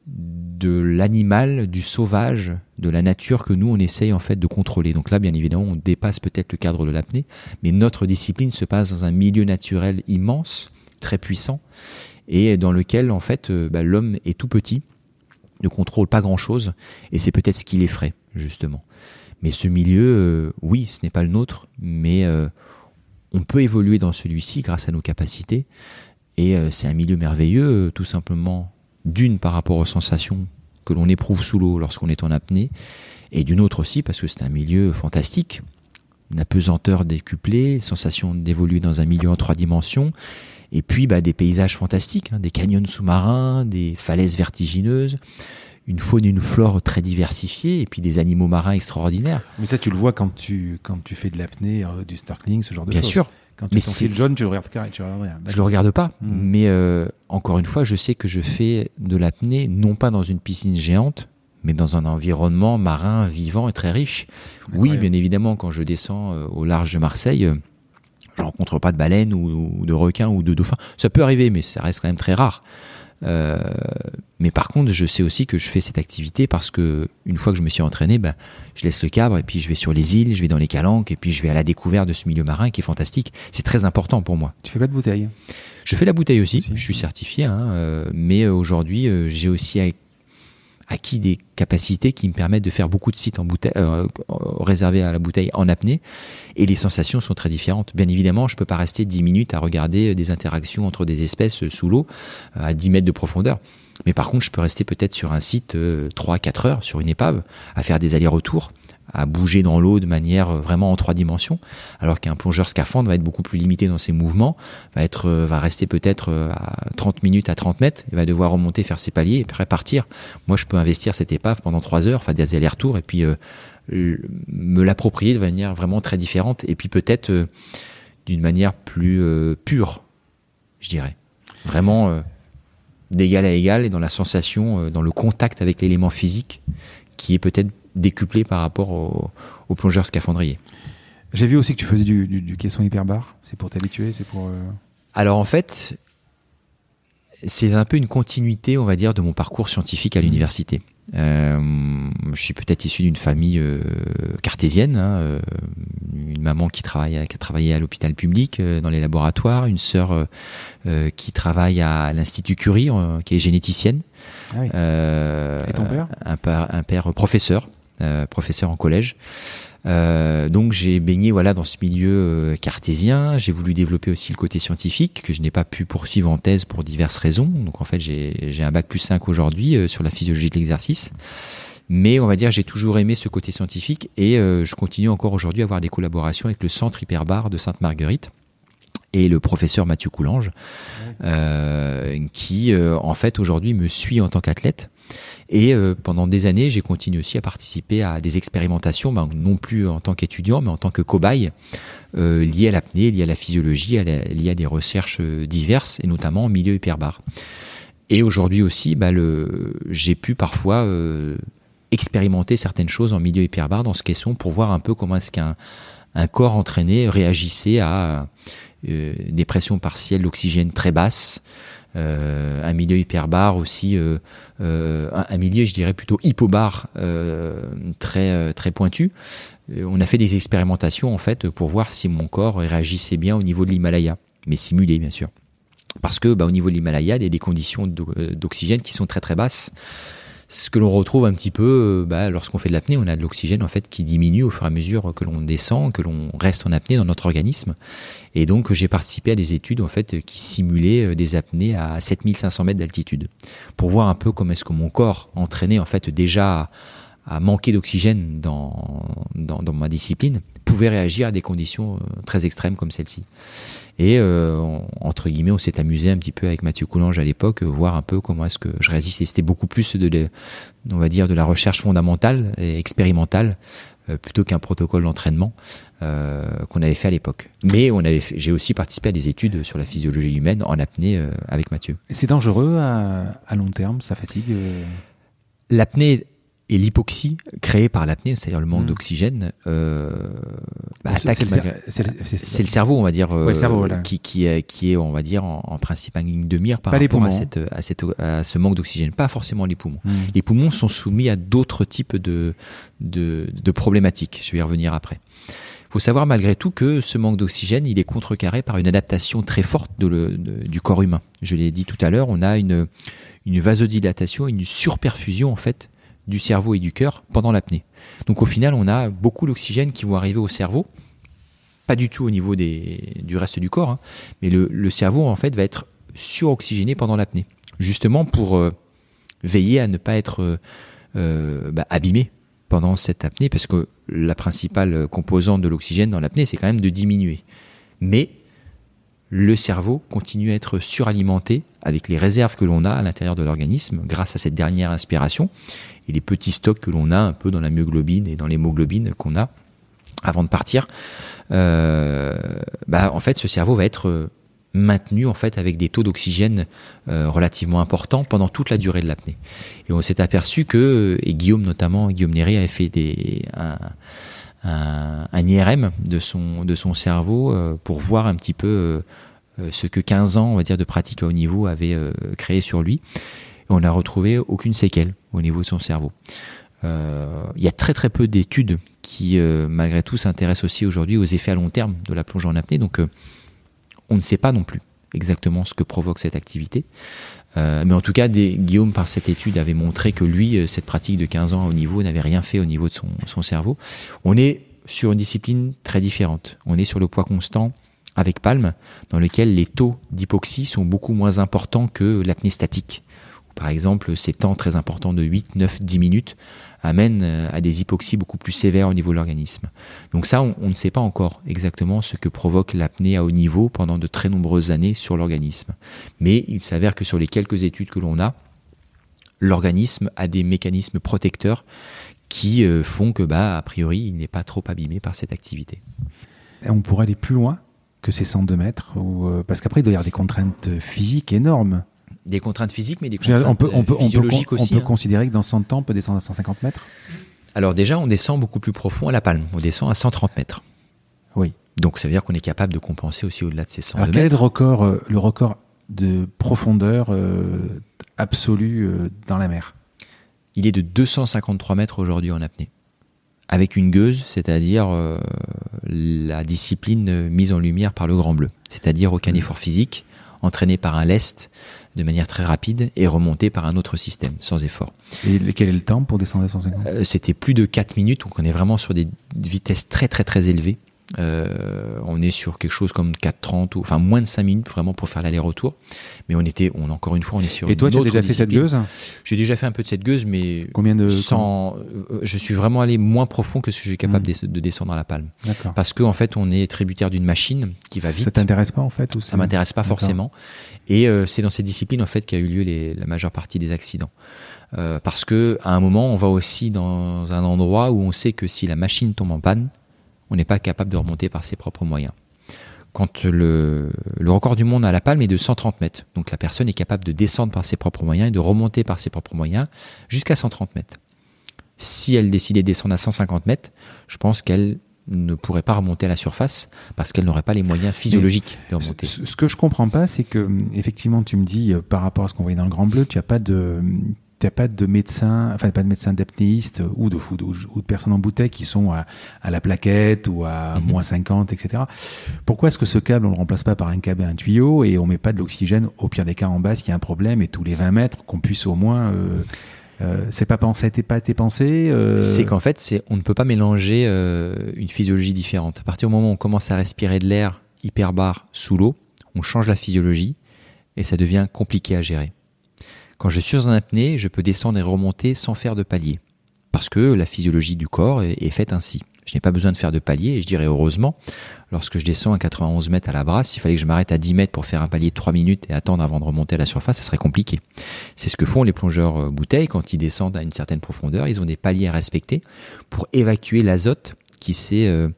de l'animal, du sauvage, de la nature que nous on essaye en fait de contrôler. Donc là, bien évidemment, on dépasse peut-être le cadre de l'apnée, mais notre discipline se passe dans un milieu naturel immense, très puissant, et dans lequel en fait euh, bah, l'homme est tout petit, ne contrôle pas grand-chose, et c'est peut-être ce qui l'effraie justement. Mais ce milieu, euh, oui, ce n'est pas le nôtre, mais euh, on peut évoluer dans celui-ci grâce à nos capacités, et c'est un milieu merveilleux, tout simplement d'une par rapport aux sensations que l'on éprouve sous l'eau lorsqu'on est en apnée, et d'une autre aussi parce que c'est un milieu fantastique, une apesanteur décuplée, sensation d'évoluer dans un milieu en trois dimensions, et puis bah, des paysages fantastiques, hein, des canyons sous-marins, des falaises vertigineuses, une faune et une flore très diversifiées, et puis des animaux marins extraordinaires. Mais ça, tu le vois quand tu, quand tu fais de l'apnée, euh, du snorkeling, ce genre de choses. Bien sûr. Quand tu mais c'est jaune, tu le regardes tu regardes rien. Je le regarde pas, hmm. mais euh, encore une fois, je sais que je fais de l'apnée non pas dans une piscine géante, mais dans un environnement marin vivant et très riche. Oui, bien évidemment, quand je descends euh, au large de Marseille, euh, je rencontre pas de baleines ou, de requins ou de dauphins. Ça peut arriver, mais ça reste quand même très rare. Euh, mais par contre, je sais aussi que je fais cette activité parce que une fois que je me suis entraîné, ben, je laisse le cadre et puis je vais sur les îles, je vais dans les calanques et puis je vais à la découverte de ce milieu marin qui est fantastique. C'est très important pour moi. Tu fais pas de bouteille? Je fais la bouteille aussi. Je suis certifié, hein, euh, mais aujourd'hui, euh, j'ai aussi acquis des capacités qui me permettent de faire beaucoup de sites en bouteille, euh, réservés à la bouteille en apnée. Et les sensations sont très différentes. Bien évidemment, je ne peux pas rester 10 minutes à regarder des interactions entre des espèces sous l'eau à 10 mètres de profondeur. Mais par contre, je peux rester peut-être sur un site 3-4 heures sur une épave à faire des allers-retours à bouger dans l'eau de manière euh, vraiment en trois dimensions, alors qu'un plongeur scaphandre va être beaucoup plus limité dans ses mouvements, va, être, euh, va rester peut-être euh, à 30 minutes à 30 mètres, il va devoir remonter, faire ses paliers et puis repartir. Moi, je peux investir cette épave pendant trois heures, faire des allers-retours et puis me l'approprier de manière vraiment très différente et puis peut-être d'une manière plus pure, je dirais. Vraiment d'égal à égal et dans la sensation, dans le contact avec l'élément physique qui est peut-être décuplé par rapport aux au plongeurs scaphandriers. J'ai vu aussi que tu faisais du, du, caisson hyperbar. C'est pour t'habituer C'est pour. Euh, Alors en fait, c'est un peu une continuité, on va dire, de mon parcours scientifique à l'université. Euh, je suis peut-être issu d'une famille euh, cartésienne, hein, une maman qui, travaille, qui a travaillé à l'hôpital public dans les laboratoires, une sœur qui travaille à l'Institut Curie, qui est généticienne. Ah Et ton père? un, un, père professeur professeur en collège. Euh, donc j'ai baigné voilà dans ce milieu euh, cartésien. J'ai voulu développer aussi le côté scientifique que je n'ai pas pu poursuivre en thèse pour diverses raisons. Donc en fait j'ai un bac plus 5 aujourd'hui sur la physiologie de l'exercice. Mais on va dire j'ai toujours aimé ce côté scientifique et je continue encore aujourd'hui à avoir des collaborations avec le Centre Hyperbar de Sainte-Marguerite et le professeur Mathieu Coulange, euh, qui euh, en fait aujourd'hui me suit en tant qu'athlète. Et euh, pendant des années, j'ai continué aussi à participer à des expérimentations, ben, non plus en tant qu'étudiant, mais en tant que cobaye, euh, liées à l'apnée, liées à la physiologie, à la, liées à des recherches diverses, et notamment en milieu hyperbar. Et aujourd'hui aussi, ben, j'ai pu parfois expérimenter certaines choses en milieu hyperbar dans ce caisson pour voir un peu comment est-ce qu'un un corps entraîné réagissait à euh, des pressions partielles d'oxygène très basses, euh, un milieu hyperbar aussi, euh, un, milieu je dirais plutôt hypobar très très pointu. On a fait des expérimentations en fait pour voir si mon corps réagissait bien au niveau de l'Himalaya, mais simulé bien sûr. Parce que bah, au niveau de l'Himalaya, il y a des conditions d'oxygène qui sont très très basses ce que l'on retrouve un petit peu euh, bah, lorsqu'on fait de l'apnée, on a de l'oxygène en fait qui diminue au fur et à mesure que l'on descend, que l'on reste en apnée dans notre organisme. Et donc j'ai participé à des études en fait qui simulaient euh, des apnées à 7500 mètres d'altitude pour voir un peu comment est-ce que mon corps entraîné en fait déjà à manquer d'oxygène dans, dans, dans, ma discipline pouvait réagir à des conditions euh, très extrêmes comme celle-ci. Et euh, entre guillemets, on s'est amusé un petit peu avec Mathieu Coulange à l'époque, voir un peu comment est-ce que je résistais. C'était beaucoup plus de, on va dire, de la recherche fondamentale et expérimentale euh, plutôt qu'un protocole d'entraînement euh, qu'on avait fait à l'époque. Mais on avait, j'ai aussi participé à des études sur la physiologie humaine en apnée avec Mathieu. C'est dangereux à, à, long terme, ça fatigue. L'apnée et l'hypoxie créée par l'apnée, c'est-à-dire le manque mmh. d'oxygène, euh, bah, attaque. C'est le, cerveau, on va dire, euh, qui, qui, est, qui est, on va dire, en, principe en ligne de mire par rapport à, cette, à, cette, à, ce manque d'oxygène. Pas forcément les poumons. Mmh. Les poumons sont soumis à d'autres types de, de, de problématiques. Je vais y revenir après. Il faut savoir malgré tout que ce manque d'oxygène, il est contrecarré par une adaptation très forte de le, du corps humain. Je l'ai dit tout à l'heure, on a une, une vasodilatation, une surperfusion en fait du cerveau et du cœur pendant l'apnée. Donc au final, on a beaucoup d'oxygène qui vont arriver au cerveau, pas du tout au niveau des, du reste du corps, hein, mais le, cerveau en fait va être suroxygéné pendant l'apnée, justement pour euh, veiller à ne pas être euh, euh, bah, abîmé pendant cette apnée, parce que la principale composante de l'oxygène dans l'apnée, c'est quand même de diminuer. Mais le cerveau continue à être suralimenté avec les réserves que l'on a à l'intérieur de l'organisme grâce à cette dernière inspiration et les petits stocks que l'on a un peu dans la myoglobine et dans l'hémoglobine qu'on a avant de partir. Euh, bah, en fait, ce cerveau va être euh, maintenu en fait avec des taux d'oxygène euh, relativement importants pendant toute la durée de l'apnée. Et on s'est aperçu que, et Guillaume notamment, Guillaume Néry avait fait des, un, IRM de son, cerveau pour voir un petit peu ce que 15 ans on va de pratique à haut niveau avait créé sur lui on n'a retrouvé aucune séquelle au niveau de son cerveau. Euh, il y a très très peu d'études qui, euh, malgré tout, s'intéressent aussi aujourd'hui aux effets à long terme de la plongée en apnée. Donc, euh, on ne sait pas non plus exactement ce que provoque cette activité. mais en tout cas, Guillaume, par cette étude, avait montré que lui, cette pratique de 15 ans au niveau, n'avait rien fait au niveau de son, cerveau. On est sur une discipline très différente. On est sur le poids constant avec palme, dans lequel les taux d'hypoxie sont beaucoup moins importants que l'apnée statique. Par exemple, ces temps très importants de 8, 9, 10 minutes amènent euh, à des hypoxies beaucoup plus sévères au niveau de l'organisme. Donc ça, on, ne sait pas encore exactement ce que provoque l'apnée à haut niveau pendant de très nombreuses années sur l'organisme. Mais il s'avère que sur les quelques études que l'on a, l'organisme a des mécanismes protecteurs qui euh, font que, bah, a priori, il n'est pas trop abîmé par cette activité. On pourrait aller plus loin que ces 102 mètres, euh, parce qu'après, il doit y avoir des contraintes physiques énormes. Des contraintes physiques, mais des contraintes on peut, on peut, physiologiques aussi. On peut hein. considérer que dans 100 ans, on peut descendre à 150 mètres? Alors déjà, on descend beaucoup plus profond à la palme. On descend à 130 mètres. Oui. Donc ça veut dire qu'on est capable de compenser aussi au-delà de ces 100 Alors quel est le record, euh, le record de profondeur euh, absolue euh, dans la mer? Il est de 253 mètres aujourd'hui en apnée. Avec une gueuse, c'est-à-dire la discipline mise en lumière par le grand bleu, c'est-à-dire aucun effort physique, entraîné par un lest de manière très rapide et remonté par un autre système sans effort. Et quel est le temps pour descendre à 150 euh, C'était plus de 4 minutes, donc on est vraiment sur des vitesses très très très élevées Euh, on est sur quelque chose comme 4,30 ou enfin moins de 5 minutes vraiment pour faire l'aller-retour. Mais on était, on encore une fois, on est sur. Et toi, tu as déjà fait cette gueuse J'ai déjà fait un peu de cette gueuse, mais combien de sans, euh, Je suis vraiment allé moins profond que ce que je suis capable hmm. de, descendre à la palme. Parce qu'en en fait, on est tributaire d'une machine qui va vite. Ça t'intéresse pas en fait ou Ça m'intéresse pas forcément. Et euh, c'est dans cette discipline en fait qu'a eu lieu les, la majeure partie des accidents. Euh, parce que à un moment, on va aussi dans un endroit où on sait que si la machine tombe en panne, on n'est pas capable de remonter par ses propres moyens. Quand le, le, record du monde à la palme est de 130 mètres, donc la personne est capable de descendre par ses propres moyens et de remonter par ses propres moyens jusqu'à 130 mètres. Si elle décidait de descendre à 150 mètres, je pense qu'elle ne pourrait pas remonter à la surface parce qu'elle n'aurait pas les moyens physiologiques de remonter. Ce, que je comprends pas, c'est que effectivement, tu me dis euh, par rapport à ce qu'on voyait dans le Grand Bleu, tu n'as pas de t'as pas de médecin, enfin pas de médecin d'apnéiste ou de, ou, ou de personnes en bouteille qui sont à, à la plaquette ou à mhm. moins 50, etc. Pourquoi est-ce que ce câble, on le remplace pas par un câble et un tuyau et on met pas de l'oxygène au pire des cas en bas s'il y a un problème et tous les 20 mètres qu'on puisse au moins... Euh, euh, c'est pas pensé, pas été pensé. Euh... C'est qu'en fait, c'est on ne peut pas mélanger euh, une physiologie différente. À partir du moment où on commence à respirer de l'air hyperbare sous l'eau, on change la physiologie et ça devient compliqué à gérer. Quand je suis en apnée, je peux descendre et remonter sans faire de palier. Parce que la physiologie du corps est, faite ainsi. Je n'ai pas besoin de faire de palier, et je dirais heureusement, lorsque je descends à 91 mètres à la brasse, s'il fallait que je m'arrête à 10 mètres pour faire un palier de 3 minutes et attendre avant de remonter à la surface, ça serait compliqué. C'est ce que font les plongeurs euh, bouteilles quand ils descendent à une certaine profondeur. Ils ont des paliers à respecter pour évacuer l'azote qui s'est euh,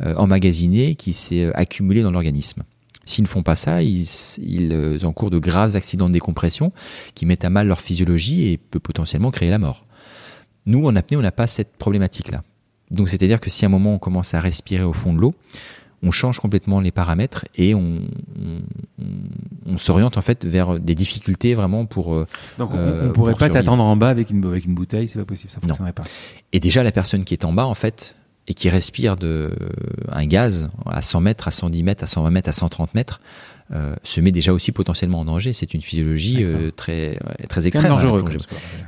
euh, emmagasiné, qui s'est accumulé dans l'organisme. S'ils ne font pas ça, ils, ils euh, encourent de graves accidents de décompression qui mettent à mal leur physiologie et peut potentiellement créer la mort. Nous, en apnée, on n'a pas cette problématique-là. Donc, c'est-à-dire que si à un moment on commence à respirer au fond de l'eau, on change complètement les paramètres et on, on, s'oriente en fait vers des difficultés vraiment pour. Euh, Donc on, ne euh, pourrait pas t'attendre en bas avec une, avec une bouteille, c'est pas possible, ça fonctionnerait pas. Et déjà la personne qui est en bas en fait, et qui respire de, un gaz à 100 mètres, à 110 mètres, à 120 mètres, à 130 mètres, euh, se met déjà aussi potentiellement en danger. C'est une physiologie euh, très, très extrême. Hein,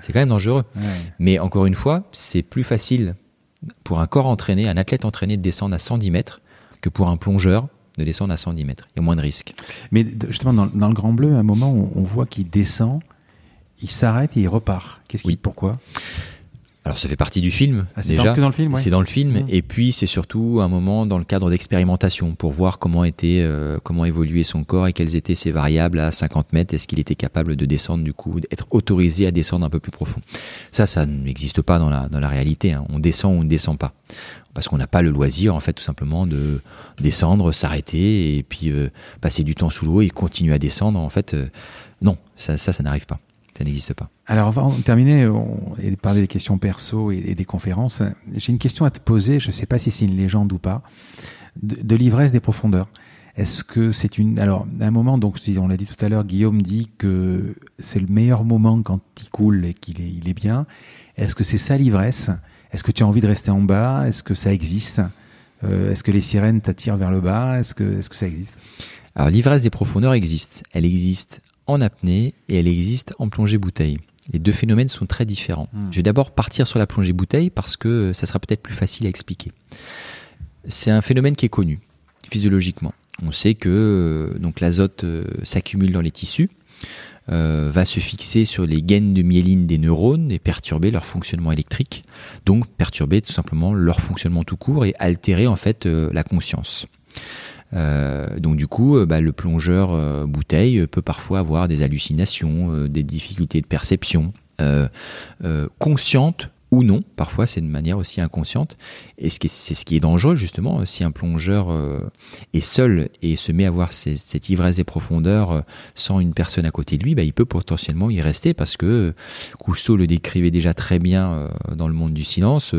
c'est quand même dangereux. Mais encore une fois, c'est plus facile pour un corps entraîné, un athlète entraîné de descendre à 110 mètres que pour un plongeur de descendre à 110 mètres. Il y a moins de risques. Mais justement, dans, dans le Grand Bleu, à un moment, on, on voit qu'il descend, il s'arrête et il repart. Qu'est-ce qui, pourquoi? Alors ça fait partie du film ah, déjà. C'est dans le film. C'est dans le film. Et puis c'est surtout un moment dans le cadre d'expérimentation pour voir comment était, euh, comment évoluait son corps et quelles étaient ses variables à 50 mètres. Est-ce qu'il était capable de descendre du coup, d'être autorisé à descendre un peu plus profond? Ça, ça n'existe pas dans la dans la réalité. Hein. On descend ou on ne descend pas parce qu'on n'a pas le loisir en fait tout simplement de descendre, s'arrêter et puis euh, passer du temps sous l'eau et continuer à descendre. En fait, euh, non, ça, ça, ça n'arrive pas. Ça n'existe pas. Alors, on va terminer et parler des questions perso et, des conférences. J'ai une question à te poser. Je ne sais pas si c'est une légende ou pas. De, l'ivresse des profondeurs. Est-ce que c'est une alors à un moment donc on l'a dit tout à l'heure Guillaume dit que c'est le meilleur moment quand il coule et qu'il est il est bien. Est-ce que c'est ça l'ivresse? Est-ce que tu as envie de rester en bas? Est-ce que ça existe? Euh, Est-ce que les sirènes t'attirent vers le bas? Est-ce que est-ce que ça existe? Alors l'ivresse des profondeurs existe. Elle existe en apnée et elle existe en plongée bouteille. Les deux phénomènes sont très différents. Hmm. Je vais d'abord partir sur la plongée bouteille parce que ça sera peut-être plus facile à expliquer. C'est un phénomène qui est connu physiologiquement. On sait que euh, donc l'azote euh, s'accumule dans les tissus, euh, va se fixer sur les gaines de myéline des neurones et perturber leur fonctionnement électrique, donc perturber tout simplement leur fonctionnement tout court et altérer en fait la conscience. Euh, donc du coup, euh, bah, le plongeur euh, bouteille peut parfois avoir des hallucinations, des difficultés de perception, conscientes ou non, parfois c'est de manière aussi inconsciente. Et c'est ce qui est dangereux justement, si un plongeur est seul et se met à avoir cette ivresse des profondeurs sans une personne à côté de lui, bah, il peut potentiellement y rester parce que Cousteau le décrivait déjà très bien dans le monde du silence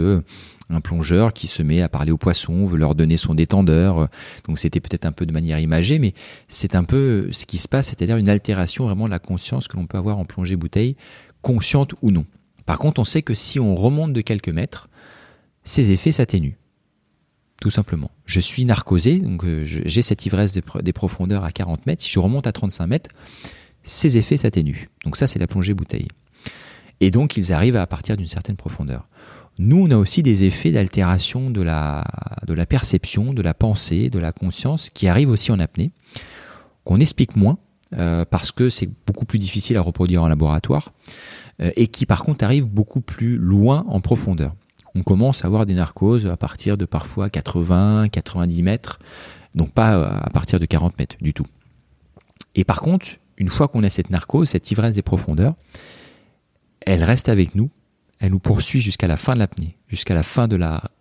un plongeur qui se met à parler aux poissons, veut leur donner son détendeur. Donc c'était peut-être un peu de manière imagée, mais c'est un peu ce qui se passe, c'est-à-dire une altération vraiment de la conscience que l'on peut avoir en plongée bouteille, consciente ou non. Par contre, on sait que si on remonte de quelques mètres, ces effets s'atténuent. Tout simplement. Je suis narcosé, donc euh, j'ai cette ivresse des profondeurs à 40 mètres. Si je remonte à 35 mètres, ces effets s'atténuent. Donc ça, c'est la plongée bouteille. Et donc, ils arrivent à partir d'une certaine profondeur. Nous, on a aussi des effets d'altération de la, perception, de la pensée, de la conscience qui arrivent aussi en apnée, qu'on explique moins euh, parce que c'est beaucoup plus difficile à reproduire en laboratoire euh, et qui par contre arrivent beaucoup plus loin en profondeur. On commence à avoir des narcoses à partir de parfois 80, 90 mètres, donc pas euh, à partir de 40 mètres du tout. Et par contre, une fois qu'on a cette narcose, cette ivresse des profondeurs, elle reste avec nous elle nous poursuit jusqu'à la fin de l'apnée, jusqu'à la fin de la,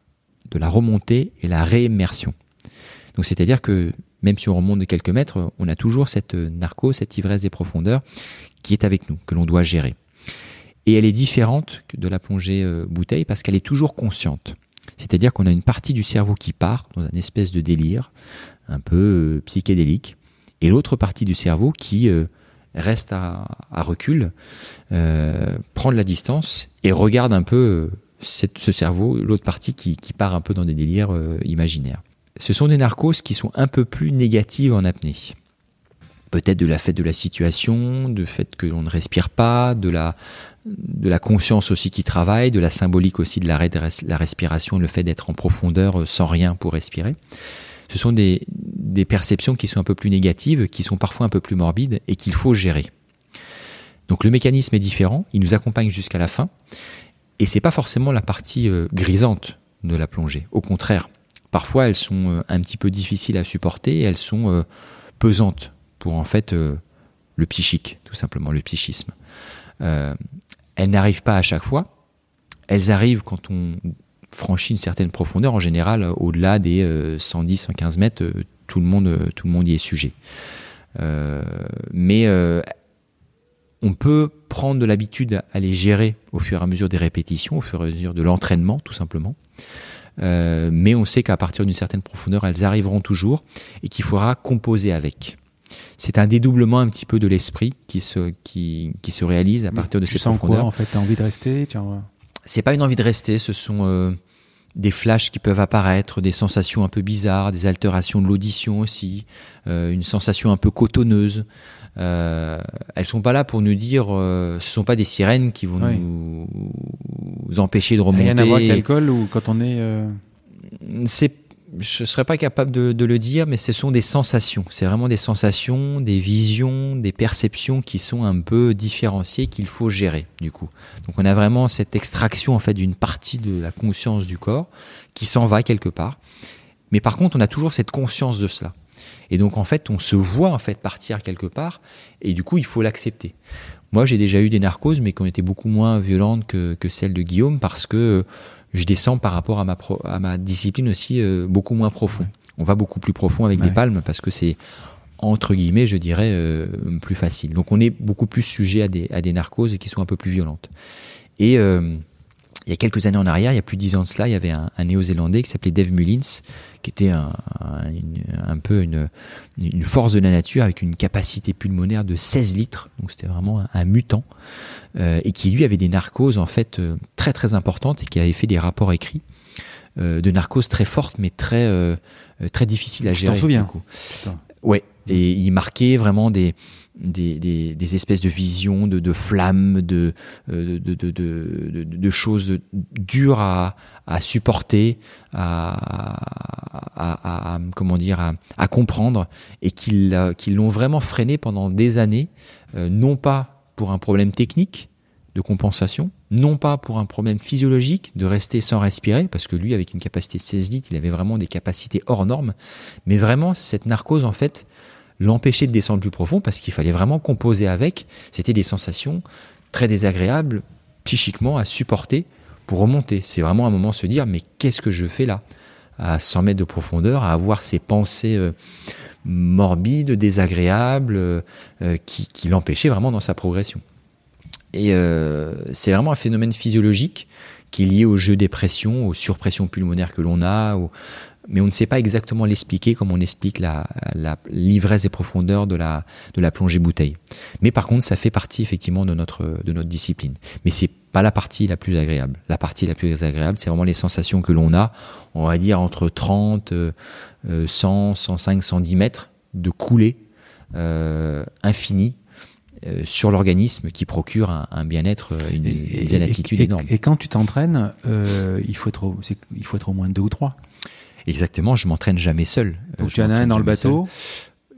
de la remontée et la réimmersion. Donc c'est-à-dire que même si on remonte de quelques mètres, on a toujours cette narcose, cette ivresse des profondeurs qui est avec nous, que l'on doit gérer. Et elle est différente de la plongée euh, bouteille parce qu'elle est toujours consciente. C'est-à-dire qu'on a une partie du cerveau qui part dans une espèce de délire, un peu euh, psychédélique, et l'autre partie du cerveau qui euh, reste à, recul, euh, prend de la distance et regarde un peu euh, ce cerveau, l'autre partie qui, part un peu dans des délires euh, imaginaires. Ce sont des narcos qui sont un peu plus négatives en apnée. Peut-être de la fait de la situation, du fait que l'on ne respire pas, de la, de la conscience aussi qui travaille, de la symbolique aussi de l'arrêt de la respiration, le fait d'être en profondeur sans rien pour respirer ce sont des, perceptions qui sont un peu plus négatives, qui sont parfois un peu plus morbides et qu'il faut gérer. Donc le mécanisme est différent, il nous accompagne jusqu'à la fin, et c'est pas forcément la partie euh, grisante de la plongée. Au contraire, parfois elles sont euh, un petit peu difficiles à supporter, elles sont euh, pesantes pour en fait le psychique, tout simplement, le psychisme. elles n'arrivent pas à chaque fois, elles arrivent quand on franchit une certaine profondeur, en général, au-delà des 110, euh, 115 mètres, tout le monde, euh, tout le monde y est sujet. mais on peut prendre de l'habitude à les gérer au fur et à mesure des répétitions, au fur et à mesure de l'entraînement, tout simplement. mais on sait qu'à partir d'une certaine profondeur, elles arriveront toujours et qu'il faudra composer avec. C'est un dédoublement un petit peu de l'esprit qui se, qui, qui se réalise à partir de ces profondeurs. Quoi, en fait, as envie de rester C'est pas une envie de rester, ce sont des flashs qui peuvent apparaître, des sensations un peu bizarres, des altérations de l'audition aussi, euh, une sensation un peu cotonneuse. Euh, elles sont pas là pour nous dire, euh, ce sont pas des sirènes qui vont nous, empêcher de remonter. Rien à voir avec l'alcool ou quand on est. Euh, C'est je ne serais pas capable de, le dire, mais ce sont des sensations. C'est vraiment des sensations, des visions, des perceptions qui sont un peu différenciées qu'il faut gérer du coup. Donc on a vraiment cette extraction en fait d'une partie de la conscience du corps qui s'en va quelque part. Mais par contre, on a toujours cette conscience de cela. Et donc en fait, on se voit en fait partir quelque part, et du coup, il faut l'accepter. Moi, j'ai déjà eu des narcoses, mais qui ont été beaucoup moins violentes que, que celles de Guillaume, parce que je descends par rapport à ma, à ma discipline aussi euh, beaucoup moins profond. On va beaucoup plus profond avec des palmes parce que c'est entre guillemets, je dirais, euh, plus facile. Donc on est beaucoup plus sujet à des, à des narcoses qui sont un peu plus violentes. Et euh, il y a quelques années en arrière, il y a plus de dix ans de cela, il y avait un, néo-zélandais qui s'appelait Dave Mullins, qui était un, un, peu une, une, force de la nature avec une capacité pulmonaire de 16 litres. Donc c'était vraiment un, mutant. Euh, et qui lui avait des narcoses en fait euh, très très importantes et qui avait fait des rapports écrits euh, de narcoses très fortes mais très très difficiles à gérer. Tu t'en souviens Ouais. Et il marquait vraiment des des, des, des, espèces de visions, de, de flammes, de, de, de, de, choses dures à, à supporter, à, à, à, comment dire, à, à comprendre, et qu'ils l'ont vraiment freiné pendant des années, euh, non pas pour un problème technique de compensation, non pas pour un problème physiologique de rester sans respirer, parce que lui, avec une capacité de 16 litres, il avait vraiment des capacités hors normes, mais vraiment, cette narcose, en fait, l'empêcher de descendre plus profond parce qu'il fallait vraiment composer avec. C'était des sensations très désagréables psychiquement à supporter pour remonter. C'est vraiment un moment de se dire mais qu'est-ce que je fais là à 100 mètres de profondeur, à avoir ces pensées euh, morbides, désagréables, euh, euh, qui, qui l'empêchaient vraiment dans sa progression. Et c'est vraiment un phénomène physiologique qui est lié au jeu des pressions, aux surpressions pulmonaires que l'on a, mais on ne sait pas exactement l'expliquer comme on explique la, l'ivresse et profondeur de la, de la plongée bouteille. Mais par contre, ça fait partie effectivement de notre, de notre discipline. Mais c'est pas la partie la plus agréable. La partie la plus agréable, c'est vraiment les sensations que l'on a, on va dire entre 30, 100, 105, 110 mètres de coulée euh, infinie euh, sur l'organisme qui procure un, bien-être, euh, une, une attitude énorme. Et quand tu t'entraînes, euh, il, faut être au, il faut être au moins deux ou trois. Exactement, je m'entraîne jamais seul. Donc tu en as un dans le bateau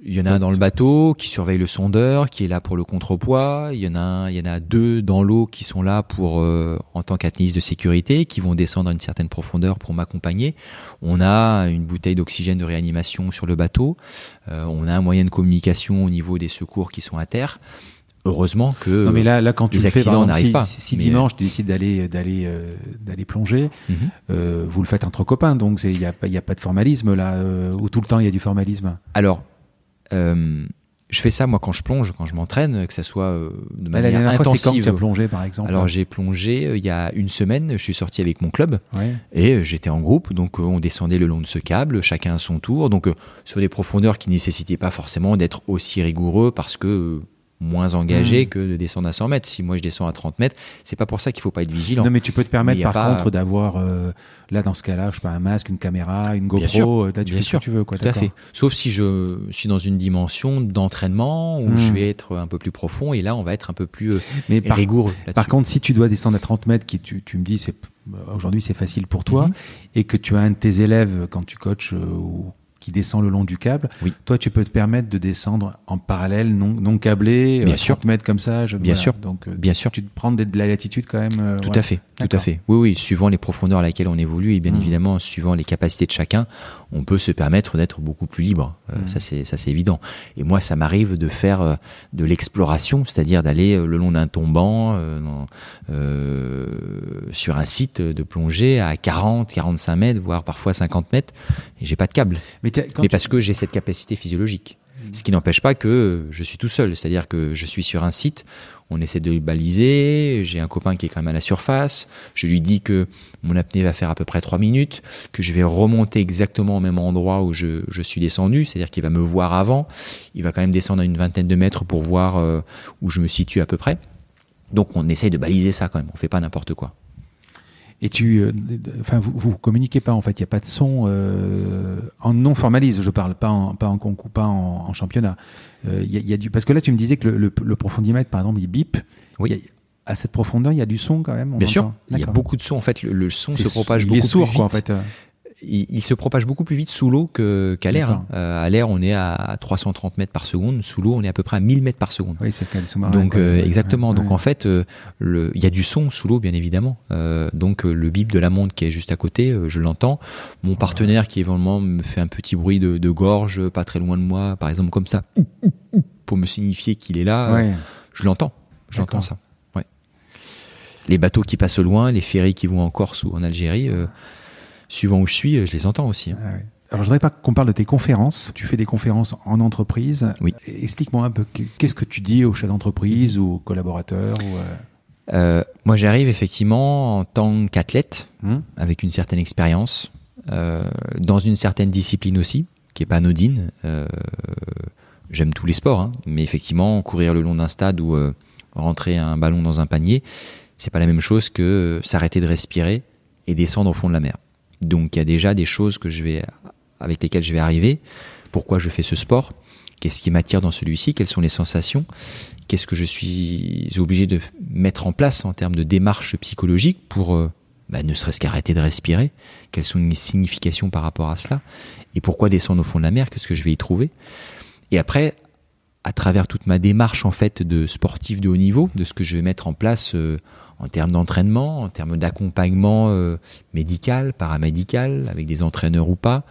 il y en a un dans le bateau qui surveille le sondeur, qui est là pour le contrepoids. Il y en a un, il y en a deux dans l'eau qui sont là pour, euh, en tant qu'athlètes de sécurité, qui vont descendre à une certaine profondeur pour m'accompagner. On a une bouteille d'oxygène de réanimation sur le bateau. Euh, on a un moyen de communication au niveau des secours qui sont à terre. Heureusement que non mais là, là quand tu les accidents n'arrivent pas. Si, dimanche tu décides d'aller d'aller euh, d'aller plonger, mhm. euh, vous le faites entre copains, donc il y a il y a pas de formalisme là, euh, ou tout le temps il y a du formalisme. Alors euh, je fais ça moi quand je plonge, quand je m'entraîne, que ça soit euh, de manière la intensive. Fois, quand tu as plongé par exemple? Alors j'ai plongé euh, il y a une semaine. Je suis sorti avec mon club et j'étais en groupe, donc on descendait le long de ce câble, chacun à son tour, donc sur des profondeurs qui nécessitaient pas forcément d'être aussi rigoureux parce que moins engagé hmm. que de descendre à 100 mètres. Si moi je descends à 30 mètres, c'est pas pour ça qu'il faut pas être vigilant. Non, mais tu peux te permettre par contre d'avoir euh, là dans ce cas-là, je sais pas un masque, une caméra, une GoPro, euh, là tu fais ce que tu veux quoi. Tout à fait. Sauf si je suis dans une dimension d'entraînement où je hmm. vais être un peu plus profond et là on va être un peu plus euh, mais par, rigoureux. Par contre, si tu dois descendre à 30 mètres, qui tu, tu me dis c'est aujourd'hui c'est facile pour toi mhm. et que tu as un de tes élèves quand tu coaches ou qui descend le long du câble. Oui. Toi, tu peux te permettre de descendre en parallèle, non, non câblé, bien euh, sûr. mètres comme ça. Je, bien sûr. Donc, euh, bien sûr. Tu te prends de la latitude quand même. Euh, tout à fait. Tout à fait. Oui, oui. Suivant les profondeurs à laquelle on évolue et bien mmh. évidemment suivant les capacités de chacun, on peut se permettre d'être beaucoup plus libre. Mmh. Ça, c'est ça, c'est évident. Et moi, ça m'arrive de faire de l'exploration, c'est-à-dire d'aller le long d'un tombant sur un site de plongée à 40, 45 mètres, voire parfois 50 mètres, et j'ai pas de câble. Mais mais parce que j'ai cette capacité physiologique. Hmm. Ce qui n'empêche pas que je suis tout seul, c'est-à-dire que je suis sur un site, on essaie de le baliser, j'ai un copain qui est quand même à la surface, je lui dis que mon apnée va faire à peu près 3 minutes, que je vais remonter exactement au même endroit où je, suis descendu, c'est-à-dire qu'il va me voir avant, il va quand même descendre à une vingtaine de mètres pour voir euh, où je me situe à peu près. Donc on essaye de baliser ça quand même, on fait pas n'importe quoi. Et tu, euh, enfin, vous, vous communiquez pas en fait. Il n'y a pas de son euh, en non formalise. Je parle pas en pas en concours, pas en, championnat. Euh, il y, a, du parce que là tu me disais que le, le, profondimètre par exemple il bip. Oui. à cette profondeur, il y a du son quand même. Bien sûr, il y a beaucoup de son. En fait, le, son se propage beaucoup plus vite. Quoi, en fait il, se propage beaucoup plus vite sous l'eau qu'à l'air. Hein. Euh, à l'air, on est à 330 mètres par seconde. Sous l'eau, on est à peu près à 1000 mètres par seconde. Oui, c'est le cas des sous-marins. Donc, euh, exactement. donc, en fait, euh, il y a du son sous l'eau, bien évidemment. donc, le bip de la montre qui est juste à côté, je l'entends. Mon partenaire qui, éventuellement, me fait un petit bruit de, de, gorge, pas très loin de moi, par exemple, comme ça, pour me signifier qu'il est là, je l'entends. J'entends ça. Ouais. Les bateaux qui passent loin, les ferries qui vont en Corse ou en Algérie suivant où je suis, je les entends aussi. Hein. Ah Alors, je voudrais pas qu'on parle de tes conférences. Tu fais des conférences en entreprise. Oui. Explique-moi un peu, qu'est-ce que tu dis aux chefs d'entreprise ou aux collaborateurs ou euh, euh, Moi, j'arrive effectivement en tant qu'athlète, hum. avec une certaine expérience, euh, dans une certaine discipline aussi, qui est pas anodine. J'aime tous les sports, hein, mais effectivement, courir le long d'un stade ou rentrer un ballon dans un panier, c'est pas la même chose que s'arrêter de respirer et descendre au fond de la mer. Donc il y a déjà des choses que je vais, avec lesquelles je vais arriver. Pourquoi je fais ce sport? Qu'est-ce qui m'attire dans celui-ci? Quelles sont les sensations? Qu'est-ce que je suis obligé de mettre en place en termes de démarche psychologique pour euh, bah, ne serait-ce qu'arrêter de respirer? Quelles sont les significations par rapport à cela? Et pourquoi descendre au fond de la mer? Qu'est-ce que je vais y trouver? Et après, à travers toute ma démarche en fait de sportif de haut niveau, de ce que je vais mettre en place euh, en termes d'entraînement, en termes d'accompagnement euh, médical, paramédical, avec des entraîneurs ou pas.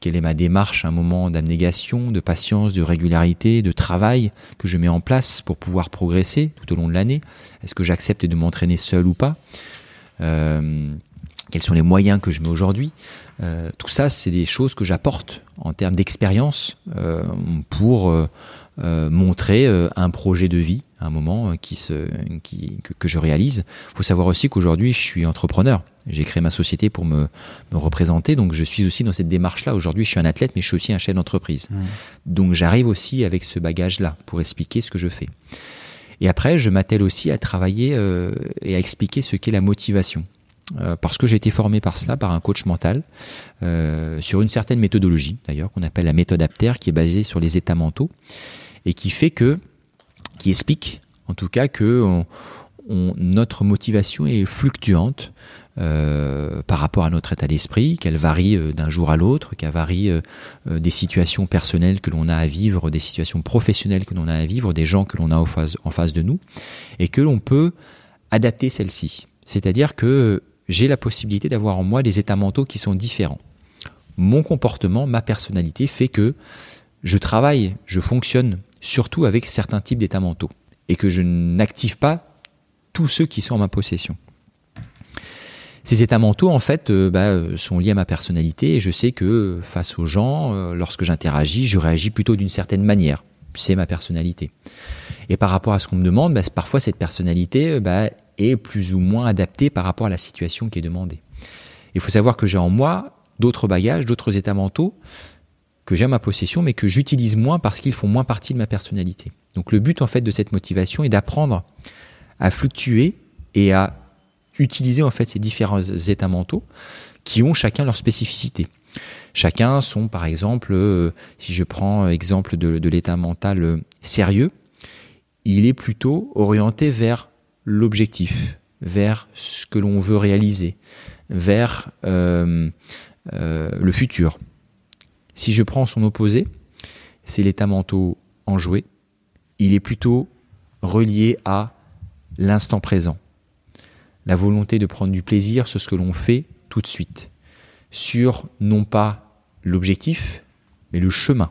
Quelle est ma démarche, un moment d'abnégation, de patience, de régularité, de travail que je mets en place pour pouvoir progresser tout au long de l'année? Est-ce que j'accepte de m'entraîner seul ou pas? Euh, Quels sont les moyens que je mets aujourd'hui? Euh, Tout ça, c'est des choses que j'apporte en termes d'expérience pour montrer un projet de vie un moment euh, qui se, qui, que, je réalise. Il faut savoir aussi qu'aujourd'hui, je suis entrepreneur. J'ai créé ma société pour me, me, représenter, donc je suis aussi dans cette démarche-là. Aujourd'hui, je suis un athlète, mais je suis aussi un chef d'entreprise. Mmh. Donc j'arrive aussi avec ce bagage-là pour expliquer ce que je fais. Et après, je m'attelle aussi à travailler euh, et à expliquer ce qu'est la motivation. Euh, parce que j'ai été formé par cela, par un coach mental, euh, sur une certaine méthodologie d'ailleurs, qu'on appelle la méthode APTER, qui est basée sur les états mentaux, et qui fait que qui explique en tout cas que notre motivation est fluctuante euh, par rapport à notre état d'esprit, qu'elle varie euh, d'un jour à l'autre, qu'elle varie euh, des situations personnelles que l'on a à vivre, des situations professionnelles que l'on a à vivre, des gens que l'on a en face, en face de nous, et que l'on peut adapter celle-ci. C'est-à-dire que j'ai la possibilité d'avoir en moi des états mentaux qui sont différents. Mon comportement, ma personnalité fait que je travaille, je fonctionne surtout avec certains types d'états mentaux et que je n'active pas tous ceux qui sont en ma possession. Ces états mentaux, en fait, euh, bah, euh, sont liés à ma personnalité et je sais que face aux gens, euh, lorsque j'interagis, je réagis plutôt d'une certaine manière. C'est ma personnalité. Et par rapport à ce qu'on me demande, bah, parfois cette personnalité bah, est plus ou moins adaptée par rapport à la situation qui est demandée. Il faut savoir que j'ai en moi d'autres bagages, d'autres états mentaux que j'ai à ma possession, mais que j'utilise moins parce qu'ils font moins partie de ma personnalité. Donc le but en fait de cette motivation est d'apprendre à fluctuer et à utiliser en fait ces différents états mentaux qui ont chacun leur spécificité. Chacun sont par exemple, euh, si je prends exemple de, l'état mental euh, sérieux, il est plutôt orienté vers l'objectif, vers ce que l'on veut réaliser, vers euh, le futur. Si je prends son opposé, c'est l'état mental enjoué, il est plutôt relié à l'instant présent la volonté de prendre du plaisir sur ce que l'on fait tout de suite, sur non pas l'objectif, mais le chemin.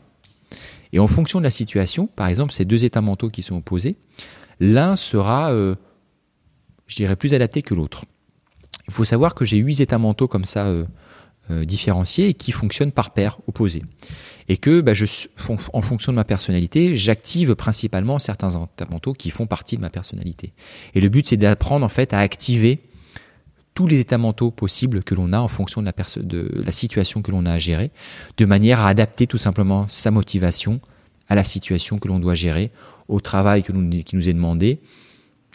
Et en fonction de la situation, par exemple, ces deux états mentaux qui sont opposés, l'un sera, euh, je dirais, plus adapté que l'autre. Il faut savoir que j'ai huit états mentaux comme ça euh, différenciés et qui fonctionnent par paire opposés et que bah, en fonction de ma personnalité, j'active principalement certains mentaux qui font partie de ma personnalité. Et le but, c'est d'apprendre en fait à activer tous les états mentaux possibles que l'on a en fonction de la, de la situation que l'on a à gérer, de manière à adapter tout simplement sa motivation à la situation que l'on doit gérer, au travail que qui nous est demandé,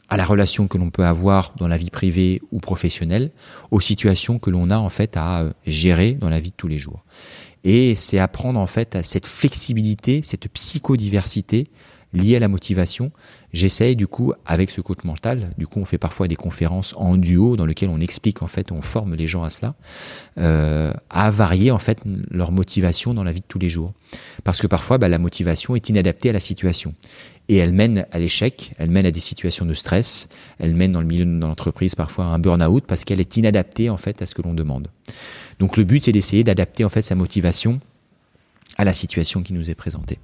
à la relation que l'on peut avoir dans la vie privée ou professionnelle, aux situations que l'on a en fait à euh, gérer dans la vie de tous les jours. Et c'est apprendre en fait à cette flexibilité, cette psychodiversité liée à la motivation. J'essaye du coup avec ce coach mental, du coup on fait parfois des conférences en duo dans lesquelles on explique en fait, on forme les gens à cela, euh, à varier en fait leur motivation dans la vie de tous les jours. Parce que parfois bah, la motivation est inadaptée à la situation et elle mène à l'échec, elle mène à des situations de stress, elle mène dans le milieu de l'entreprise parfois à un burn-out parce qu'elle est inadaptée en fait à ce que l'on demande. Donc le but, c'est d'essayer d'adapter en fait sa motivation à la situation qui nous est présentée.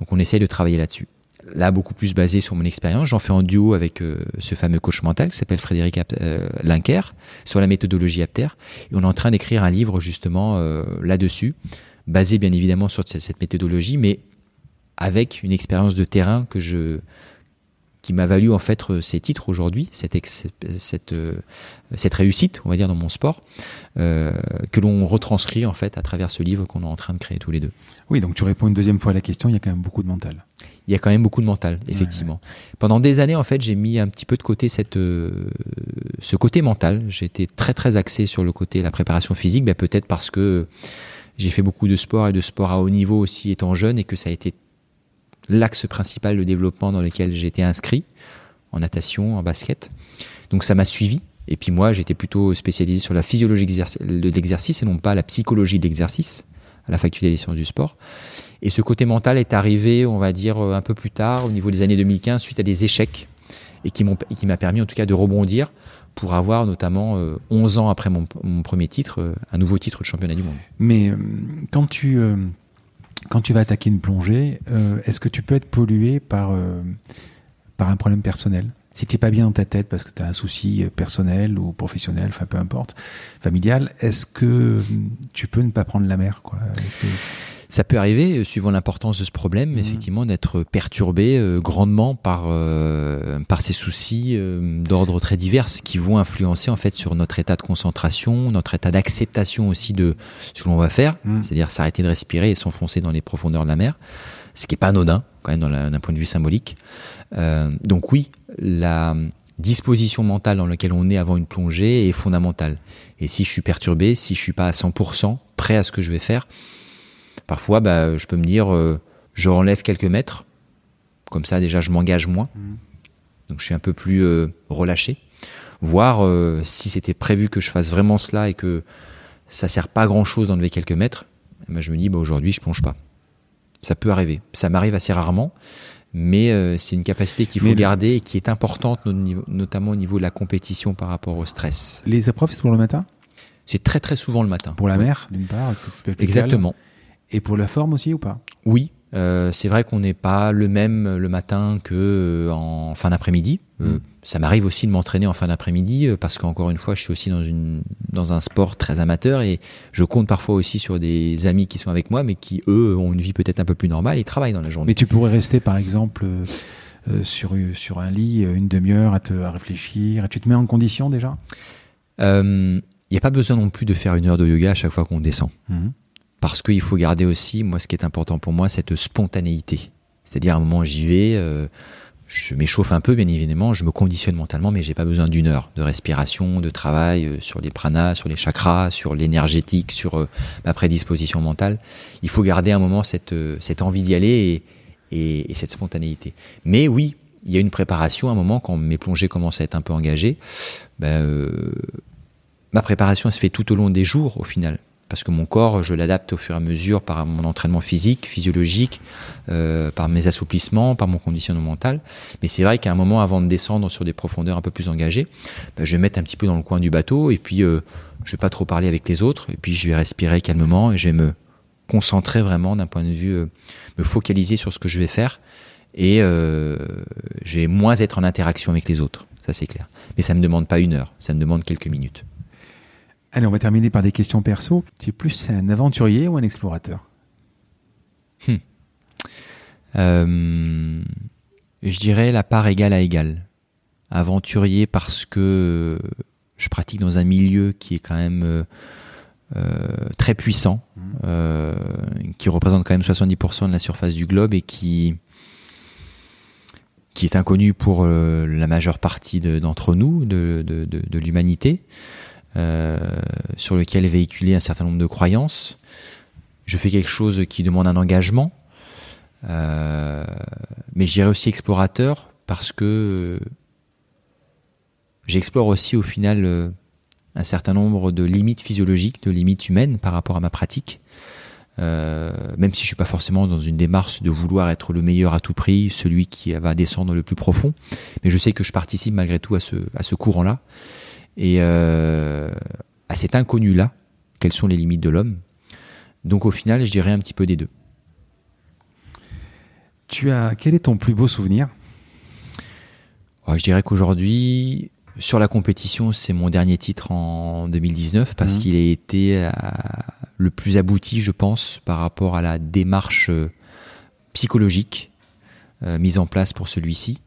Donc on essaye de travailler là-dessus. Là, beaucoup plus basé sur mon expérience. J'en fais en duo avec euh, ce fameux coach mental qui s'appelle Frédéric euh, Linker sur la méthodologie Apter. Et on est en train d'écrire un livre justement euh, là-dessus, basé bien évidemment sur cette méthodologie, mais avec une expérience de terrain que je qui m'a valu en fait euh, ces titres aujourd'hui, cette, cette, euh, cette, réussite, on va dire, dans mon sport, euh, que l'on retranscrit en fait à travers ce livre qu'on est en train de créer tous les deux. Oui, donc tu réponds une deuxième fois à la question, il y a quand même beaucoup de mental. Il y a quand même beaucoup de mental, effectivement. Pendant des années, en fait, j'ai mis un petit peu de côté cette, ce côté mental. Été très très axé sur le côté la préparation physique, ben, peut-être parce que j'ai fait beaucoup de sport et de sport à haut niveau aussi étant jeune et que ça a été l'axe principal de développement dans lequel j'étais inscrit, en natation, en basket. Donc ça m'a suivi. Et puis moi, j'étais plutôt spécialisé sur la physiologie de l'exercice et non pas la psychologie de l'exercice à la faculté des sciences du sport. Et ce côté mental est arrivé, on va dire, un peu plus tard, au niveau des années 2015, suite à des échecs, et qui m'a permis en tout cas de rebondir pour avoir notamment 11 euh, ans après mon, premier titre, euh, un nouveau titre de championnat du monde. Mais euh, quand tu quand tu vas attaquer une plongée, euh, est-ce que tu peux être pollué par, euh, par un problème personnel? Si tu n'es pas bien dans ta tête parce que tu as un souci personnel ou professionnel, enfin peu importe, familial, est-ce que tu peux ne pas prendre la mer ça peut arriver, euh, suivant l'importance de ce problème, mmh. effectivement, d'être perturbé euh, grandement par, euh, par ces soucis d'ordre très divers qui vont influencer en fait sur notre état de concentration, notre état d'acceptation aussi de ce que l'on va faire, mmh. c'est-à-dire s'arrêter de respirer et s'enfoncer dans les profondeurs de la mer, ce qui est pas anodin quand même d'un point de vue symbolique. donc oui, la disposition mentale dans laquelle on est avant une plongée est fondamentale. Et si je suis perturbé, si je suis pas à 100% prêt à ce que je vais faire, Parfois, bah, je peux me dire, euh, je enlève quelques mètres, Comme ça, déjà, je m'engage moins. Donc, je suis un peu plus euh, relâché. Voir euh, si c'était prévu que je fasse vraiment cela et que ça sert pas à grand chose d'enlever quelques mètres, ben, je me dis, bah, aujourd'hui, je plonge pas. Ça peut arriver. Ça m'arrive assez rarement, mais euh, c'est une capacité qu'il faut Mais le- garder et qui est importante, notamment au niveau de la compétition par rapport au stress. Les épreuves, c'est toujours le matin? C'est très très souvent le matin. Pour la mer, d'une part. Exactement. Et pour la forme aussi ou pas? Oui, euh, c'est vrai qu'on n'est pas le même le matin que euh, en fin d'après-midi. Euh, Mm. Ça m'arrive aussi de m'entraîner en fin d'après-midi parce qu'encore une fois, je suis aussi dans une dans un sport très amateur et je compte parfois aussi sur des amis qui sont avec moi, mais qui eux ont une vie peut-être un peu plus normale et travaillent dans la journée. Mais tu pourrais rester, par exemple, euh, sur, sur un lit une demi-heure à, te, à réfléchir. Tu te mets en condition déjà? Il n'y a pas besoin non plus de faire une heure de yoga à chaque fois qu'on descend. Parce qu'il faut garder aussi, moi, ce qui est important pour moi, cette spontanéité. C'est-à-dire, à un moment, j'y vais, euh, je m'échauffe un peu, bien évidemment, je me conditionne mentalement, mais j'ai pas besoin d'une heure de respiration, de travail euh, sur les pranas, sur les chakras, sur l'énergétique, sur euh, ma prédisposition mentale. Il faut garder un moment cette, envie d'y aller et, et- et cette spontanéité. Mais oui, il y a une préparation, à un moment, quand mes plongées commencent à être un peu engagées, ben, ma préparation se fait tout au long des jours, au final parce que mon corps, je l'adapte au fur et à mesure par mon entraînement physique, physiologique, euh, par mes assouplissements, par mon conditionnement mental. Mais c'est vrai qu'à un moment, avant de descendre sur des profondeurs un peu plus engagées, ben, je vais me mettre un petit peu dans le coin du bateau et puis euh, je vais pas trop parler avec les autres et puis je vais respirer calmement et je vais me concentrer vraiment d'un point de vue, euh, me focaliser sur ce que je vais faire et euh, je vais moins être en interaction avec les autres, ça c'est clair. Mais ça me demande pas une heure, ça me demande quelques minutes. Allez, on va terminer par des questions perso. Tu es plus un aventurier ou un explorateur Euh, je dirais la part égale à égale. Aventurier parce que je pratique dans un milieu qui est quand même euh, euh, très puissant, euh, qui représente quand même 70% de la surface du globe et qui qui est inconnu pour la majeure partie de- d'entre nous, de, de, l'humanité, sur lequel est véhiculé un certain nombre de croyances. Je fais quelque chose qui demande un engagement, euh, mais je dirais aussi explorateur parce que euh, j'explore aussi au final euh, un certain nombre de limites physiologiques, de limites humaines par rapport à ma pratique. Euh, même si je suis pas forcément dans une démarche de vouloir être le meilleur à tout prix, celui qui va descendre le plus profond, mais je sais que je participe malgré tout à ce, à ce courant-là et euh, à cet inconnu-là, quelles sont les limites de l'homme? Donc au final, je dirais un petit peu des deux. Tu as quel est ton plus beau souvenir? Ouais, je dirais qu'aujourd'hui, sur la compétition, c'est mon dernier titre en 2019 parce Mhm. qu'il a été euh, le plus abouti, je pense, par rapport à la démarche euh, psychologique euh, mise en place pour celui-ci.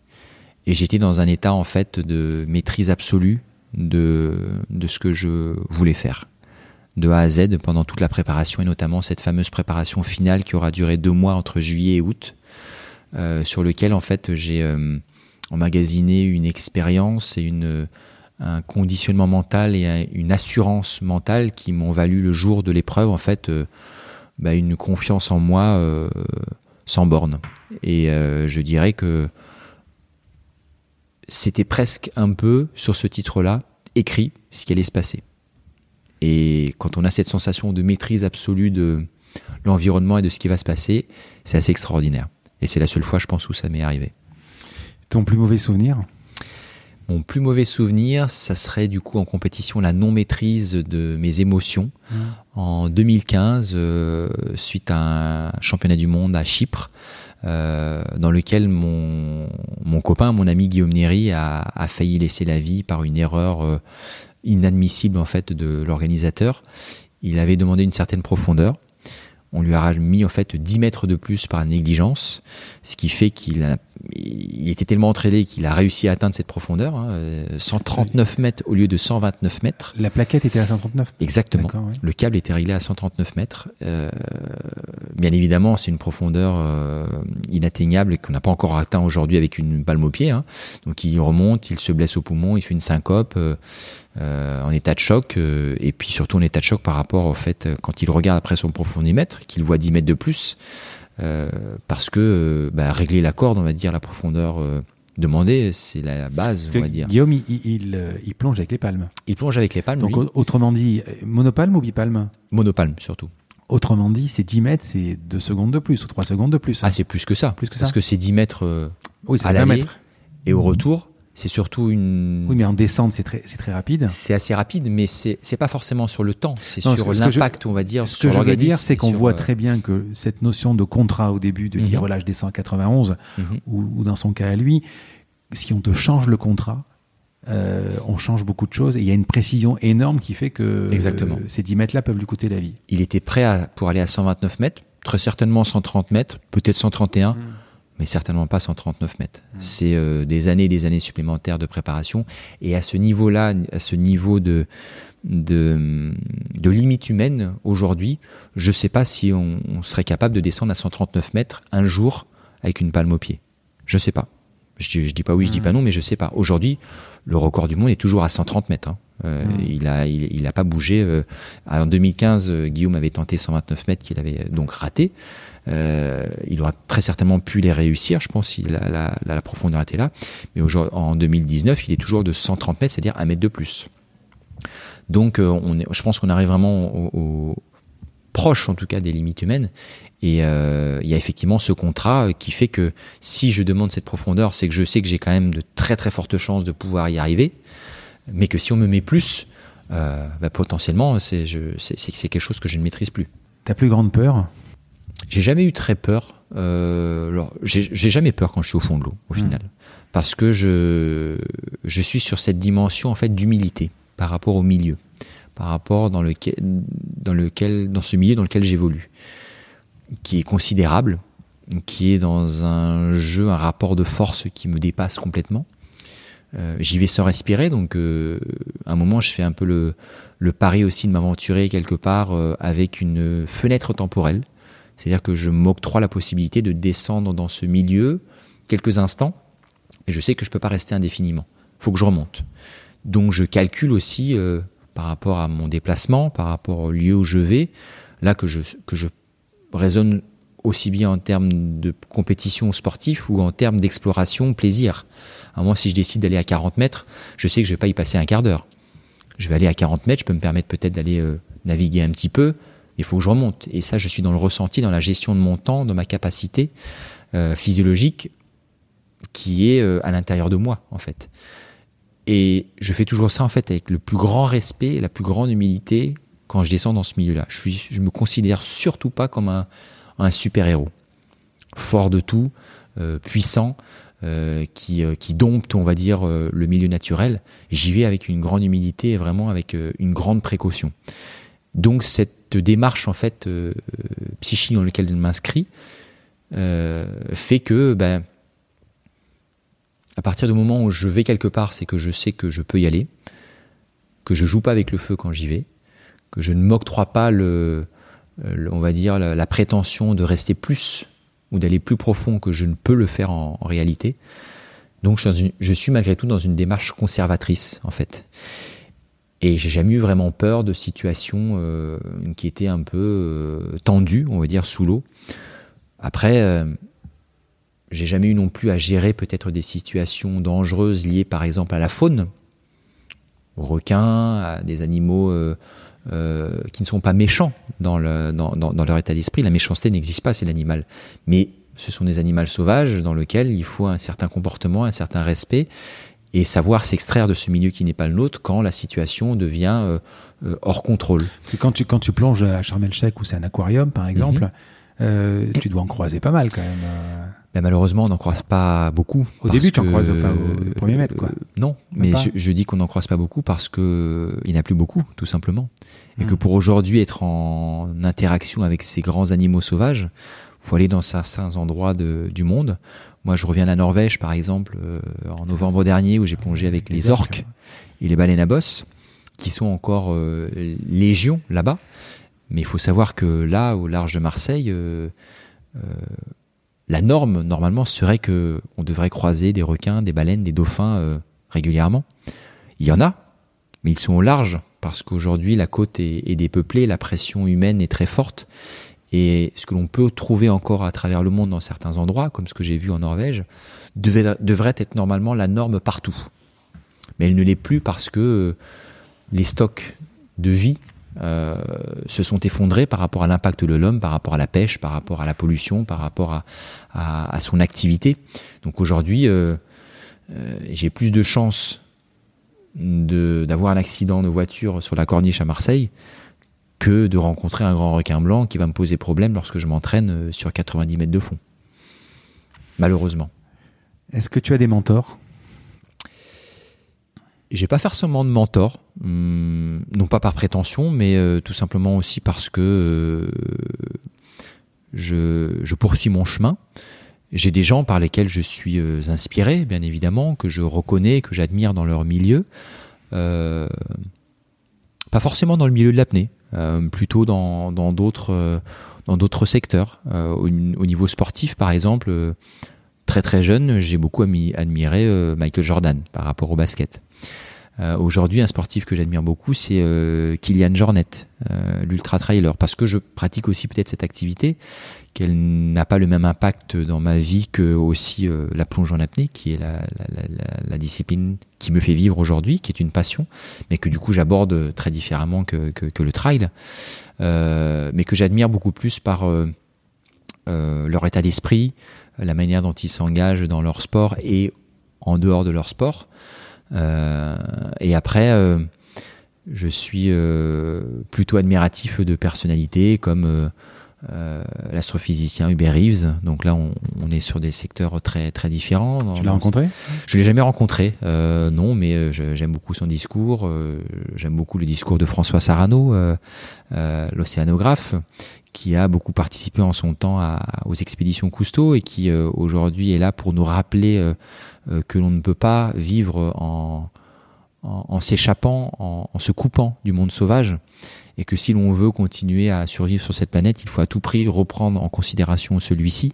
Et j'étais dans un état en fait de maîtrise absolue de, de ce que je voulais faire, de A à Z pendant toute la préparation et notamment cette fameuse préparation finale qui aura duré deux mois entre juillet et août, euh, sur lequel en fait j'ai euh, emmagasiné une expérience et une, un conditionnement mental et un- une assurance mentale qui m'ont valu le jour de l'épreuve en fait euh, bah, une confiance en moi sans borne. Et je dirais que c'était presque un peu sur ce titre-là écrit ce qui allait se passer. Et quand on a cette sensation de maîtrise absolue de l'environnement et de ce qui va se passer, c'est assez extraordinaire. Et c'est la seule fois, je pense, où ça m'est arrivé. Ton plus mauvais souvenir? Mon plus mauvais souvenir, ça serait du coup en compétition la non-maîtrise de mes émotions. En 2015, euh, suite à un championnat du monde à Chypre, euh, dans lequel mon, mon copain, mon ami Guillaume Néry a, a failli laisser la vie par une erreur euh, inadmissible en fait de l'organisateur. Il avait demandé une certaine profondeur. On lui a mis en fait 10 mètres de plus par négligence, ce qui fait qu'il a, il était tellement entraîné qu'il a réussi à atteindre cette profondeur, hein, euh, 139 mètres au lieu de 129 mètres. La plaquette était à 139 Exactement. Ouais. Le câble était réglé à 139 mètres. Euh, bien évidemment, c'est une profondeur euh, inatteignable et qu'on n'a pas encore atteint aujourd'hui avec une palme au pied. hein. Donc il remonte, il se blesse au poumon, il fait une syncope euh, en état de choc et puis surtout en état de choc par rapport au fait quand il regarde après son profondimètre, qu'il voit 10 mètres de plus. Parce que bah, régler la corde, on va dire la profondeur demandée, c'est la base, on va dire. Guillaume, il, il, plonge avec les palmes. Il plonge avec les palmes. Donc autrement dit, monopalme ou bipalme? Monopalme surtout. Autrement dit, c'est 10 mètres, c'est 2 secondes de plus ou 3 secondes de plus. Ah, c'est plus que ça. Plus que ça. Parce que c'est 10 mètres oui, à l'aller et au retour. C'est surtout une. Oui, mais en descente, c'est très, très rapide. C'est assez rapide, mais c'est n'est pas forcément sur le temps, c'est sur l'impact, on va dire. Ce que je veux dire, c'est qu'on voit très bien que cette notion de contrat au début, de dire mhm. voilà, je descends à 91, mhm. ou, dans son cas à lui, si on te change le contrat, euh, on change beaucoup de choses et il y a une précision énorme qui fait que Exactement. ces 10 mètres-là peuvent lui coûter la vie. Il était prêt à, pour aller à 129 mètres, très certainement 130 mètres, peut-être 131 mais certainement pas 139 mètres. Mmh. C'est euh, des années et des années supplémentaires de préparation. Et à ce niveau-là, à ce niveau de, de, de limite humaine, aujourd'hui, je ne sais pas si on, serait capable de descendre à 139 mètres un jour avec une palme au pied. Je ne sais pas. Je, ne dis pas oui, je dis pas mmh. non, mais je sais pas. Aujourd'hui, le record du monde est toujours à 130 mètres. Hein. Euh, mmh. Il a, il, a pas bougé. Euh, en 2015, Guillaume avait tenté 129 mètres qu'il avait donc raté. Euh, il aura très certainement pu les réussir, je pense, si la, la, profondeur était là. Mais en 2019, il est toujours de 130 mètres, c'est-à-dire un mètre de plus. Donc, euh, on est, je pense qu'on arrive vraiment au, proche, en tout cas, des limites humaines. Et euh, il y a effectivement ce contrat qui fait que si je demande cette profondeur, c'est que je sais que j'ai quand même de très très fortes chances de pouvoir y arriver. Mais que si on me met plus, bah, potentiellement, c'est quelque chose que je ne maîtrise plus. Ta plus grande peur? J'ai jamais eu très peur. Euh, j'ai jamais peur quand je suis au fond de l'eau, au hmm. final, parce que je je suis sur cette dimension en fait d'humilité par rapport au milieu, par rapport dans lequel dans lequel dans ce milieu dans lequel j'évolue, qui est considérable, qui est dans un jeu, un rapport de force qui me dépasse complètement. Euh, J'y vais sans respirer, donc euh, à un moment je fais un peu le, pari aussi de m'aventurer quelque part euh, avec une fenêtre temporelle c'est-à-dire que je m'octroie la possibilité de descendre dans ce milieu quelques instants, et je sais que je ne peux pas rester indéfiniment. Il faut que je remonte. Donc je calcule aussi euh, par rapport à mon déplacement, par rapport au lieu où je vais, là que je, que je raisonne aussi bien en termes de compétition sportive ou en termes d'exploration, plaisir. Moi, si je décide d'aller à 40 mètres, je sais que je ne vais pas y passer un quart d'heure. Je vais aller à 40 mètres, je peux me permettre peut-être d'aller euh, naviguer un petit peu, il faut que je remonte. Et ça, je suis dans le ressenti, dans la gestion de mon temps, de ma capacité euh, physiologique qui est euh, à l'intérieur de moi, en fait. Et je fais toujours ça, en fait, avec le plus grand respect et la plus grande humilité quand je descends dans ce milieu-là. Je, je me considère surtout pas comme un, super-héros. Fort de tout, puissant, qui, qui, dompte, on va dire, le milieu naturel. J'y vais avec une grande humilité et vraiment avec une grande précaution. Donc cette démarche en fait euh, psychique dans laquelle je m'inscris euh, fait que ben, à partir du moment où je vais quelque part, c'est que je sais que je peux y aller, que je joue pas avec le feu quand j'y vais, que je ne m'octroie pas le, on va dire la, prétention de rester plus ou d'aller plus profond que je ne peux le faire en, réalité. Donc je suis malgré tout dans une démarche conservatrice en fait. Et j'ai jamais eu vraiment peur de situations euh, qui étaient un peu euh, tendues, on va dire, sous l'eau. Après, euh, j'ai jamais eu non plus à gérer peut-être des situations dangereuses liées par exemple à la faune, aux requins, à des animaux qui ne sont pas méchants dans, le, dans, dans leur état d'esprit. La méchanceté n'existe pas, c'est l'animal. Mais ce sont des animaux sauvages dans lesquels il faut un certain comportement, un certain respect et savoir s'extraire de ce milieu qui n'est pas le nôtre quand la situation devient euh, euh, hors contrôle. C'est quand tu, quand tu plonges à Sharm el-Sheikh où c'est un aquarium par exemple, mhm. euh, tu dois en croiser pas mal quand même. Ben, malheureusement, on n'en croise pas beaucoup. Au début, tu en croises, enfin, au premier mètre, quoi. non, mais je, dis qu'on n'en croise pas beaucoup parce que il n'y a plus beaucoup, tout simplement. Et que hmm. pour aujourd'hui être en interaction avec ces grands animaux sauvages, faut aller dans certains endroits de, du monde moi, je reviens de la Norvège, par exemple, euh, en novembre dernier, où j'ai plongé avec les orques et les baleines à bosse, qui sont encore euh, légion là-bas. Mais il faut savoir que là, au large de Marseille, euh, la norme, normalement, serait que on devrait croiser des requins, des baleines, des dauphins régulièrement. Il y en a, mais ils sont au large, parce qu'aujourd'hui, la côte est, est dépeuplée, la pression humaine est très forte, et ce que l'on peut trouver encore à travers le monde dans certains endroits, comme ce que j'ai vu en Norvège, devrait être normalement la norme partout. Mais elle ne l'est plus parce que les stocks de vie euh, se sont effondrés par rapport à l'impact de l'homme, par rapport à la pêche, par rapport à la pollution, par rapport à, son activité. Donc aujourd'hui, euh, euh, j'ai plus de chances d'avoir un accident de voiture sur la corniche à Marseille que de rencontrer un grand requin blanc qui va me poser problème lorsque je m'entraîne sur 90 mètres de fond. Malheureusement. Est-ce que tu as des mentors? J'ai pas forcément de mentor, hmm, non pas par prétention, mais euh, tout simplement aussi parce que euh, je, poursuis mon chemin. J'ai des gens par lesquels je suis euh, inspiré, bien évidemment, que je reconnais, que j'admire dans leur milieu. pas forcément dans le milieu de l'apnée, plutôt dans d'autres dans d'autres secteurs. Au, au, niveau sportif, par exemple, très très jeune, j'ai beaucoup admiré Michael Jordan par rapport au basket. Euh, aujourd'hui, un sportif que j'admire beaucoup, c'est euh, Kylian Jornet, euh, l'ultra trailer, parce que je pratique aussi peut-être cette activité, qu'elle n'a pas le même impact dans ma vie que aussi la plonge en apnée, qui est la, discipline qui me fait vivre aujourd'hui, qui est une passion, mais que du coup j'aborde très différemment que, que le trail, mais que j'admire beaucoup plus par leur état d'esprit, la manière dont ils s'engagent dans leur sport et en dehors de leur sport. Euh, et après, euh, je suis euh, plutôt admiratif de personnalités comme l'astrophysicien Hubert Reeves. Donc là, on, est sur des secteurs très très différents. tu l'as rencontré? Je l'ai jamais rencontré, non, mais j'aime beaucoup son discours. j'aime beaucoup le discours de François Sarano, l'océanographe, qui a beaucoup participé en son temps à, aux expéditions Cousteau et qui aujourd'hui est là pour nous rappeler que l'on ne peut pas vivre en, s'échappant, en, se coupant du monde sauvage, et que si l'on veut continuer à survivre sur cette planète, il faut à tout prix reprendre en considération celui-ci,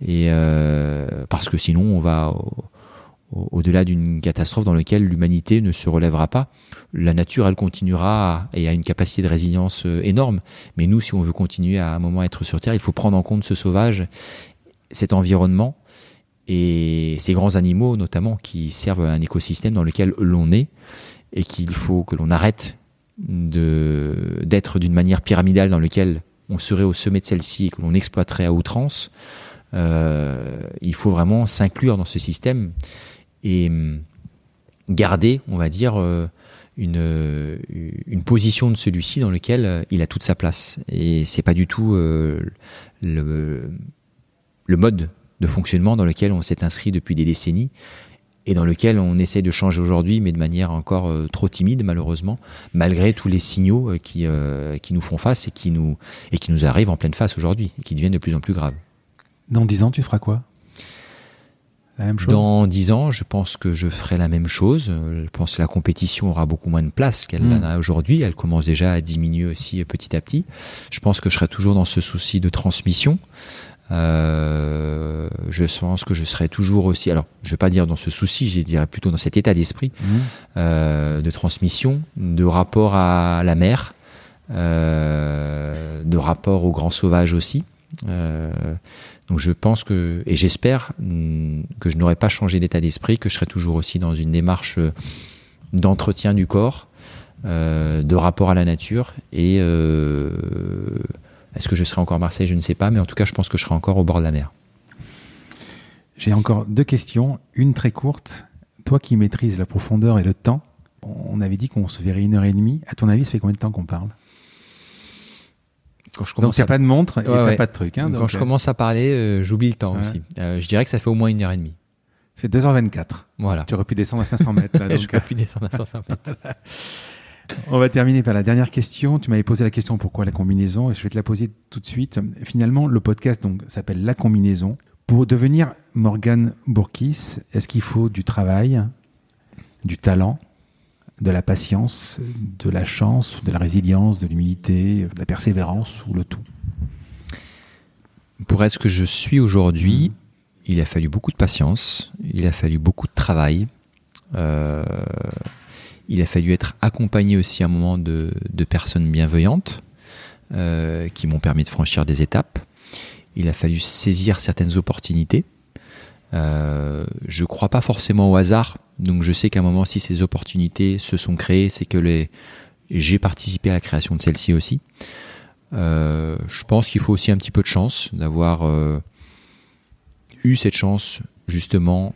et euh, parce que sinon on va au-delà d'une catastrophe dans laquelle l'humanité ne se relèvera pas. La nature, elle continuera et a une capacité de résilience euh, énorme. Mais nous, si on veut continuer à un moment être sur Terre, il faut prendre en compte ce sauvage, cet environnement, et ces grands animaux notamment qui servent à un écosystème dans lequel l'on est et qu'il faut que l'on arrête d'être d'une manière pyramidale dans lequel on serait au sommet de celle-ci et que l'on exploiterait à outrance. Euh, il faut vraiment s'inclure dans ce système et hum, garder, on va dire, euh, une, une position de celui-ci dans lequel euh, il a toute sa place. Et c'est pas du tout le mode de fonctionnement dans lequel on s'est inscrit depuis des décennies et dans lequel on essaie de changer aujourd'hui, mais de manière encore euh, trop timide malheureusement, malgré tous les signaux euh, qui, euh, qui nous font face et qui nous, et qui nous arrivent en pleine face aujourd'hui, et qui deviennent de plus en plus graves. Dans dix ans, tu feras quoi? La même chose? Dans dix ans, je pense que je ferai la même chose. Je pense que la compétition aura beaucoup moins de place qu'elle hmm. en a aujourd'hui. Elle commence déjà à diminuer aussi petit à petit. Je pense que je serai toujours dans ce souci de transmission. Euh, je pense que je serai toujours aussi, alors je vais pas dire dans ce souci, je dirais plutôt dans cet état d'esprit mmh. euh, de transmission, de rapport à la mer, euh, de rapport au grand sauvage aussi. donc je pense que, et j'espère mm, que je n'aurai pas changé d'état d'esprit, que je serai toujours aussi dans une démarche d'entretien du corps, de rapport à la nature et est-ce que je serai encore à Marseille? Je ne sais pas, mais en tout cas, je pense que je serai encore au bord de la mer. J'ai encore deux questions, une très courte. Toi qui maîtrises la profondeur et le temps, on avait dit qu'on se verrait une heure et demie. À ton avis, ça fait combien de temps qu'on parle? Quand je commence Donc, à... pas de montre et t'as pas de truc. Hein, quand je euh, commence à parler, euh, j'oublie le temps aussi. Euh, je dirais que ça fait au moins une heure et demie. Ça fait 2h24. Voilà. Tu aurais pu descendre à 500 mètres. Là, donc... pu descendre à 500 mètres. On va terminer par la dernière question. Tu m'avais posé la question pourquoi la combinaison? Et je vais te la poser tout de suite. Finalement, le podcast donc s'appelle La combinaison. Pour devenir Morgan Bourkis, est-ce qu'il faut du travail, du talent, de la patience, de la chance, de la résilience, de l'humilité, de la persévérance ou le tout? Pour être ce que je suis aujourd'hui, il a fallu beaucoup de patience, il a fallu beaucoup de travail. Euh, il a fallu être accompagné aussi à un moment de, personnes bienveillantes. qui m'ont permis de franchir des étapes. Il a fallu saisir certaines opportunités. je ne crois pas forcément au hasard, donc je sais qu'à un moment, si ces opportunités se sont créées, c'est que les... j'ai participé à la création de celles-ci aussi. je pense qu'il faut aussi un petit peu de chance d'avoir eu cette chance justement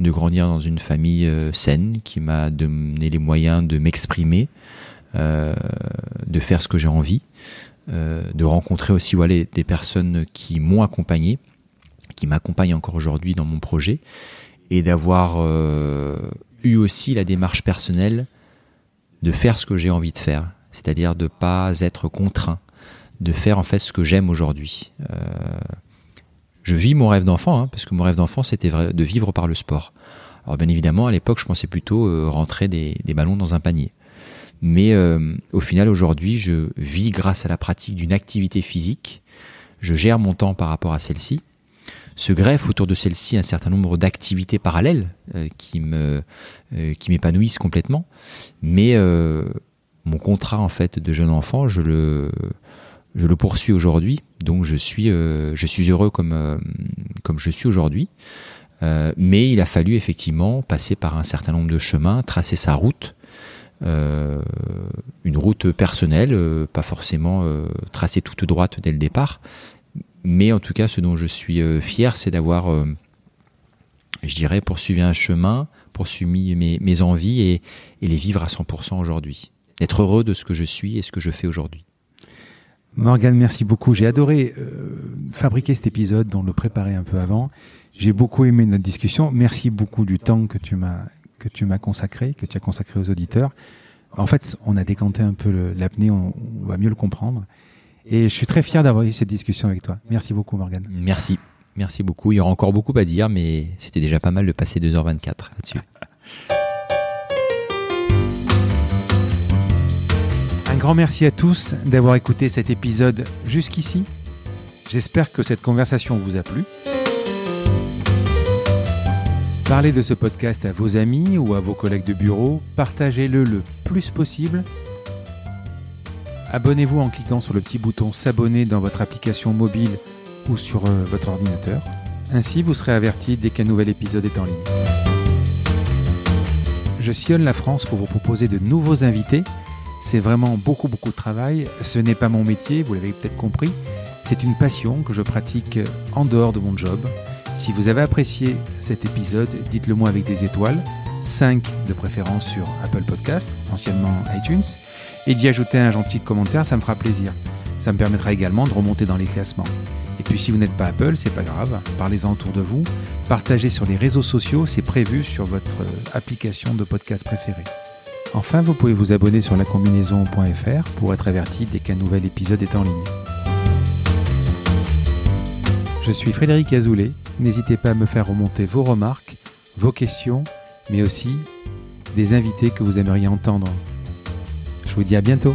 de grandir dans une famille euh, saine qui m'a donné les moyens de m'exprimer, euh, de faire ce que j'ai envie, euh, de rencontrer aussi voilà, des personnes qui m'ont accompagné, qui m'accompagnent encore aujourd'hui dans mon projet, et d'avoir eu aussi la démarche personnelle de faire ce que j'ai envie de faire, c'est-à-dire de ne pas être contraint, de faire en fait ce que j'aime aujourd'hui je vis mon rêve d'enfant, hein, parce que mon rêve d'enfant, c'était de vivre par le sport. Alors bien évidemment, à l'époque, je pensais plutôt euh, rentrer des, ballons dans un panier. Mais euh, au final, aujourd'hui, je vis grâce à la pratique d'une activité physique. Je gère mon temps par rapport à celle-ci. Se greffe autour de celle-ci un certain nombre d'activités parallèles euh, qui me qui m'épanouissent complètement. Mais mon contrat en fait de jeune enfant, je le je le poursuis aujourd'hui, donc je suis, euh, je suis heureux comme, euh, je suis aujourd'hui. Euh, mais il a fallu effectivement passer par un certain nombre de chemins, tracer sa route, une route personnelle, pas forcément tracée toute droite dès le départ. Mais en tout cas, ce dont je suis fier, c'est d'avoir, je dirais, poursuivi un chemin, poursuivi mes, mes envies et, et les vivre à 100% aujourd'hui. Être heureux de ce que je suis et ce que je fais aujourd'hui. Morgane, merci beaucoup. J'ai adoré euh, fabriquer cet épisode, dont le préparer un peu avant. J'ai beaucoup aimé notre discussion. Merci beaucoup du temps que tu m'as que tu m'as consacré, que tu as consacré aux auditeurs. En fait, on a décanté un peu l'apnée, on, va mieux le comprendre. Et je suis très fier d'avoir eu cette discussion avec toi. Merci beaucoup, Morgane. Merci. Merci beaucoup. Il y aura encore beaucoup à dire, mais c'était déjà pas mal de passer 2h24 là-dessus. Grand merci à tous d'avoir écouté cet épisode jusqu'ici. J'espère que cette conversation vous a plu. Parlez de ce podcast à vos amis ou à vos collègues de bureau. Partagez-le le plus possible. Abonnez-vous en cliquant sur le petit bouton s'abonner dans votre application mobile ou sur euh, votre ordinateur. Ainsi, vous serez averti dès qu'un nouvel épisode est en ligne. Je sillonne la France pour vous proposer de nouveaux invités c'est vraiment beaucoup, beaucoup de travail. Ce n'est pas mon métier, vous l'avez peut-être compris. C'est une passion que je pratique en dehors de mon job. Si vous avez apprécié cet épisode, dites-le moi avec des étoiles, 5 de préférence sur Apple Podcast, anciennement iTunes, et d'y ajouter un gentil commentaire, ça me fera plaisir. Ça me permettra également de remonter dans les classements. Et puis si vous n'êtes pas Apple, c'est pas grave, parlez-en autour de vous, partagez sur les réseaux sociaux, c'est prévu sur votre application de podcast préférée. Enfin, vous pouvez vous abonner sur lacombinaison.fr pour être averti dès qu'un nouvel épisode est en ligne. Je suis Frédéric Azoulay. N'hésitez pas à me faire remonter vos remarques, vos questions, mais aussi des invités que vous aimeriez entendre. Je vous dis à bientôt.